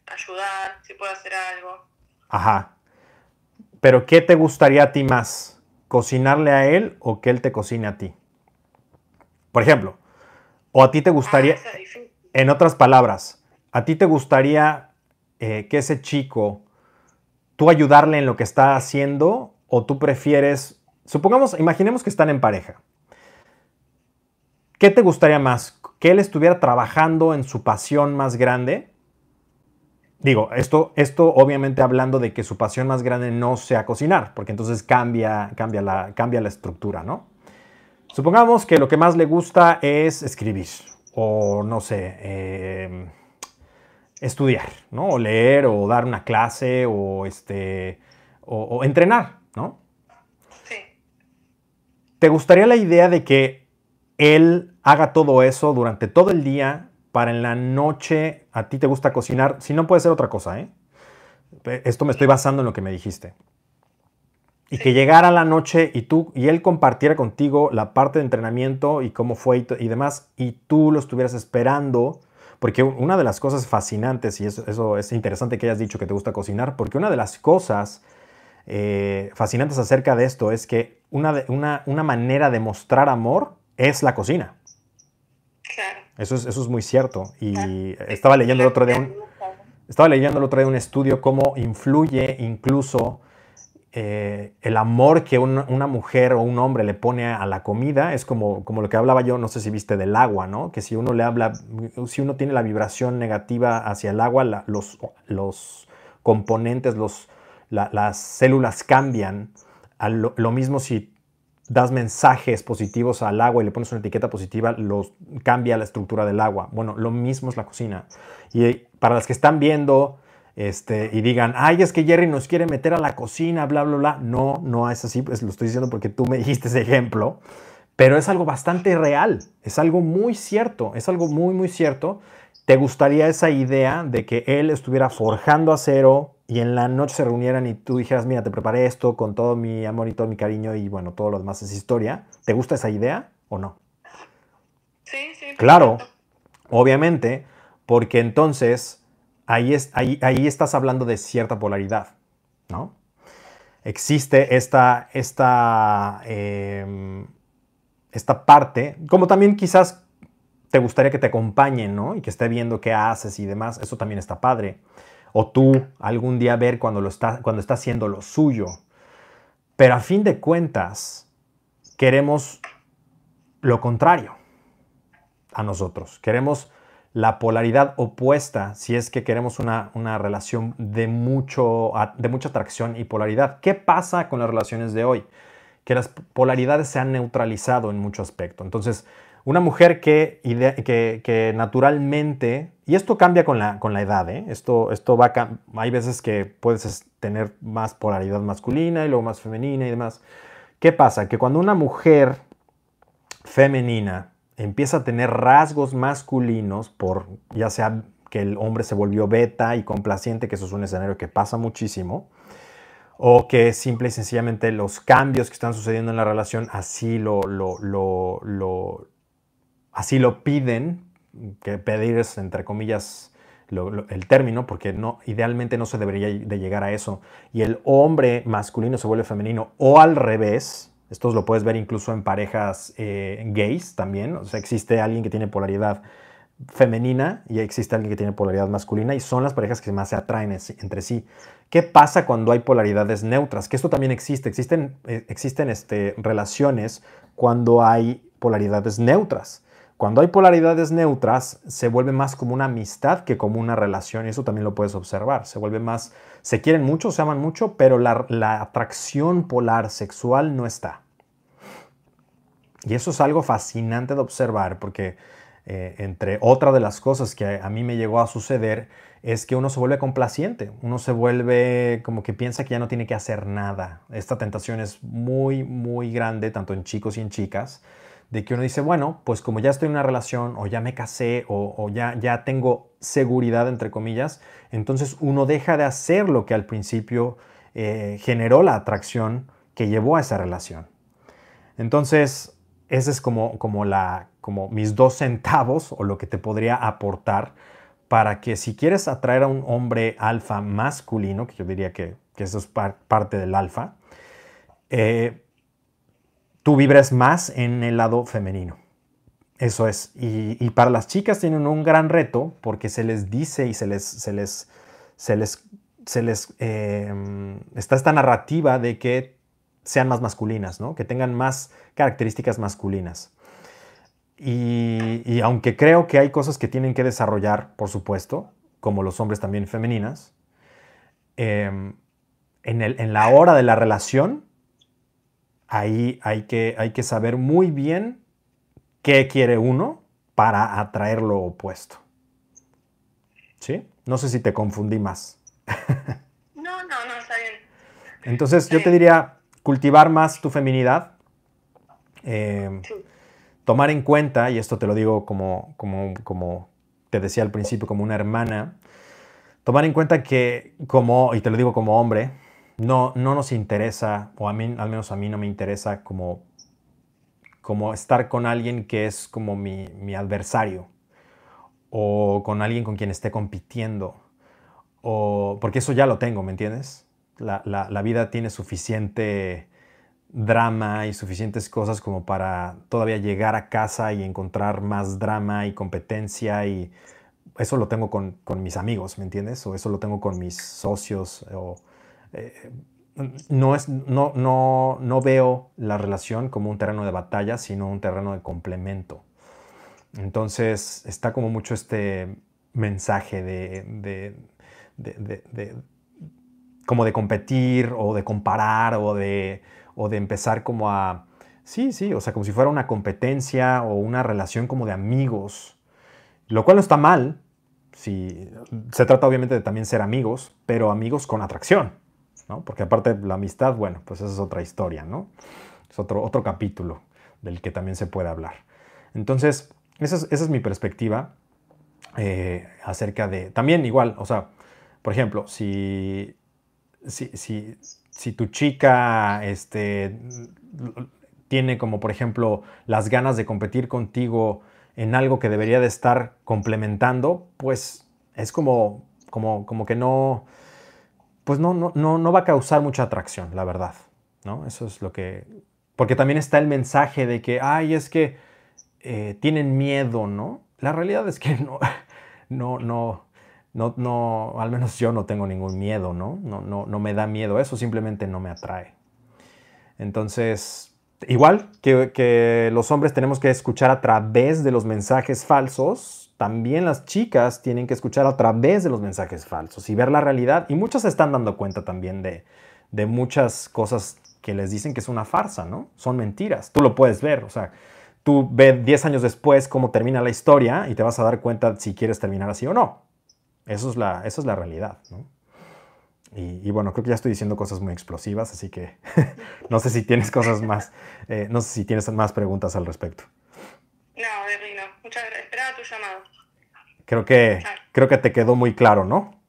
ayudar, si puede hacer algo. Ajá. Pero ¿qué te gustaría a ti más? ¿Cocinarle a él o que él te cocine a ti? Por ejemplo, o a ti te gustaría, Ah, difícil. en otras palabras, a ti te gustaría eh, que ese chico, tú ayudarle en lo que está haciendo o tú prefieres, supongamos, imaginemos que están en pareja. ¿Qué te gustaría más? ¿Que él estuviera trabajando en su pasión más grande? Digo, esto, esto obviamente hablando de que su pasión más grande no sea cocinar, porque entonces cambia, cambia, la, cambia la estructura, ¿no? Supongamos que lo que más le gusta es escribir, o no sé, eh, estudiar, ¿no? O leer, o dar una clase, o, este, o, o entrenar, ¿no? Sí. ¿Te gustaría la idea de que él haga todo eso durante todo el día para en la noche a ti te gusta cocinar? Si no puede ser otra cosa, ¿eh? Esto me estoy basando en lo que me dijiste. Y que llegara la noche y tú y él compartiera contigo la parte de entrenamiento y cómo fue y, demás, y tú lo estuvieras esperando, porque una de las cosas fascinantes, y eso, eso es interesante que hayas dicho que te gusta cocinar, porque una de las cosas eh, fascinantes acerca de esto es que una, una, una manera de mostrar amor es la cocina. Eso es, eso es muy cierto. Y estaba leyendo el otro día un, estaba leyendo el otro día un estudio cómo influye incluso eh, el amor que un- una mujer o un hombre le pone a la comida. Es como, como lo que hablaba yo, no sé si viste del agua, ¿no? Que si uno le habla, si uno tiene la vibración negativa hacia el agua, la- los, los componentes, los, la- las células cambian. A lo, lo mismo si das mensajes positivos al agua y le pones una etiqueta positiva, los, cambia la estructura del agua. Bueno, lo mismo es la cocina. Y para las que están viendo este, y digan, ay, es que Jerry nos quiere meter a la cocina, bla, bla, bla. No, no es así, pues lo estoy diciendo porque tú me dijiste ese ejemplo. Pero es algo bastante real, es algo muy cierto, es algo muy, muy cierto. ¿Te gustaría esa idea de que él estuviera forjando acero y en la noche se reunieran y tú dijeras, mira, te preparé esto con todo mi amor y todo mi cariño y bueno, todo lo demás es historia? ¿Te gusta esa idea o no? Sí, sí. Claro, perfecto. obviamente, porque entonces ahí, es, ahí, ahí estás hablando de cierta polaridad, ¿no? Existe esta, esta, em, esta parte, como también quizás te gustaría que te acompañen, ¿no? Y que esté viendo qué haces y demás, eso también está padre. O tú algún día ver cuando, lo está, cuando está haciendo lo suyo. Pero a fin de cuentas, queremos lo contrario a nosotros. Queremos la polaridad opuesta si es que queremos una, una relación de, mucho, de mucha atracción y polaridad. ¿Qué pasa con las relaciones de hoy? Que las polaridades se han neutralizado en mucho aspecto. Entonces, una mujer que, que, naturalmente, y esto cambia con la, con la edad, ¿eh? esto, esto va a hay veces que puedes es- tener más polaridad masculina y luego más femenina y demás. ¿Qué pasa? Que cuando una mujer femenina empieza a tener rasgos masculinos por ya sea que el hombre se volvió beta y complaciente, que eso es un escenario que pasa muchísimo, o que simple y sencillamente los cambios que están sucediendo en la relación así lo, lo, lo- así lo piden, que pedir es entre comillas el término, porque no, idealmente no se debería de llegar a eso, y el hombre masculino se vuelve femenino, o al revés, esto lo puedes ver incluso en parejas eh, gays también, o sea, existe alguien que tiene polaridad femenina y existe alguien que tiene polaridad masculina y son las parejas que más se atraen entre sí. ¿Qué pasa cuando hay polaridades neutras? Que esto también existe. Existen, eh, existen este, relaciones cuando hay polaridades neutras. Cuando hay polaridades neutras, se vuelve más como una amistad que como una relación, y eso también lo puedes observar. Se vuelve más, se quieren mucho, se aman mucho, pero la, atracción polar sexual no está. Y eso es algo fascinante de observar, porque eh, entre otra de las cosas que a mí me llegó a suceder es que uno se vuelve complaciente, uno se vuelve como que piensa que ya no tiene que hacer nada. Esta tentación es muy, muy grande, tanto en chicos y en chicas, de que uno dice, bueno, pues como ya estoy en una relación o ya me casé o, ya, ya tengo seguridad, entre comillas, entonces uno deja de hacer lo que al principio eh, generó la atracción que llevó a esa relación. Entonces, ese es como, como, la, como mis dos centavos o lo que te podría aportar para que si quieres atraer a un hombre alfa masculino, que yo diría que, eso es parte del alfa, eh, tú vibres más en el lado femenino. Eso es. Y, para las chicas tienen un gran reto porque se les dice y se les, se les, se les, se les eh, está esta narrativa de que sean más masculinas, ¿no? que tengan más características masculinas. Y, aunque creo que hay cosas que tienen que desarrollar, por supuesto, como los hombres también femeninas, em, en, la hora de la relación, ahí hay que, hay que saber muy bien qué quiere uno para atraer lo opuesto. ¿Sí? No sé si te confundí más. no, no, no, está bien. Entonces yo te diría cultivar más tu feminidad. Em, tomar en cuenta, y esto te lo digo como, como, como te decía al principio, como una hermana, tomar en cuenta que como, y te lo digo como hombre, no, no nos interesa, o a mí, al menos a mí no me interesa como, como estar con alguien que es como mi, mi adversario, o con alguien con quien esté compitiendo, o, porque eso ya lo tengo, ¿me entiendes? La, la, vida tiene suficiente drama y suficientes cosas como para todavía llegar a casa y encontrar más drama y competencia y eso lo tengo con, mis amigos, ¿me entiendes? O eso lo tengo con mis socios. O, eh, no, es, no, no, no veo la relación como un terreno de batalla, sino un terreno de complemento. Entonces está como mucho este mensaje de, de como de competir o de comparar o de o de empezar como a, sí, sí, o sea, como si fuera una competencia o una relación como de amigos, lo cual no está mal, si se trata obviamente de también ser amigos, pero amigos con atracción, ¿no? Porque aparte la amistad, bueno, pues esa es otra historia, ¿no? Es otro, otro capítulo del que también se puede hablar. Entonces, esa es, mi perspectiva eh, acerca de, también igual, o sea, por ejemplo, si, si, si, si tu chica este, tiene como, por ejemplo, las ganas de competir contigo en algo que debería de estar complementando, pues es como, como, como que no, pues no, no, no, va a causar mucha atracción, la verdad, ¿no? Eso es lo que... Porque también está el mensaje de que, ay, es que eh, tienen miedo, ¿no? La realidad es que no, no, no, no, no, al menos yo no tengo ningún miedo, ¿no? No, no, no me da miedo eso, simplemente no me atrae. Entonces, igual que, los hombres tenemos que escuchar a través de los mensajes falsos, también las chicas tienen que escuchar a través de los mensajes falsos y ver la realidad. Y muchas se están dando cuenta también de, de muchas cosas que les dicen que es una farsa, ¿no? Son mentiras. Tú lo puedes ver, o sea, tú ves 10 años después cómo termina la historia y te vas a dar cuenta si quieres terminar así o no. Eso es la, es la realidad, ¿no? Y, bueno, creo que ya estoy diciendo cosas muy explosivas, así que no sé si tienes cosas más, eh, no sé si tienes más preguntas al respecto. No, Berry, no. Muchas gracias. Esperaba tu llamado. Creo que, creo que te quedó muy claro, ¿no?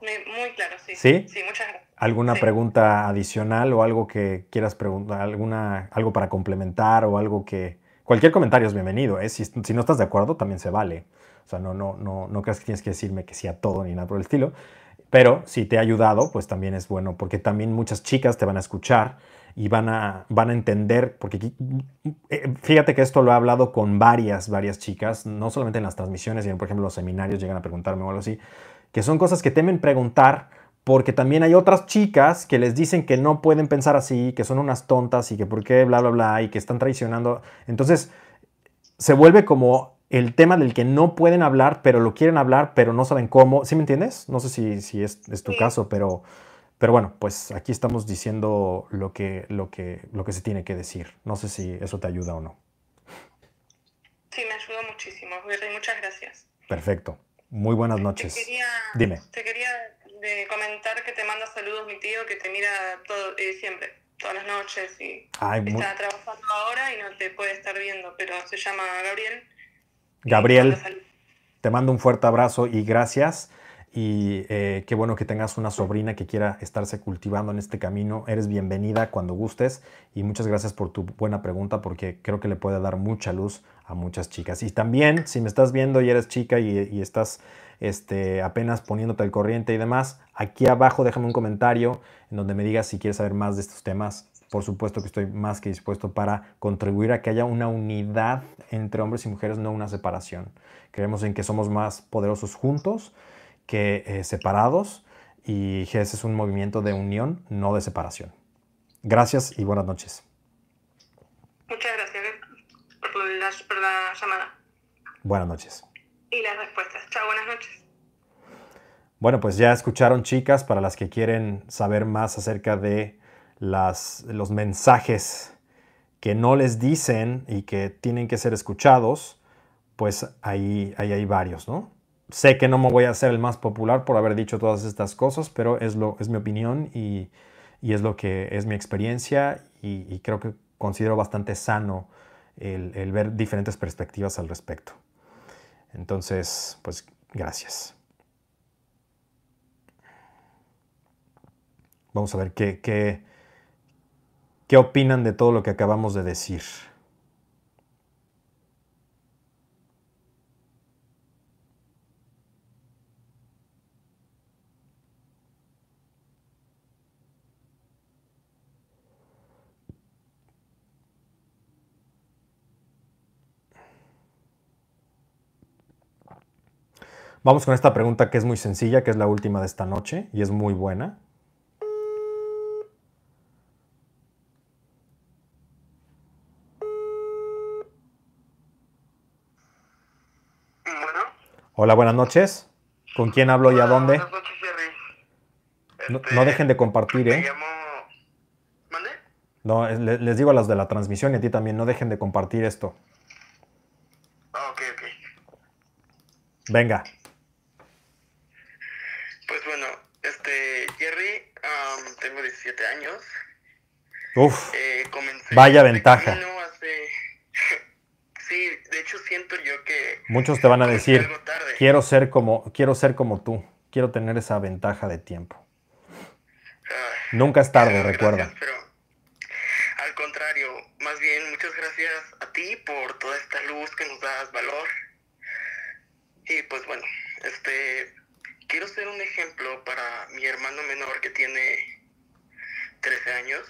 Muy, claro, sí. ¿Sí? Sí, muchas gracias. ¿Alguna pregunta adicional o algo que quieras preguntar, alguna, algo para complementar o algo que... Cualquier comentario es bienvenido, ¿eh? Si, si no estás de acuerdo, también se vale. O sea, no, no, no, no creas que tienes que decirme que sí a todo ni nada por el estilo. Pero si te ha ayudado, pues también es bueno, porque también muchas chicas te van a escuchar y van a, van a entender, porque eh, fíjate que esto lo he hablado con varias, varias chicas, no solamente en las transmisiones, sino por ejemplo los seminarios llegan a preguntarme o algo así, que son cosas que temen preguntar porque también hay otras chicas que les dicen que no pueden pensar así, que son unas tontas y que por qué bla, bla, bla, y que están traicionando. Entonces, se vuelve como el tema del que no pueden hablar, pero lo quieren hablar, pero no saben cómo. ¿Sí me entiendes? No sé si, si es, tu caso, pero, pero bueno, pues aquí estamos diciendo lo que, lo, que, lo que se tiene que decir. No sé si eso te ayuda o no. Sí, me ayudó muchísimo. Muchas gracias. Perfecto. Muy buenas noches. Dime. Te quería comentar que te manda saludos mi tío, que te mira todo, eh, siempre, todas las noches y está trabajando ahora y no te puede estar viendo, pero se llama Gabriel. Gabriel, te mando un fuerte abrazo y gracias. Y eh, qué bueno que tengas una sobrina que quiera estarse cultivando en este camino. Eres bienvenida cuando gustes y muchas gracias por tu buena pregunta porque creo que le puede dar mucha luz a muchas chicas. Y también, si me estás viendo y eres chica y, estás este, apenas poniéndote al corriente y demás, aquí abajo déjame un comentario en donde me digas si quieres saber más de estos temas. Por supuesto que estoy más que dispuesto para contribuir a que haya una unidad entre hombres y mujeres, no una separación. Creemos en que somos más poderosos juntos que eh, separados y ese es un movimiento de unión, no de separación. Gracias y buenas noches. Muchas gracias por la, por la llamada. Buenas noches. Y las respuestas. Chao, buenas noches. Bueno, pues ya escucharon chicas, para las que quieren saber más acerca de las, los mensajes que no les dicen y que tienen que ser escuchados, pues ahí, ahí hay varios, ¿no? Sé que no me voy a hacer el más popular por haber dicho todas estas cosas, pero es, lo, es mi opinión y, es lo que es mi experiencia y, creo que considero bastante sano el, ver diferentes perspectivas al respecto. Entonces, pues gracias. Vamos a ver qué, qué, qué opinan de todo lo que acabamos de decir. Vamos con esta pregunta que es muy sencilla, que es la última de esta noche y es muy buena. Hola, buenas noches. ¿Con quién hablo y a dónde? Buenas noches, Jerry. No, este, dejen de compartir, ¿eh? Llamo... ¿Mande? No, les, digo a los de la transmisión y a ti también, no dejen de compartir esto. Ah, ok, ok. Venga. Tengo 17 años. Uf. Eh, vaya ventaja. sí, de hecho siento yo que... Muchos te van a decir, quiero ser, como, quiero ser como tú, quiero tener esa ventaja de tiempo. Nunca es tarde, recuerda. pero al contrario, más bien muchas gracias a ti por toda esta luz que nos das valor. Y pues bueno, este quiero ser un ejemplo para mi hermano menor que tiene 13 años.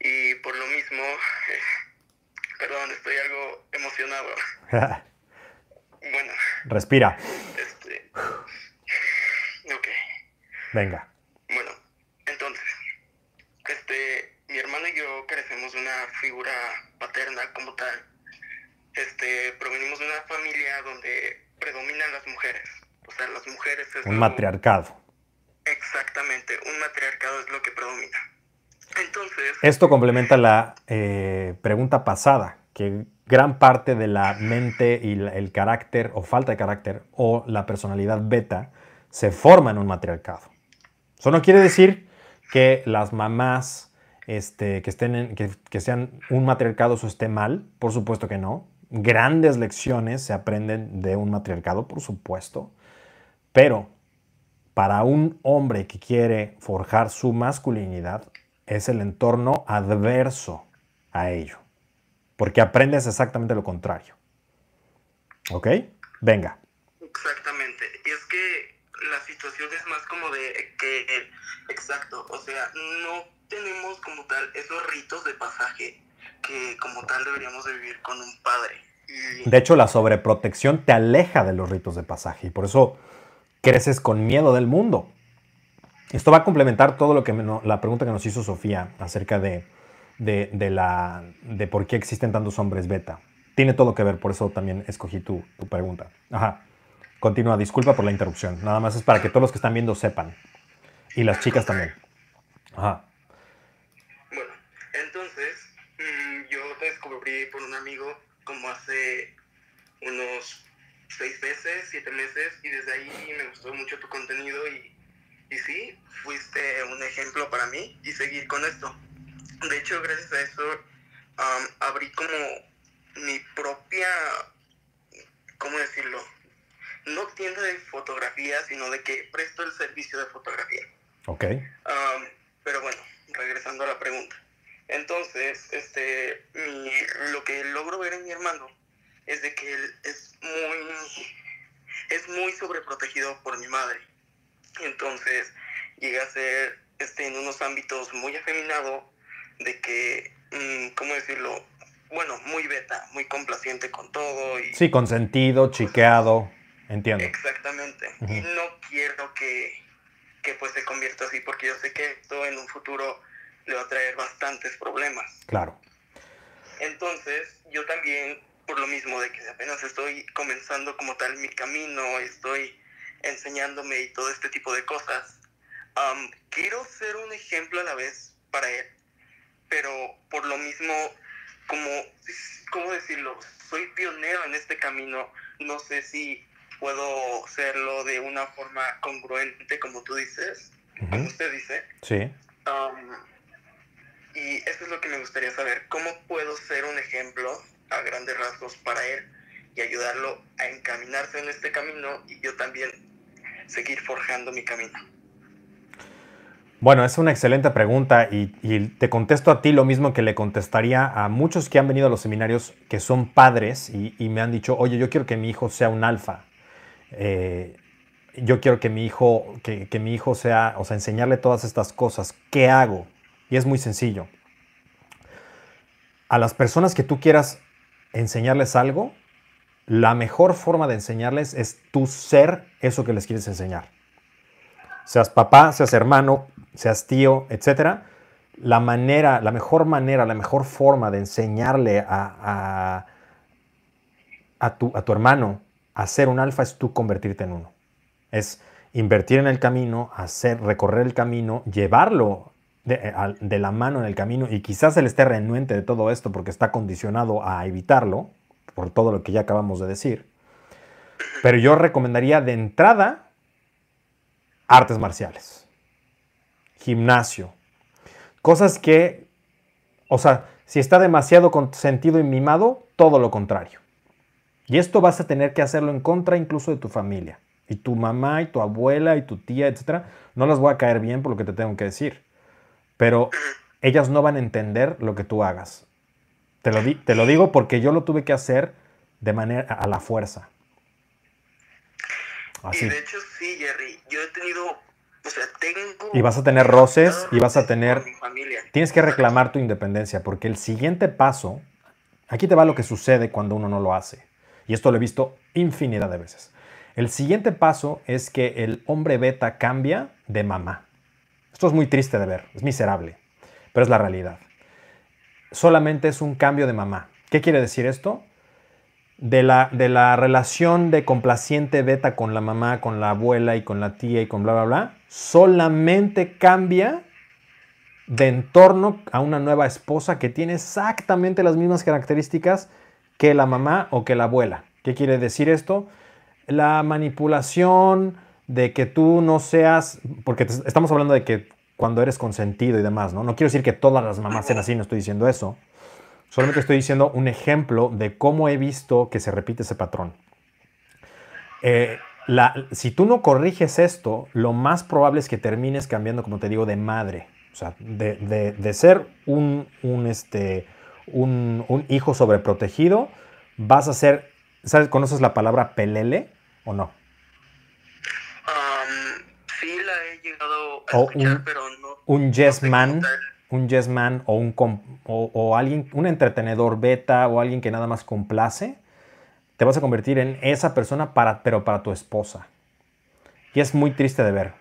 Y por lo mismo, perdón, estoy algo emocionado. bueno. Respira. Este, ok. Venga. Bueno, entonces, este, mi hermano y yo carecemos de una figura paterna como tal. Este, provenimos de una familia donde predominan las mujeres. O sea, las mujeres es un matriarcado. Exactamente, un matriarcado es lo que predomina. Entonces... Esto complementa la eh, pregunta pasada, que gran parte de la mente y el carácter o falta de carácter o la personalidad beta se forma en un matriarcado. Eso no quiere decir que las mamás este, que, estén que, que sean un matriarcado eso esté mal, por supuesto que no. Grandes lecciones se aprenden de un matriarcado, por supuesto, pero para un hombre que quiere forjar su masculinidad es el entorno adverso a ello, porque aprendes exactamente lo contrario. ¿Ok? Venga. Exactamente. Y es que la situación es más como de que, exacto, o sea, no tenemos como tal esos ritos de pasaje que como tal deberíamos de vivir con un padre. De hecho, la sobreprotección te aleja de los ritos de pasaje y por eso creces con miedo del mundo. Esto va a complementar todo lo que la pregunta que nos hizo Sofía acerca de, de, la, de por qué existen tantos hombres beta. Tiene todo que ver, por eso también escogí tu, tu pregunta. Ajá. Continúa, disculpa por la interrupción. Nada más es para que todos los que están viendo sepan. Y las chicas también. Ajá. Bueno, entonces mm, yo descubrí por un amigo como hace unos seis meses, siete meses, y desde ahí me gustó mucho tu contenido y, y sí, fuiste un ejemplo para mí y seguir con esto. De hecho, gracias a eso am, abrí como mi propia, ¿cómo decirlo? No tienda de fotografía, sino de que presto el servicio de fotografía. Ok. Am, pero bueno, regresando a la pregunta. Entonces, este, mi- lo que logro ver en mi hermano es de que él es muy, es muy sobreprotegido por mi madre. Entonces, llega a ser, este, en unos ámbitos muy afeminado, de que, mm, ¿cómo decirlo? Bueno, muy beta, muy complaciente con todo y Sí, consentido, chiqueado. Entiendo. Exactamente. Ujú. Y no quiero que, que pues se convierta así, porque yo sé que esto en un futuro le va a traer bastantes problemas. Claro. Entonces, yo también, por lo mismo de que apenas estoy comenzando como tal mi camino, estoy enseñándome y todo este tipo de cosas, am, quiero ser un ejemplo a la vez para él, pero por lo mismo, como, ¿cómo decirlo? Soy pionero en este camino, no sé si puedo serlo de una forma congruente, como tú dices, como Ujú. usted dice. Sí. Um, y eso es lo que me gustaría saber. ¿Cómo puedo ser un ejemplo a grandes rasgos para él y ayudarlo a encaminarse en este camino y yo también seguir forjando mi camino? Bueno, es una excelente pregunta y, te contesto a ti lo mismo que le contestaría a muchos que han venido a los seminarios que son padres y, me han dicho, oye, yo quiero que mi hijo sea un alfa. Eh, yo quiero que mi hijo, que mi hijo sea, o sea, enseñarle todas estas cosas. ¿Qué hago? Y es muy sencillo. A las personas que tú quieras enseñarles algo, la mejor forma de enseñarles es tú ser eso que les quieres enseñar seas papá, seas hermano, seas tío, etcétera, la manera, la mejor manera, la mejor forma de enseñarle a, a, a tu, a tu hermano a ser un alfa es tú convertirte en uno. Es invertir en el camino, hacer, recorrer el camino, llevarlo de, eh, de la mano en el camino y quizás él esté renuente de todo esto porque está condicionado a evitarlo por todo lo que ya acabamos de decir. Pero yo recomendaría de entrada artes marciales, gimnasio, cosas que, o sea, si está demasiado consentido y mimado, todo lo contrario. Y esto vas a tener que hacerlo en contra incluso de tu familia. Y tu mamá y tu abuela y tu tía, etcétera, no las voy a caer bien por lo que te tengo que decir. Pero ellas no van a entender lo que tú hagas. Te lo, di- te lo digo porque yo lo tuve que hacer de manera a la fuerza. Así. Y de hecho sí, Jerry, yo he tenido, o sea, tengo... Y vas a tener roces y vas a tener-. Tienes que reclamar tu independencia porque el siguiente paso, aquí te va lo que sucede cuando uno no lo hace. Y esto lo he visto infinidad de veces. El siguiente paso es que el hombre beta cambia de mamá. Esto es muy triste de ver, es miserable, pero es la realidad. Solamente es un cambio de mamá. ¿Qué quiere decir esto? De la, de la relación de complaciente beta con la mamá, con la abuela y con la tía y con bla, bla, bla, solamente cambia de entorno a una nueva esposa que tiene exactamente las mismas características que la mamá o que la abuela. ¿Qué quiere decir esto? La manipulación de que tú no seas, porque estamos hablando de que cuando eres consentido y demás, ¿no? No quiero decir que todas las mamás sean así, no estoy diciendo eso. Solamente estoy diciendo un ejemplo de cómo he visto que se repite ese patrón. Eh, si tú no corriges esto, lo más probable es que termines cambiando, como te digo, de madre. O sea, de, ser este, un, un hijo sobreprotegido, vas a ser, ¿sabes? ¿Conoces la palabra pelele o no? Am, sí la he llegado a O escuchar, un- pero no... Un yes no man, un yes man o, un, o, o alguien, un entretenedor beta o alguien que nada más complace, te vas a convertir en esa persona, para, pero para tu esposa. Y es muy triste de ver.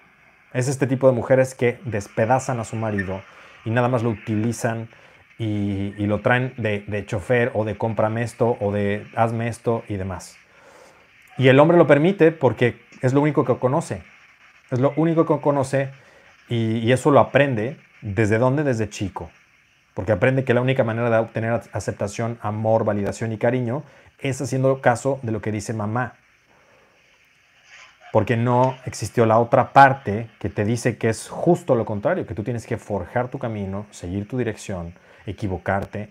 Es este tipo de mujeres que despedazan a su marido y nada más lo utilizan y, y lo traen de, de chofer o de cómprame esto o de hazme esto y demás. Y el hombre lo permite porque es lo único que conoce. Es lo único que conoce y, eso lo aprende. ¿Desde dónde? Desde chico. Porque aprende que la única manera de obtener ac- aceptación, amor, validación y cariño es haciendo caso de lo que dice mamá. Porque no existió la otra parte que te dice que es justo lo contrario, que tú tienes que forjar tu camino, seguir tu dirección, equivocarte.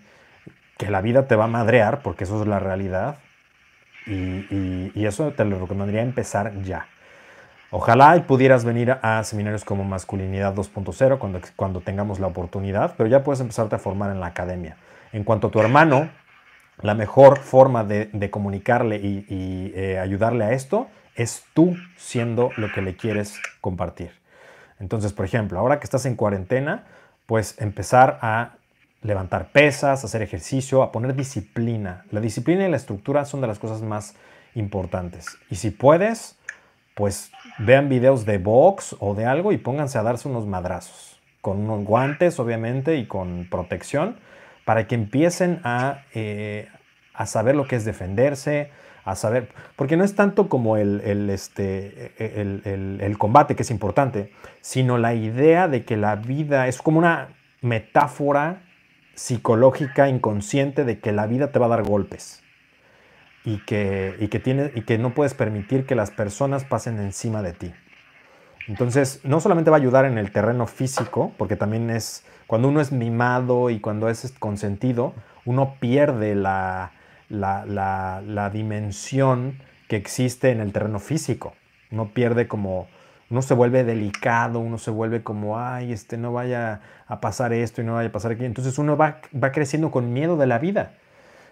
que la vida te va a madrear, porque eso es la realidad, y eso te lo recomendaría empezar ya. Ojalá y pudieras venir a seminarios como Masculinidad 2.0 cuando, cuando tengamos la oportunidad, pero ya puedes empezarte a formar en la academia. En cuanto a tu hermano, la mejor forma de, comunicarle y, eh, ayudarle a esto es tú siendo lo que le quieres compartir. Entonces, por ejemplo, ahora que estás en cuarentena, pues empezar a levantar pesas, hacer ejercicio, a poner disciplina. La disciplina y la estructura son de las cosas más importantes. Y si puedes, pues vean videos de box o de algo y pónganse a darse unos madrazos, con unos guantes obviamente y con protección, para que empiecen a, eh, a saber lo que es defenderse, a saber, porque no es tanto como el, el, este, el, el, combate, que es importante, sino la idea de que la vida es como una metáfora psicológica inconsciente de que la vida te va a dar golpes y que, y que, y que no puedes permitir que las personas pasen encima de ti. Entonces, no solamente va a ayudar en el terreno físico, porque también es, cuando uno es mimado y cuando es consentido, uno pierde la, la, la, la dimensión que existe en el terreno físico. Uno pierde como, uno se vuelve delicado, uno se vuelve como, ay, este, no vaya a pasar esto y no vaya a pasar aquí. Entonces uno va, va creciendo con miedo de la vida.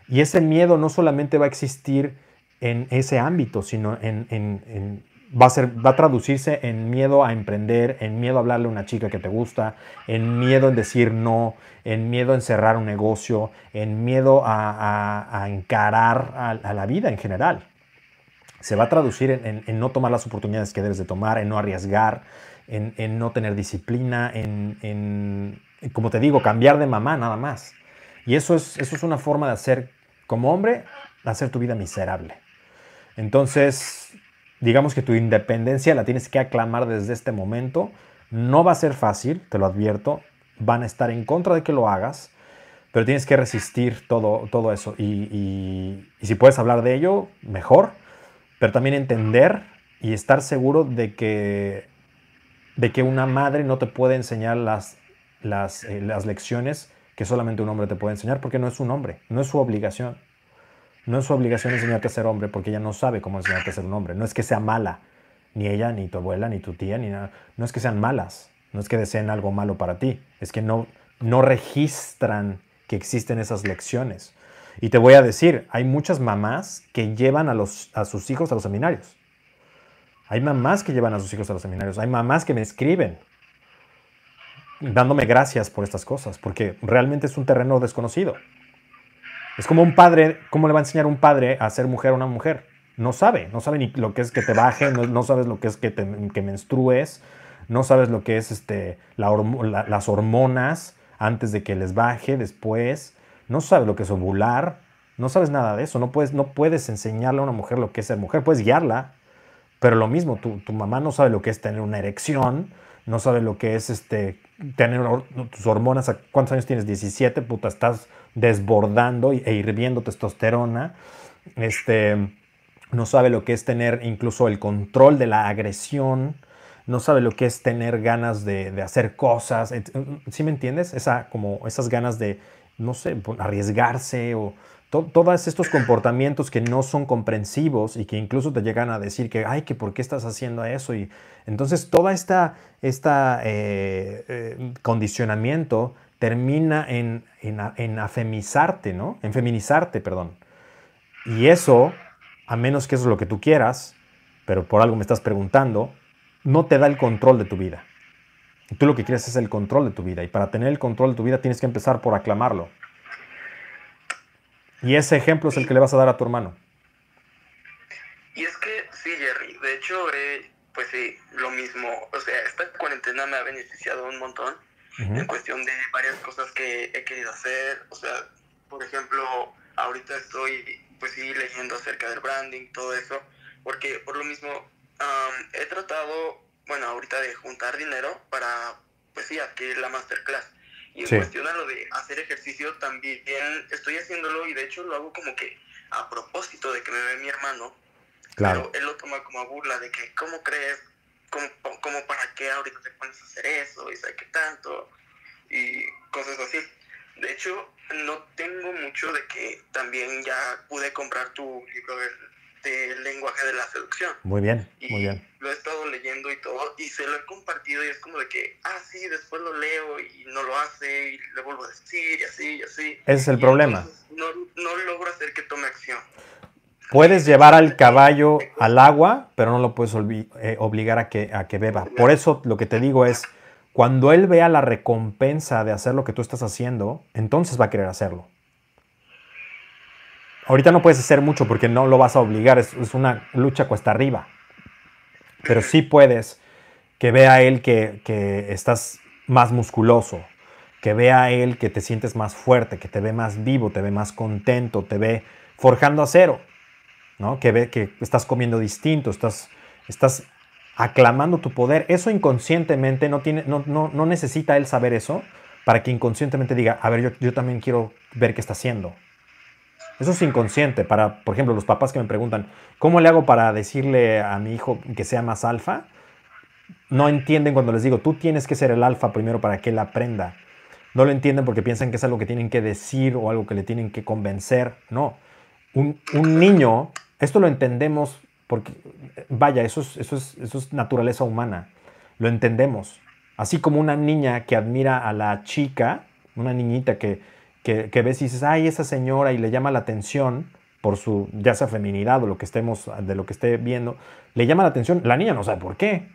Y ese miedo no solamente va a existir en ese ámbito, sino en, va, a ser, va a traducirse en miedo a emprender, en miedo a hablarle a una chica que te gusta, en miedo en decir no, en miedo en cerrar un negocio, en miedo a, encarar a, la vida en general. Se va a traducir en, no tomar las oportunidades que debes de tomar, en no arriesgar, en, no tener disciplina, en, como te digo, cambiar de mamá nada más. Y eso es, eso es una forma de hacer como hombre, hacer tu vida miserable. Entonces, digamos que tu independencia la tienes que aclamar desde este momento. No va a ser fácil, te lo advierto. Van a estar en contra de que lo hagas, pero tienes que resistir todo, todo eso. Y, si puedes hablar de ello, mejor. Pero también entender y estar seguro de que, de que una madre no te puede enseñar las, las, eh, las lecciones que solamente un hombre te puede enseñar porque no es un hombre, no es su obligación. No es su obligación enseñarte a ser hombre porque ella no sabe cómo enseñarte a ser un hombre. No es que sea mala, ni ella, ni tu abuela, ni tu tía, ni nada. No es que sean malas, no es que deseen algo malo para ti, es que no, no registran que existen esas lecciones. Y te voy a decir, hay muchas mamás que llevan a, los, a sus hijos a los seminarios. Hay mamás que llevan a sus hijos a los seminarios. Hay mamás que me escriben dándome gracias por estas cosas, porque realmente es un terreno desconocido. Es como un padre, ¿cómo le va a enseñar un padre a ser mujer a una mujer? No sabe, no sabe ni lo que es que te baje, no, sabes lo que es que, te, menstrues, no sabes lo que es este, las hormonas antes de que les baje, después, no sabes lo que es ovular, no sabes nada de eso, no puedes, no puedes enseñarle a una mujer lo que es ser mujer, puedes guiarla, pero lo mismo, tu, tu mamá no sabe lo que es tener una erección, no sabe lo que es este, tener tus hormonas. ¿Cuántos años tienes? 17, puta, estás desbordando e hirviendo testosterona. Este, no sabe lo que es tener incluso el control de la agresión. No sabe lo que es tener ganas de, hacer cosas. ¿Sí me entiendes? Esa, como esas ganas de, no sé, arriesgarse o todos estos comportamientos que no son comprensivos y que incluso te llegan a decir que, ay, que por qué estás haciendo eso. Y entonces todo este esta, eh, eh, condicionamiento termina en, en, afemizarte, ¿no? En feminizarte, perdón. Y eso, a menos que eso es lo que tú quieras, pero por algo me estás preguntando, no te da el control de tu vida. Tú lo que quieres es el control de tu vida. Y para tener el control de tu vida tienes que empezar por aclamarlo. Y ese ejemplo es el que le vas a dar a tu hermano. Y es que sí, Jerry, de hecho, eh, pues sí, lo mismo. O sea, esta cuarentena me ha beneficiado un montón en cuestión de varias cosas que he querido hacer. O sea, por ejemplo, ahorita estoy, pues sí, leyendo acerca del branding, todo eso, porque por lo mismo he tratado, bueno, ahorita de juntar dinero para, pues sí, adquirir la masterclass. Y en cuestión a lo de hacer ejercicio, también estoy haciéndolo y de hecho lo hago como que a propósito de que me ve mi hermano. Claro. Pero él lo toma como a burla de que, ¿cómo crees? ¿Cómo, para qué ahorita te pones a hacer eso? Y sabe qué tanto. Y cosas así. De hecho, no tengo mucho mucho de que también ya pude comprar tu libro de, de lenguaje de la seducción. Muy bien, Y muy bien. lo he estado leyendo y todo, y se lo he compartido y es como de que, ah, sí, después lo leo y no lo hace y le vuelvo a decir y así y así. Ese es el Y problema. No, no logro hacer que tome acción. Puedes llevar al caballo al agua, pero no lo puedes eh, obligar a que, a que beba. Por eso lo que te digo es, cuando él vea la recompensa de hacer lo que tú estás haciendo, entonces va a querer hacerlo. Ahorita no puedes hacer mucho porque no lo vas a obligar, es, es una lucha cuesta arriba. Pero sí puedes que vea él que, que estás más musculoso, que vea él que te sientes más fuerte, que te ve más vivo, te ve más contento, te ve forjando acero, ¿no? Que ve que estás comiendo distinto, estás, estás aclamando tu poder. Eso inconscientemente no, tiene, no, no, no necesita él saber eso para que inconscientemente diga, a ver, yo, yo también quiero ver qué está haciendo. Eso es inconsciente. Para, por ejemplo, los papás que me preguntan, ¿cómo le hago para decirle a mi hijo que sea más alfa? No entienden cuando les digo, tú tienes que ser el alfa primero para que él aprenda. No lo entienden porque piensan que es algo que tienen que decir o algo que le tienen que convencer. No. Un, un niño, esto lo entendemos porque, vaya, eso es, eso, es, eso es naturaleza humana. Lo entendemos. Así como una niña que admira a la chica, una niñita que, que, que ves y dices, ay, esa señora, y le llama la atención por su, ya sea feminidad o lo que estemos, de lo que esté viendo, le llama la atención. La niña no sabe por qué.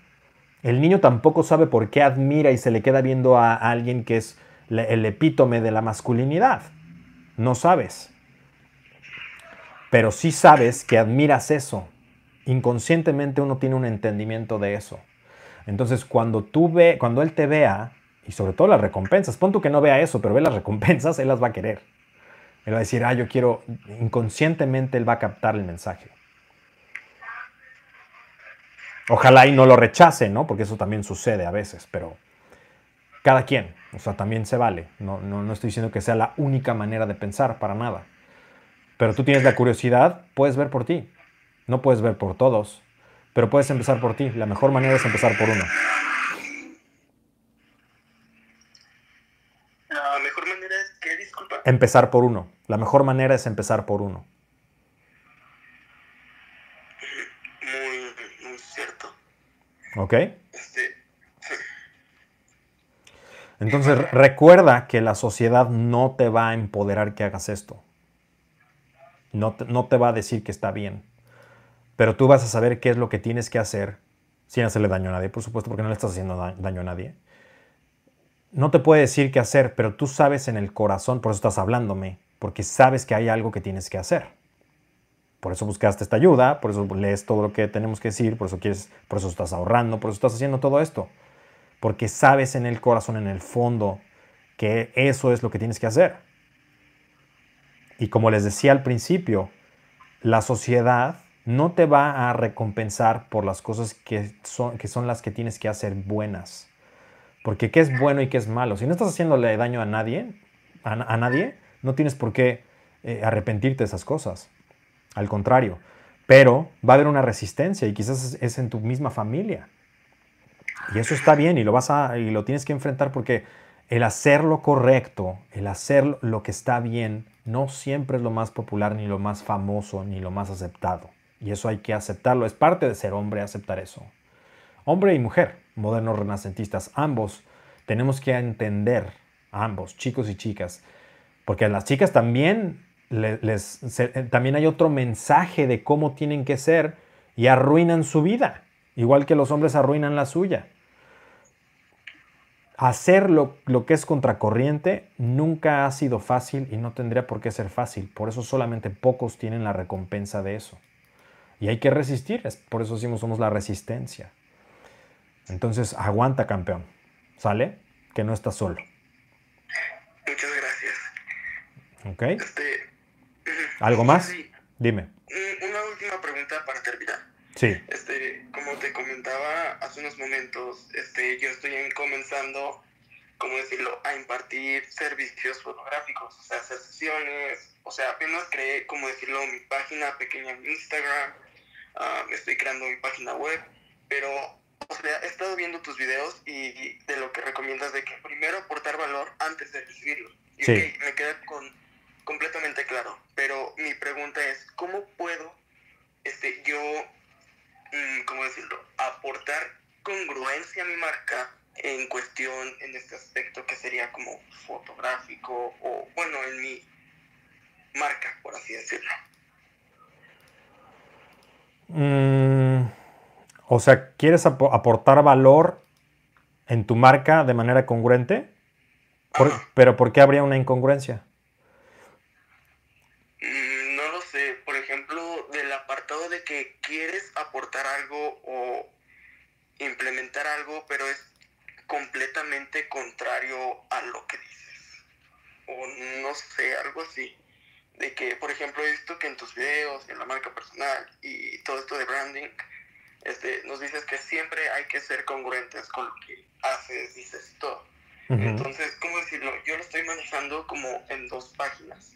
El niño tampoco sabe por qué admira y se le queda viendo a alguien que es el epítome de la masculinidad. No sabes. Pero sí sabes que admiras eso. Inconscientemente uno tiene un entendimiento de eso. Entonces, cuando tú ve, cuando él te vea, y sobre todo las recompensas, pon tú que no vea eso, pero ve las recompensas, él las va a querer. Él va a decir, ah, yo quiero, inconscientemente él va a captar el mensaje. Ojalá y no lo rechace, ¿no? Porque eso también sucede a veces, pero cada quien, o sea, también se vale. No, no, no estoy diciendo que sea la única manera de pensar, para nada. Pero tú tienes la curiosidad, puedes ver por ti. No puedes ver por todos, pero puedes empezar por ti. La mejor manera es empezar por uno. La mejor manera es que, disculpa, Empezar por uno. La mejor manera es empezar por uno. muy, muy cierto. ¿Ok? Este, Entonces recuerda que la sociedad no te va a empoderar que hagas esto. No te, no te va a decir que está bien. Pero tú vas a saber qué es lo que tienes que hacer sin hacerle daño a nadie, por supuesto, porque no le estás haciendo da- daño a nadie. No te puede decir qué hacer, pero tú sabes en el corazón, por eso estás hablándome, porque sabes que hay algo que tienes que hacer. Por eso buscaste esta ayuda, por eso lees todo lo que tenemos que decir, por eso quieres, por eso estás ahorrando, por eso estás haciendo todo esto porque sabes en el corazón, en el fondo, que eso es lo que tienes que hacer. Y como les decía al principio, la sociedad no te va a recompensar por las cosas que son, que son las que tienes que hacer buenas. Porque qué es bueno y qué es malo. Si no estás haciéndole daño a nadie, a, nadie, no tienes por qué eh, arrepentirte de esas cosas. Al contrario. Pero va a haber una resistencia y quizás es en tu misma familia. Y eso está bien y lo vas a y lo tienes que enfrentar porque el hacer lo correcto, el hacer lo que está bien, no siempre es lo más popular ni lo más famoso ni lo más aceptado. Y eso hay que aceptarlo, es parte de ser hombre aceptar eso. Hombre y mujer, modernos renacentistas, ambos tenemos que entender, ambos, chicos y chicas, porque a las chicas también le- les, eh, también hay otro mensaje de cómo tienen que ser y arruinan su vida, igual que los hombres arruinan la suya. Hacer lo, lo que es contracorriente nunca ha sido fácil y no tendría por qué ser fácil. Por eso solamente pocos tienen la recompensa de eso. Y hay que resistir, es por eso decimos somos la resistencia. Entonces, aguanta, campeón. ¿Sale? Que no estás solo. muchas gracias. ¿Ok? Este, ¿Algo más? sí, Dime. un- una última pregunta para terminar. Sí. Este, como te comentaba hace unos momentos, este, yo estoy en- comenzando, ¿cómo decirlo?, a impartir servicios fotográficos, o sea, hacer sesiones, o sea, apenas creé, como decirlo, mi página pequeña en Instagram, ah, estoy creando mi página web, pero, o sea, he estado viendo tus videos y de lo que recomiendas de que primero aportar valor antes de recibirlo. Y Sí. me quedé con completamente claro, pero mi pregunta es, ¿cómo puedo este, yo, mm, ¿cómo decirlo?, aportar congruencia a mi marca en cuestión, en este aspecto que sería como fotográfico o, bueno, en mi marca, por así decirlo. Mm, o sea, ¿quieres aportar valor en tu marca de manera congruente? pero ¿por qué habría una incongruencia? Mm, no lo sé. Por ejemplo, del apartado de que quieres aportar algo o implementar algo, pero es completamente contrario a lo que dices. O no sé, algo así. De que, por ejemplo, he visto que en tus videos, en la marca personal y todo esto de branding, este, nos dices que siempre hay que ser congruentes con lo que haces, dices y todo. Entonces, ¿cómo decirlo? Yo lo estoy manejando como en dos páginas.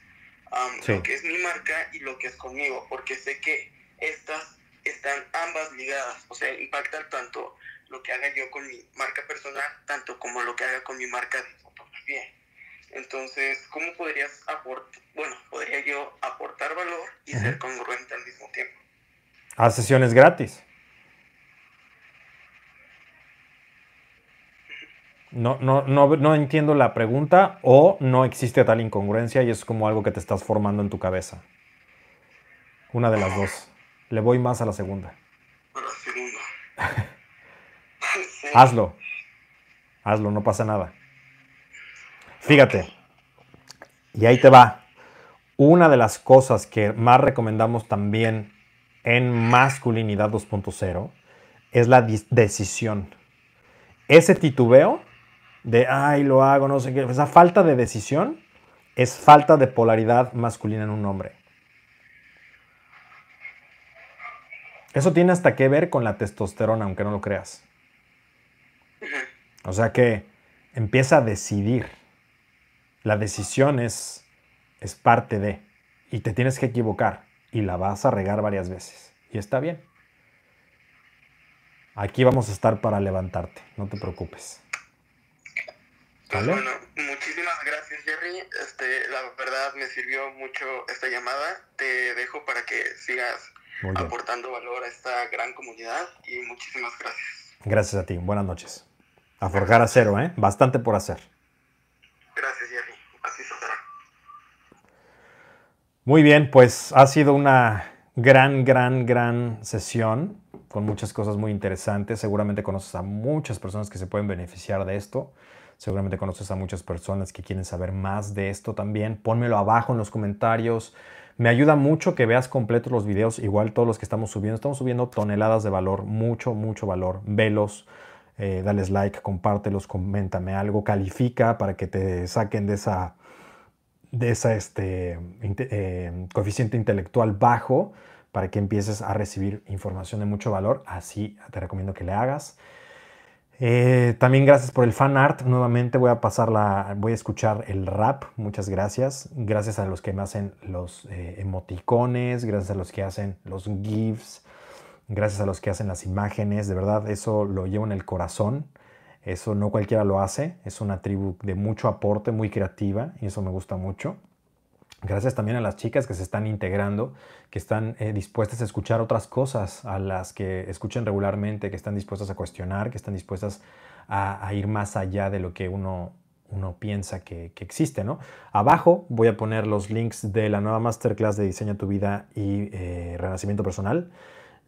Lo que es mi marca y lo que es conmigo, porque sé que estas están ambas ligadas, o sea, impactan tanto lo que haga yo con mi marca personal, tanto como lo que haga con mi marca de fotografía. Entonces, ¿cómo podrías aportar, bueno, podría yo aportar valor y ser congruente al mismo tiempo? A sesiones gratis. No, no, no, no, entiendo la pregunta o no existe tal incongruencia y es como algo que te estás formando en tu cabeza. Una de las dos. Le voy más a la segunda. A la segunda. Hazlo. Hazlo, no pasa nada. Fíjate. Y ahí te va. Una de las cosas que más recomendamos también en masculinidad 2.0 es la decisión. Ese titubeo de, ay, lo hago, no sé qué, esa falta de decisión es falta de polaridad masculina en un hombre. Eso tiene hasta que ver con la testosterona, aunque no lo creas. O sea que empieza a decidir. La decisión es, es parte de, y te tienes que equivocar, y la vas a regar varias veces. Y está bien. Aquí vamos a estar para levantarte, no te preocupes. Pues bueno, muchísimas gracias Jerry. Este, la verdad me sirvió mucho esta llamada. Te dejo para que sigas aportando valor a esta gran comunidad y muchísimas gracias. Gracias a ti. Buenas noches. A forjar acero, ¿eh? Bastante por hacer. Gracias Jerry. Así será. Muy bien, pues ha sido una gran, gran, gran sesión con muchas cosas muy interesantes. Seguramente conoces a muchas personas que se pueden beneficiar de esto. Seguramente conoces a muchas personas que quieren saber más de esto también. Pónmelo abajo en los comentarios. Me ayuda mucho que veas completos los videos, igual todos los que estamos subiendo. Estamos subiendo toneladas de valor, mucho, mucho valor. Velos, eh, dales like, compártelos, coméntame algo, califica para que te saquen de esa, de esa este, eh, coeficiente intelectual bajo para que empieces a recibir información de mucho valor. Así te recomiendo que le hagas. Eh, también gracias por el fan art. Nuevamente voy a pasar la, voy a escuchar el rap. Muchas gracias. Gracias a los que me hacen los eh, emoticones, gracias a los que hacen los GIFs, gracias a los que hacen las imágenes. De verdad, eso lo llevo en el corazón. Eso no cualquiera lo hace. Es una tribu de mucho aporte, muy creativa y eso me gusta mucho. Gracias también a las chicas que se están integrando, que están eh, dispuestas a escuchar otras cosas, a las que escuchan regularmente, que están dispuestas a cuestionar, que están dispuestas a, ir más allá de lo que uno, uno piensa que, existe. ¿no? Abajo voy a poner los links de la nueva masterclass de Diseña tu vida y eh, Renacimiento Personal.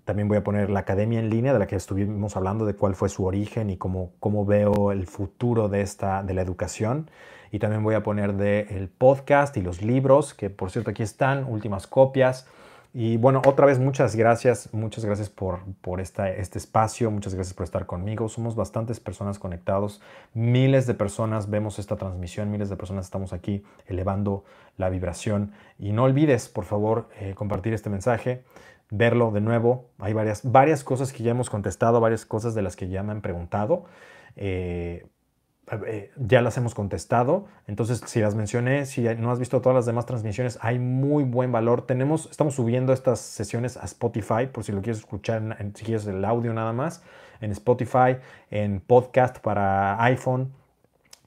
También voy a poner la academia en línea de la que estuvimos hablando, de cuál fue su origen y cómo, cómo veo el futuro de, esta, de la educación y también voy a poner del el podcast y los libros, que por cierto aquí están, últimas copias. Y bueno, otra vez muchas gracias, muchas gracias por, por esta, este espacio, muchas gracias por estar conmigo. Somos bastantes personas conectados, miles de personas vemos esta transmisión, miles de personas estamos aquí elevando la vibración. Y no olvides, por favor, eh, compartir este mensaje, verlo de nuevo. Hay varias, varias cosas que ya hemos contestado, varias cosas de las que ya me han preguntado. Eh, eh, ya las hemos contestado. Entonces, si las mencioné, si no has visto todas las demás transmisiones, hay muy buen valor. Tenemos, estamos subiendo estas sesiones a Spotify, por si lo quieres escuchar, si quieres el audio nada más, en Spotify, en podcast para iPhone,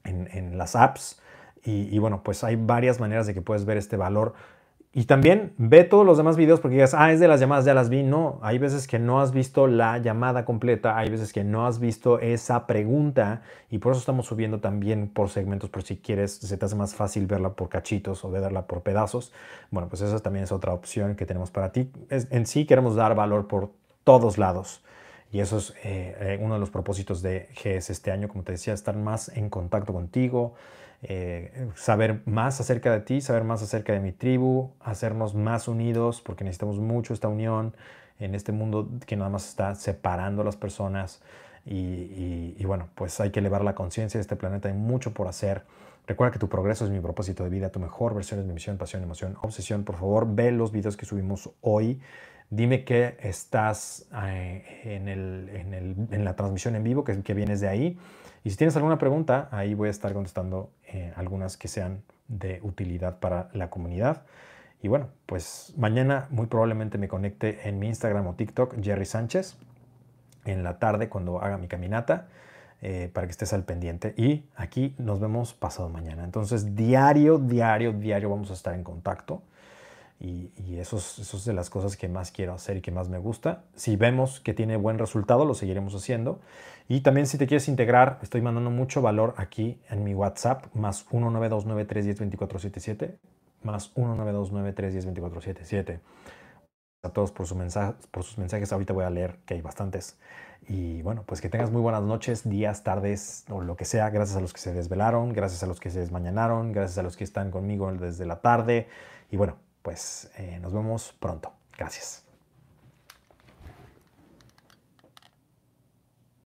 en, las apps. Y, y bueno, pues hay varias maneras de que puedes ver este valor y también ve todos los demás videos porque digas, ah, es de las llamadas, ya las vi. No, hay veces que no has visto la llamada completa, hay veces que no has visto esa pregunta y por eso estamos subiendo también por segmentos, por si quieres, se te hace más fácil verla por cachitos o verla por pedazos. Bueno, pues esa también es otra opción que tenemos para ti. en sí queremos dar valor por todos lados. Y eso es eh, eh, uno de los propósitos de GS este año, como te decía, estar más en contacto contigo, eh, saber más acerca de ti, saber más acerca de mi tribu, hacernos más unidos, porque necesitamos mucho esta unión en este mundo que nada más está separando a las personas. Y, bueno, pues hay que elevar la conciencia de este planeta, hay mucho por hacer. Recuerda que tu progreso es mi propósito de vida, tu mejor versión es mi misión, pasión, emoción, obsesión. Por favor, ve los videos que subimos hoy. Dime que estás eh, en, en, la transmisión en vivo, que, que vienes de ahí. Y si tienes alguna pregunta, ahí voy a estar contestando eh, algunas que sean de utilidad para la comunidad. Y bueno, pues mañana muy probablemente me conecte en mi Instagram o TikTok, Jerry Sánchez, en la tarde cuando haga mi caminata, eh, para que estés al pendiente. Y aquí nos vemos pasado mañana. Entonces, diario, diario, diario vamos a estar en contacto. Y, eso, es, eso, es, de las cosas que más quiero hacer y que más me gusta. Si vemos que tiene buen resultado, lo seguiremos haciendo. Y también si te quieres integrar, estoy mandando mucho valor aquí en mi WhatsApp, más 19293102477, más 19293102477. A todos por, su mensaje, por sus mensajes, ahorita voy a leer que hay bastantes. Y bueno, pues que tengas muy buenas noches, días, tardes o lo que sea. Gracias a los que se desvelaron, gracias a los que se desmañanaron, gracias a los que están conmigo desde la tarde. Y bueno, pues eh, nos vemos pronto. Gracias.